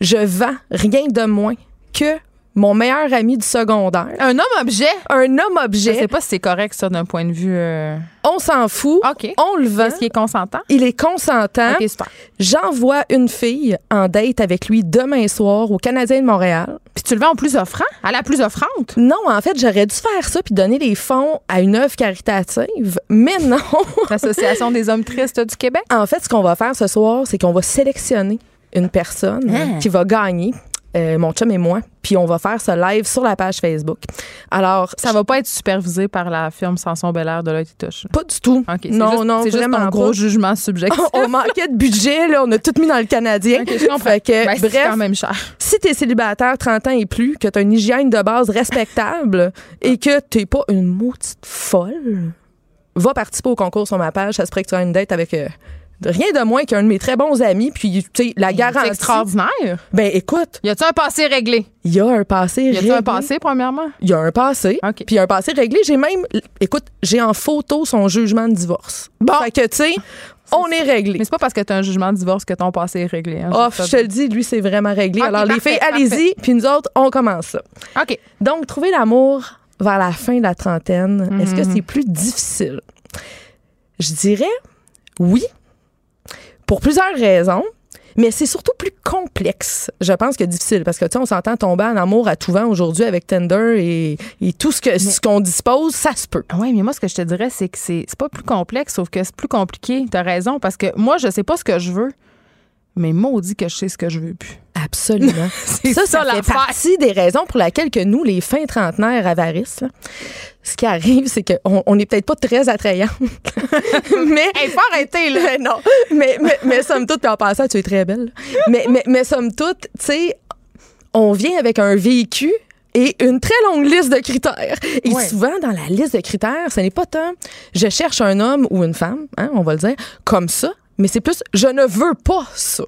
je vends rien de moins que mon meilleur ami du secondaire. Un homme-objet? Un homme-objet. Je sais pas si c'est correct, ça, d'un point de vue. Euh, On s'en fout. OK. On le vend. Est-ce qu'il est consentant? Il est consentant. OK, super. J'envoie une fille en date avec lui demain soir au Canadien de Montréal. Puis tu le vends en plus offrant? À la plus offrante? Non, en fait, j'aurais dû faire ça puis donner des fonds à une œuvre caritative. Mais non. L'Association des hommes tristes du Québec? En fait, ce qu'on va faire ce soir, c'est qu'on va sélectionner une personne ah. qui va gagner euh, mon chum et moi, puis on va faire ce live sur la page Facebook. Alors, ça va pas être supervisé par la firme Samson Belair de l'œil touche. Pas du tout. non, non, c'est juste un gros jugement subjectif. on manquait de budget, là, on a tout mis dans le Canadien. Okay, fait que, ben, bref, quand même cher. Si t'es célibataire 30 ans et plus, que t'as une hygiène de base respectable et que t'es pas une maudite folle, va participer au concours sur ma page. Ça se pourrait que tu aies une date avec euh, rien de moins qu'un de mes très bons amis. Puis, tu sais, la garantie. C'est extraordinaire. Ben, écoute. Y a-tu un passé réglé? Il y a un passé réglé. Y a-tu un passé, premièrement? Il y a un passé. OK. Puis, un passé réglé. J'ai même, écoute, j'ai en photo son jugement de divorce. Bon. Fait que, tu sais, on est réglé. Mais c'est pas parce que tu as un jugement de divorce que ton passé est réglé. Hein, oh, je te le dis, lui, c'est vraiment réglé. Alors, les filles, allez-y, puis nous autres, on commence ça. OK. Donc, trouver l'amour vers la fin de la trentaine, est-ce que mhm. c'est plus difficile? Je dirais oui, pour plusieurs raisons. Mais c'est surtout plus complexe, je pense, que difficile. Parce que, tu sais, on s'entend tomber en amour à tout vent aujourd'hui avec Tinder et, tout ce que ce qu'on dispose, ça se peut. Oui, mais moi, ce que je te dirais, c'est que c'est pas plus complexe, sauf que c'est plus compliqué. Tu as raison, parce que moi, je sais pas ce que je veux, mais maudit que je sais ce que je veux plus. Absolument. Ça, ça, ça, fait partie des raisons pour lesquelles que nous, les fins trentenaires avaristes, là, ce qui arrive, c'est qu'on on n'est peut-être pas très attrayants. mais. Hey, faut arrêter, là. Mais non. Mais, mais, mais somme toute, puis en passant, tu es très belle. Mais, mais, mais somme toute, tu sais, on vient avec un véhicule et une très longue liste de critères. Et Ouais. souvent, dans la liste de critères, ce n'est pas tant je cherche un homme ou une femme, hein, on va le dire, comme ça, mais c'est plus je ne veux pas ça.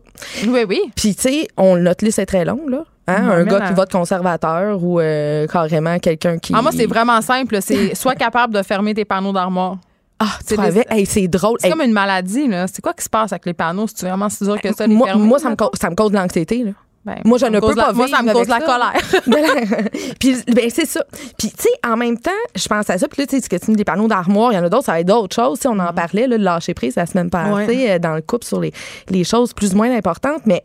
Oui, oui. Puis, tu sais, on, notre liste est très longue, là. Hein, Ouais, un gars qui vote conservateur ou euh, carrément quelqu'un qui. Ah, moi, c'est vraiment simple. C'est soit capable de fermer tes panneaux d'armoire. Ah, C'est des-? Hey, drôle. C'est Hey, comme une maladie, là. C'est quoi qui se passe avec les panneaux? C'est vraiment si dur que ça, les moi, moi, ça, me cause, ça me cause de l'anxiété, là. Ben, Moi, je ne me peux pas Moi, ça me cause la ça. colère. puis ben c'est ça. Puis tu sais en même temps, je pense à ça puis là tu sais que tu dis des panneaux d'armoire, il y en a d'autres, ça va être d'autres choses, sais, on en parlait là, de lâcher prise la semaine passée Ouais. euh, dans le couple sur les, les choses plus ou moins importantes, mais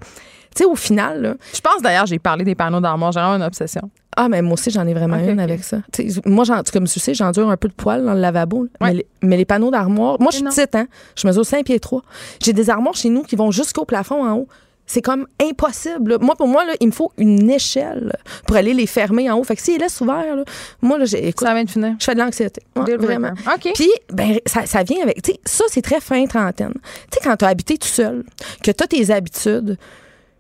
tu sais au final là, Je pense d'ailleurs, j'ai parlé des panneaux d'armoire. J'ai vraiment une obsession. ah mais moi aussi j'en ai vraiment une avec ça. Tu sais, moi comme tu sais, j'endure un peu de poils dans le lavabo. Ouais. mais, les, mais les panneaux d'armoire, moi je suis petite hein, je mesure 5 pieds 3. J'ai des armoires chez nous qui vont jusqu'au plafond en haut. C'est comme impossible. Moi, pour moi, là, il me faut une échelle pour aller les fermer en haut. Fait que s'ils laissent ouverts, là, moi, là, j'ai, écoute, Ça vient de finir. je fais de l'anxiété. Ouais, vraiment. OK. Puis, ben, ça, ça vient avec. Tu sais, ça, c'est très fin trentaine. Tu sais, quand tu as habité tout seul, que tu as tes habitudes,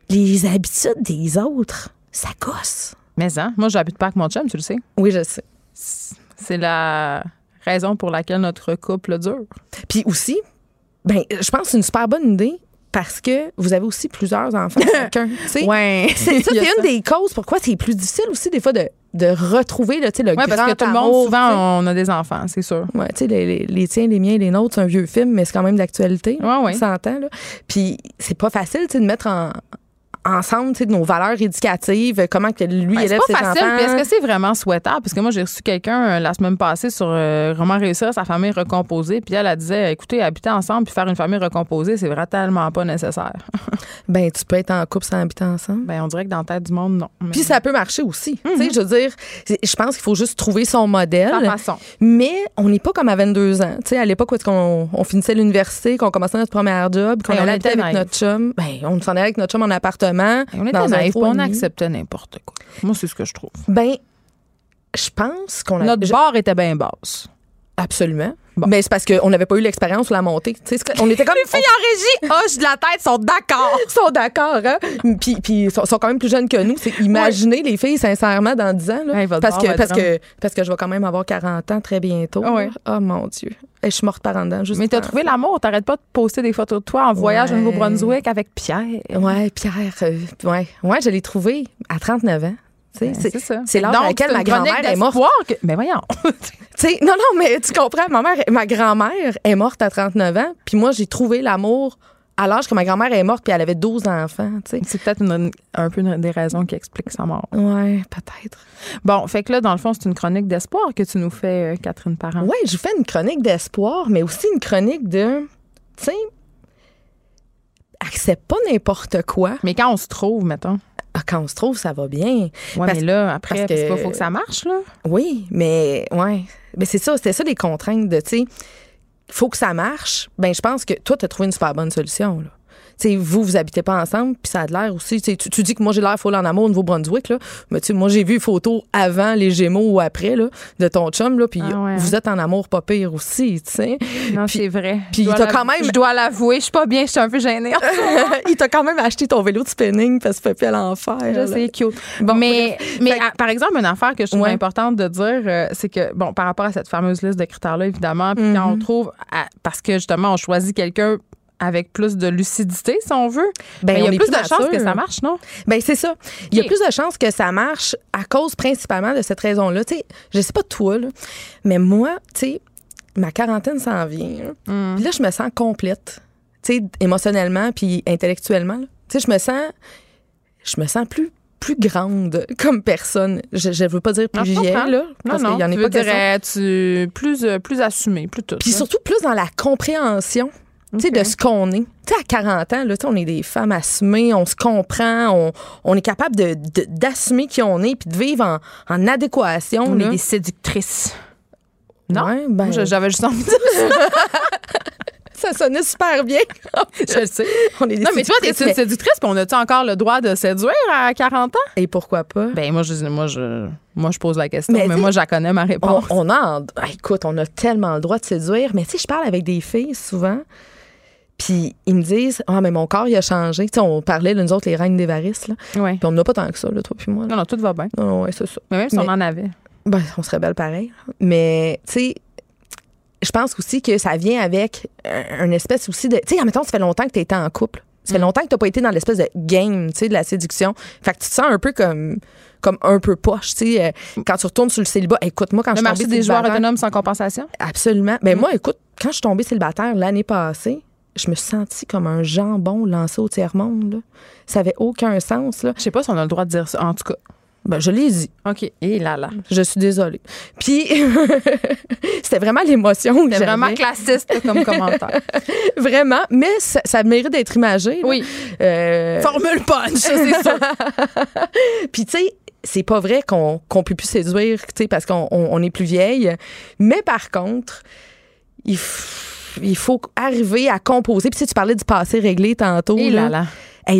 les habitudes des autres, ça gosse. Mais hein, moi, j'habite pas avec mon chum, tu le sais. Oui, je sais. C'est la raison pour laquelle notre couple dure. Puis aussi, ben, je pense que c'est une super bonne idée parce que vous avez aussi plusieurs enfants chacun. Ouais. C'est, ça, c'est une des causes pourquoi c'est plus difficile aussi, des fois, de, de retrouver là, le Ouais, grand parce que tout le monde, souvent, on a des enfants, c'est sûr. Ouais, tu sais, les, les- les tiens, les miens, les nôtres, c'est un vieux film, mais c'est quand même d'actualité. Ouais, ouais. On s'entend, là. Puis c'est pas facile, tu sais, de mettre en, ensemble, tu sais, de nos valeurs éducatives, comment que lui Ben, c'est élève pas ses facile. enfants. Puis est-ce que c'est vraiment souhaitable? Parce que moi, j'ai reçu quelqu'un euh, la semaine passée sur euh, comment réussir sa famille recomposée. Puis elle, elle disait, écoutez, habiter ensemble puis faire une famille recomposée, c'est vraiment tellement pas nécessaire. Ben, tu peux être en couple sans habiter ensemble. Ben, on dirait que dans la tête du monde, non. Mais Puis ça peut marcher aussi. Tu Mhm. sais, je veux dire, c'est- je pense qu'il faut juste trouver son modèle. sa façon. Mais on n'est pas comme à 22 ans. Tu sais, à l'époque où est-ce qu'on on finissait l'université, qu'on commençait notre première job, qu'on on allait habiter avec notre chum. Ben, on s'en allait avec notre chum en appartement. On était dans un on acceptait n'importe quoi. Moi, c'est ce que je trouve. Ben, je pense qu'on a. Notre barre était bien basse. Absolument. Mais c'est parce qu'on n'avait pas eu l'expérience sur la montée. Tu sais, c'est- on était comme. Les filles en régie, hoche de la tête, sont d'accord. Ils sont d'accord, hein? Puis, puis ils sont, sont quand même plus jeunes que nous. C'est imaginer les filles, sincèrement, dans 10 ans. là. Parce, que, parce, que, parce que je vais quand même avoir 40 ans très bientôt. Ouais. Oh mon Dieu. Et je suis morte par en dedans. Juste Mais t'as trouvé l'amour. T'arrêtes pas de poster des photos de toi en voyage au Ouais. Nouveau-Brunswick avec Pierre. Ouais, Pierre. euh, ouais. ouais, je l'ai trouvé à 39 ans. Ben, c'est ça. C'est l'âge Donc, à laquelle ma grand-mère est morte. que- Mais voyons. Tu sais, non, non, mais tu comprends, ma, mère, ma grand-mère est morte à 39 ans, puis moi, j'ai trouvé l'amour à l'âge que ma grand-mère est morte, puis elle avait 12 enfants. C'est peut-être une- un peu une des raisons qui expliquent sa mort. Ouais, peut-être. Bon, fait que là, dans le fond, c'est une chronique d'espoir que tu nous fais, euh, Catherine Parent. Ouais, je vous fais une chronique d'espoir, mais aussi une chronique de, tu sais, accepte pas n'importe quoi. Mais quand on se trouve, mettons. Ah, quand on se trouve, ça va bien. Mais là, après, parce parce faut que ça marche, là. Oui, mais ouais. Mais c'est ça, c'était ça les contraintes de, tu sais, faut que ça marche. Ben, je pense que toi, tu as trouvé une super bonne solution, là. Sais, vous, vous habitez pas ensemble, puis ça a de l'air aussi. tu Tu, dis que moi, j'ai l'air folle en amour au Nouveau-Brunswick, là. Mais tu sais, moi, j'ai vu une photo avant les Gémeaux ou après, là, de ton chum, là, puis Ah ouais, vous hein? êtes en amour pas pire aussi, tu sais. Non, c'est vrai. puis t'as l'av- quand même- Je dois l'avouer, je suis pas bien, je suis un peu gênée. Il t'a quand même acheté ton vélo de spinning parce que tu plus à l'enfer. Je là. sais, cute. mais mais Fait à- par exemple, une affaire que je trouve Ouais. importante de dire, euh, c'est que, bon, par rapport à cette fameuse liste de critères-là, évidemment, puis quand Mhm. on trouve, à- parce que justement, on choisit quelqu'un avec plus de lucidité, si on veut, Ben, ben, il y a plus plus de chances que ça marche, non? Ben c'est ça. Il y a plus de chances que ça marche à cause principalement de cette raison-là. Tu sais, je sais pas toi, là, mais moi, tu sais, ma quarantaine s'en vient. hein. Mm. Puis là, je me sens complète, tu sais, émotionnellement puis intellectuellement. Tu sais, je me sens, je me sens plus plus grande comme personne. Je, je veux pas dire plus Non, vieille, là, Non, parce non, qu'il y en tu pas dire, euh, tu plus, euh, plus assumé, plus tout. Puis surtout plus dans la compréhension. Tu sais, Ok. de ce qu'on est. Tu sais, à 40 ans, là, tu on est des femmes assumées, on se comprend, on, on est capable de, de- d'assumer qui on est puis de vivre en, en adéquation. on là. est des séductrices. Non? Ouais, ben, j'avais juste envie de dire ça. ça sonnait super bien. je le sais. On est non, mais toi, t'es une séductrice, puis on a-tu encore le droit de séduire à 40 ans? Et pourquoi pas? Ben, moi, je, moi, je, moi, je pose la question, mais, moi, je connais ma réponse. On, a, écoute, on a tellement le droit de séduire, mais tu sais, je parle avec des filles souvent, puis ils me disent Ah, mais mon corps, il a changé. Tu sais, on parlait, nous autres, les reines des varices, là. Puis on n'a pas tant que ça, là, toi, puis moi. Non, non, tout va bien. Non, ouais, c'est ça. Mais même si on en avait. Ben, on serait belle pareil. Mais, tu sais, je pense aussi que ça vient avec un, espèce aussi de. Tu sais, en même temps, ça fait longtemps que tu étais en couple. Ça fait mm. longtemps que tu n'as pas été dans l'espèce de game, tu sais, de la séduction. Fait que tu te sens un peu comme comme un peu poche, tu sais, euh, quand tu retournes sur le célibat. Écoute, moi, quand je suis tombée des joueurs autonomes sans compensation? Absolument. Ben mm. moi, écoute, quand je suis tombée célibataire l'année passée, je me suis sentie comme un jambon lancé au tiers-monde. Ça avait aucun sens. Là. Je sais pas si on a le droit de dire ça. En tout cas, ben, je l'ai dit. OK. Et là, là. Je suis désolée. Puis, c'était vraiment l'émotion C'était vraiment classiste comme commentaire. vraiment. Mais ça, ça mérite d'être imagé. Oui. Euh... Formule punch, c'est ça. Puis, tu sais, c'est pas vrai qu'on qu peut plus séduire, tu sais, parce qu'on on, est plus vieille. Mais par contre, il, il faut arriver à composer. Puis, tu, sais, tu parlais du passé réglé tantôt. Et là, là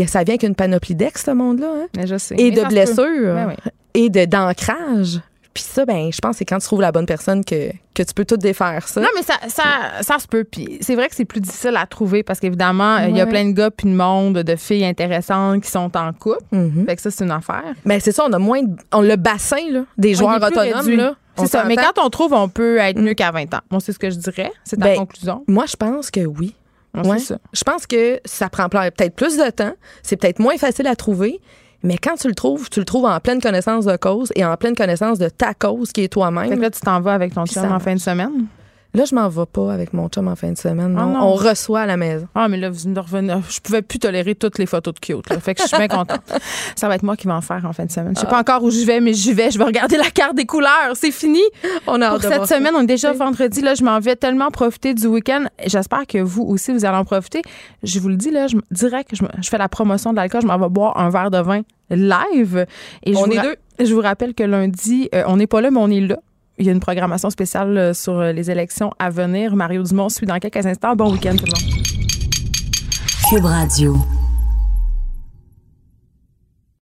ça vient qu'une panoplie d'ex, ce monde-là. Hein? je sais. Et de blessures. Ben et de d'ancrage. Puis ça, ben, je pense c'est quand tu trouves la bonne personne que, que tu peux tout défaire ça. Non, mais ça, ça, ça se peut. Puis c'est vrai que c'est plus difficile à trouver parce qu'évidemment, il y a plein de gars puis de monde, de filles intéressantes qui sont en couple. Mm-hmm. Fait que ça, c'est une affaire. Mais c'est ça, on a moins. on, le bassin là, des joueurs autonomes. Là, c'est ça. Mais quand on trouve, on peut être mieux qu'à 20 ans. Bon, c'est ce que je dirais. C'est ta ben, conclusion. Moi, je pense que oui. Ouais. Je pense que ça prend peut-être plus de temps, c'est peut-être moins facile à trouver, mais quand tu le trouves, tu le trouves en pleine connaissance de cause et en pleine connaissance de ta cause qui est toi-même. là, tu t'en vas avec ton chum en fin de semaine? Là, je m'en vais pas avec mon chum en fin de semaine. Ah, non. On reçoit à la maison. Ah, mais là, vous venez revenir. Je pouvais plus tolérer toutes les photos de cute. Fait que je suis bien contente. Ça va être moi qui vais en faire en fin de semaine. Je sais pas ah. encore où je vais, mais j'y vais. Je vais regarder la carte des couleurs. C'est fini. On a Pour cette semaine, on est déjà vendredi. Là, je m'en vais tellement profiter du week-end. J'espère que vous aussi, vous allez en profiter. Je vous le dis, là, je dirais que je, fais la promotion de l'alcool. Je m'en vais boire un verre de vin live. Et on est deux. Je vous rappelle que lundi, euh, on n'est pas là, mais on est là. Il y a une programmation spéciale euh, sur euh, les élections à venir. Mario Dumont suit dans quelques instants. Bon week-end tout le monde. Cube Radio.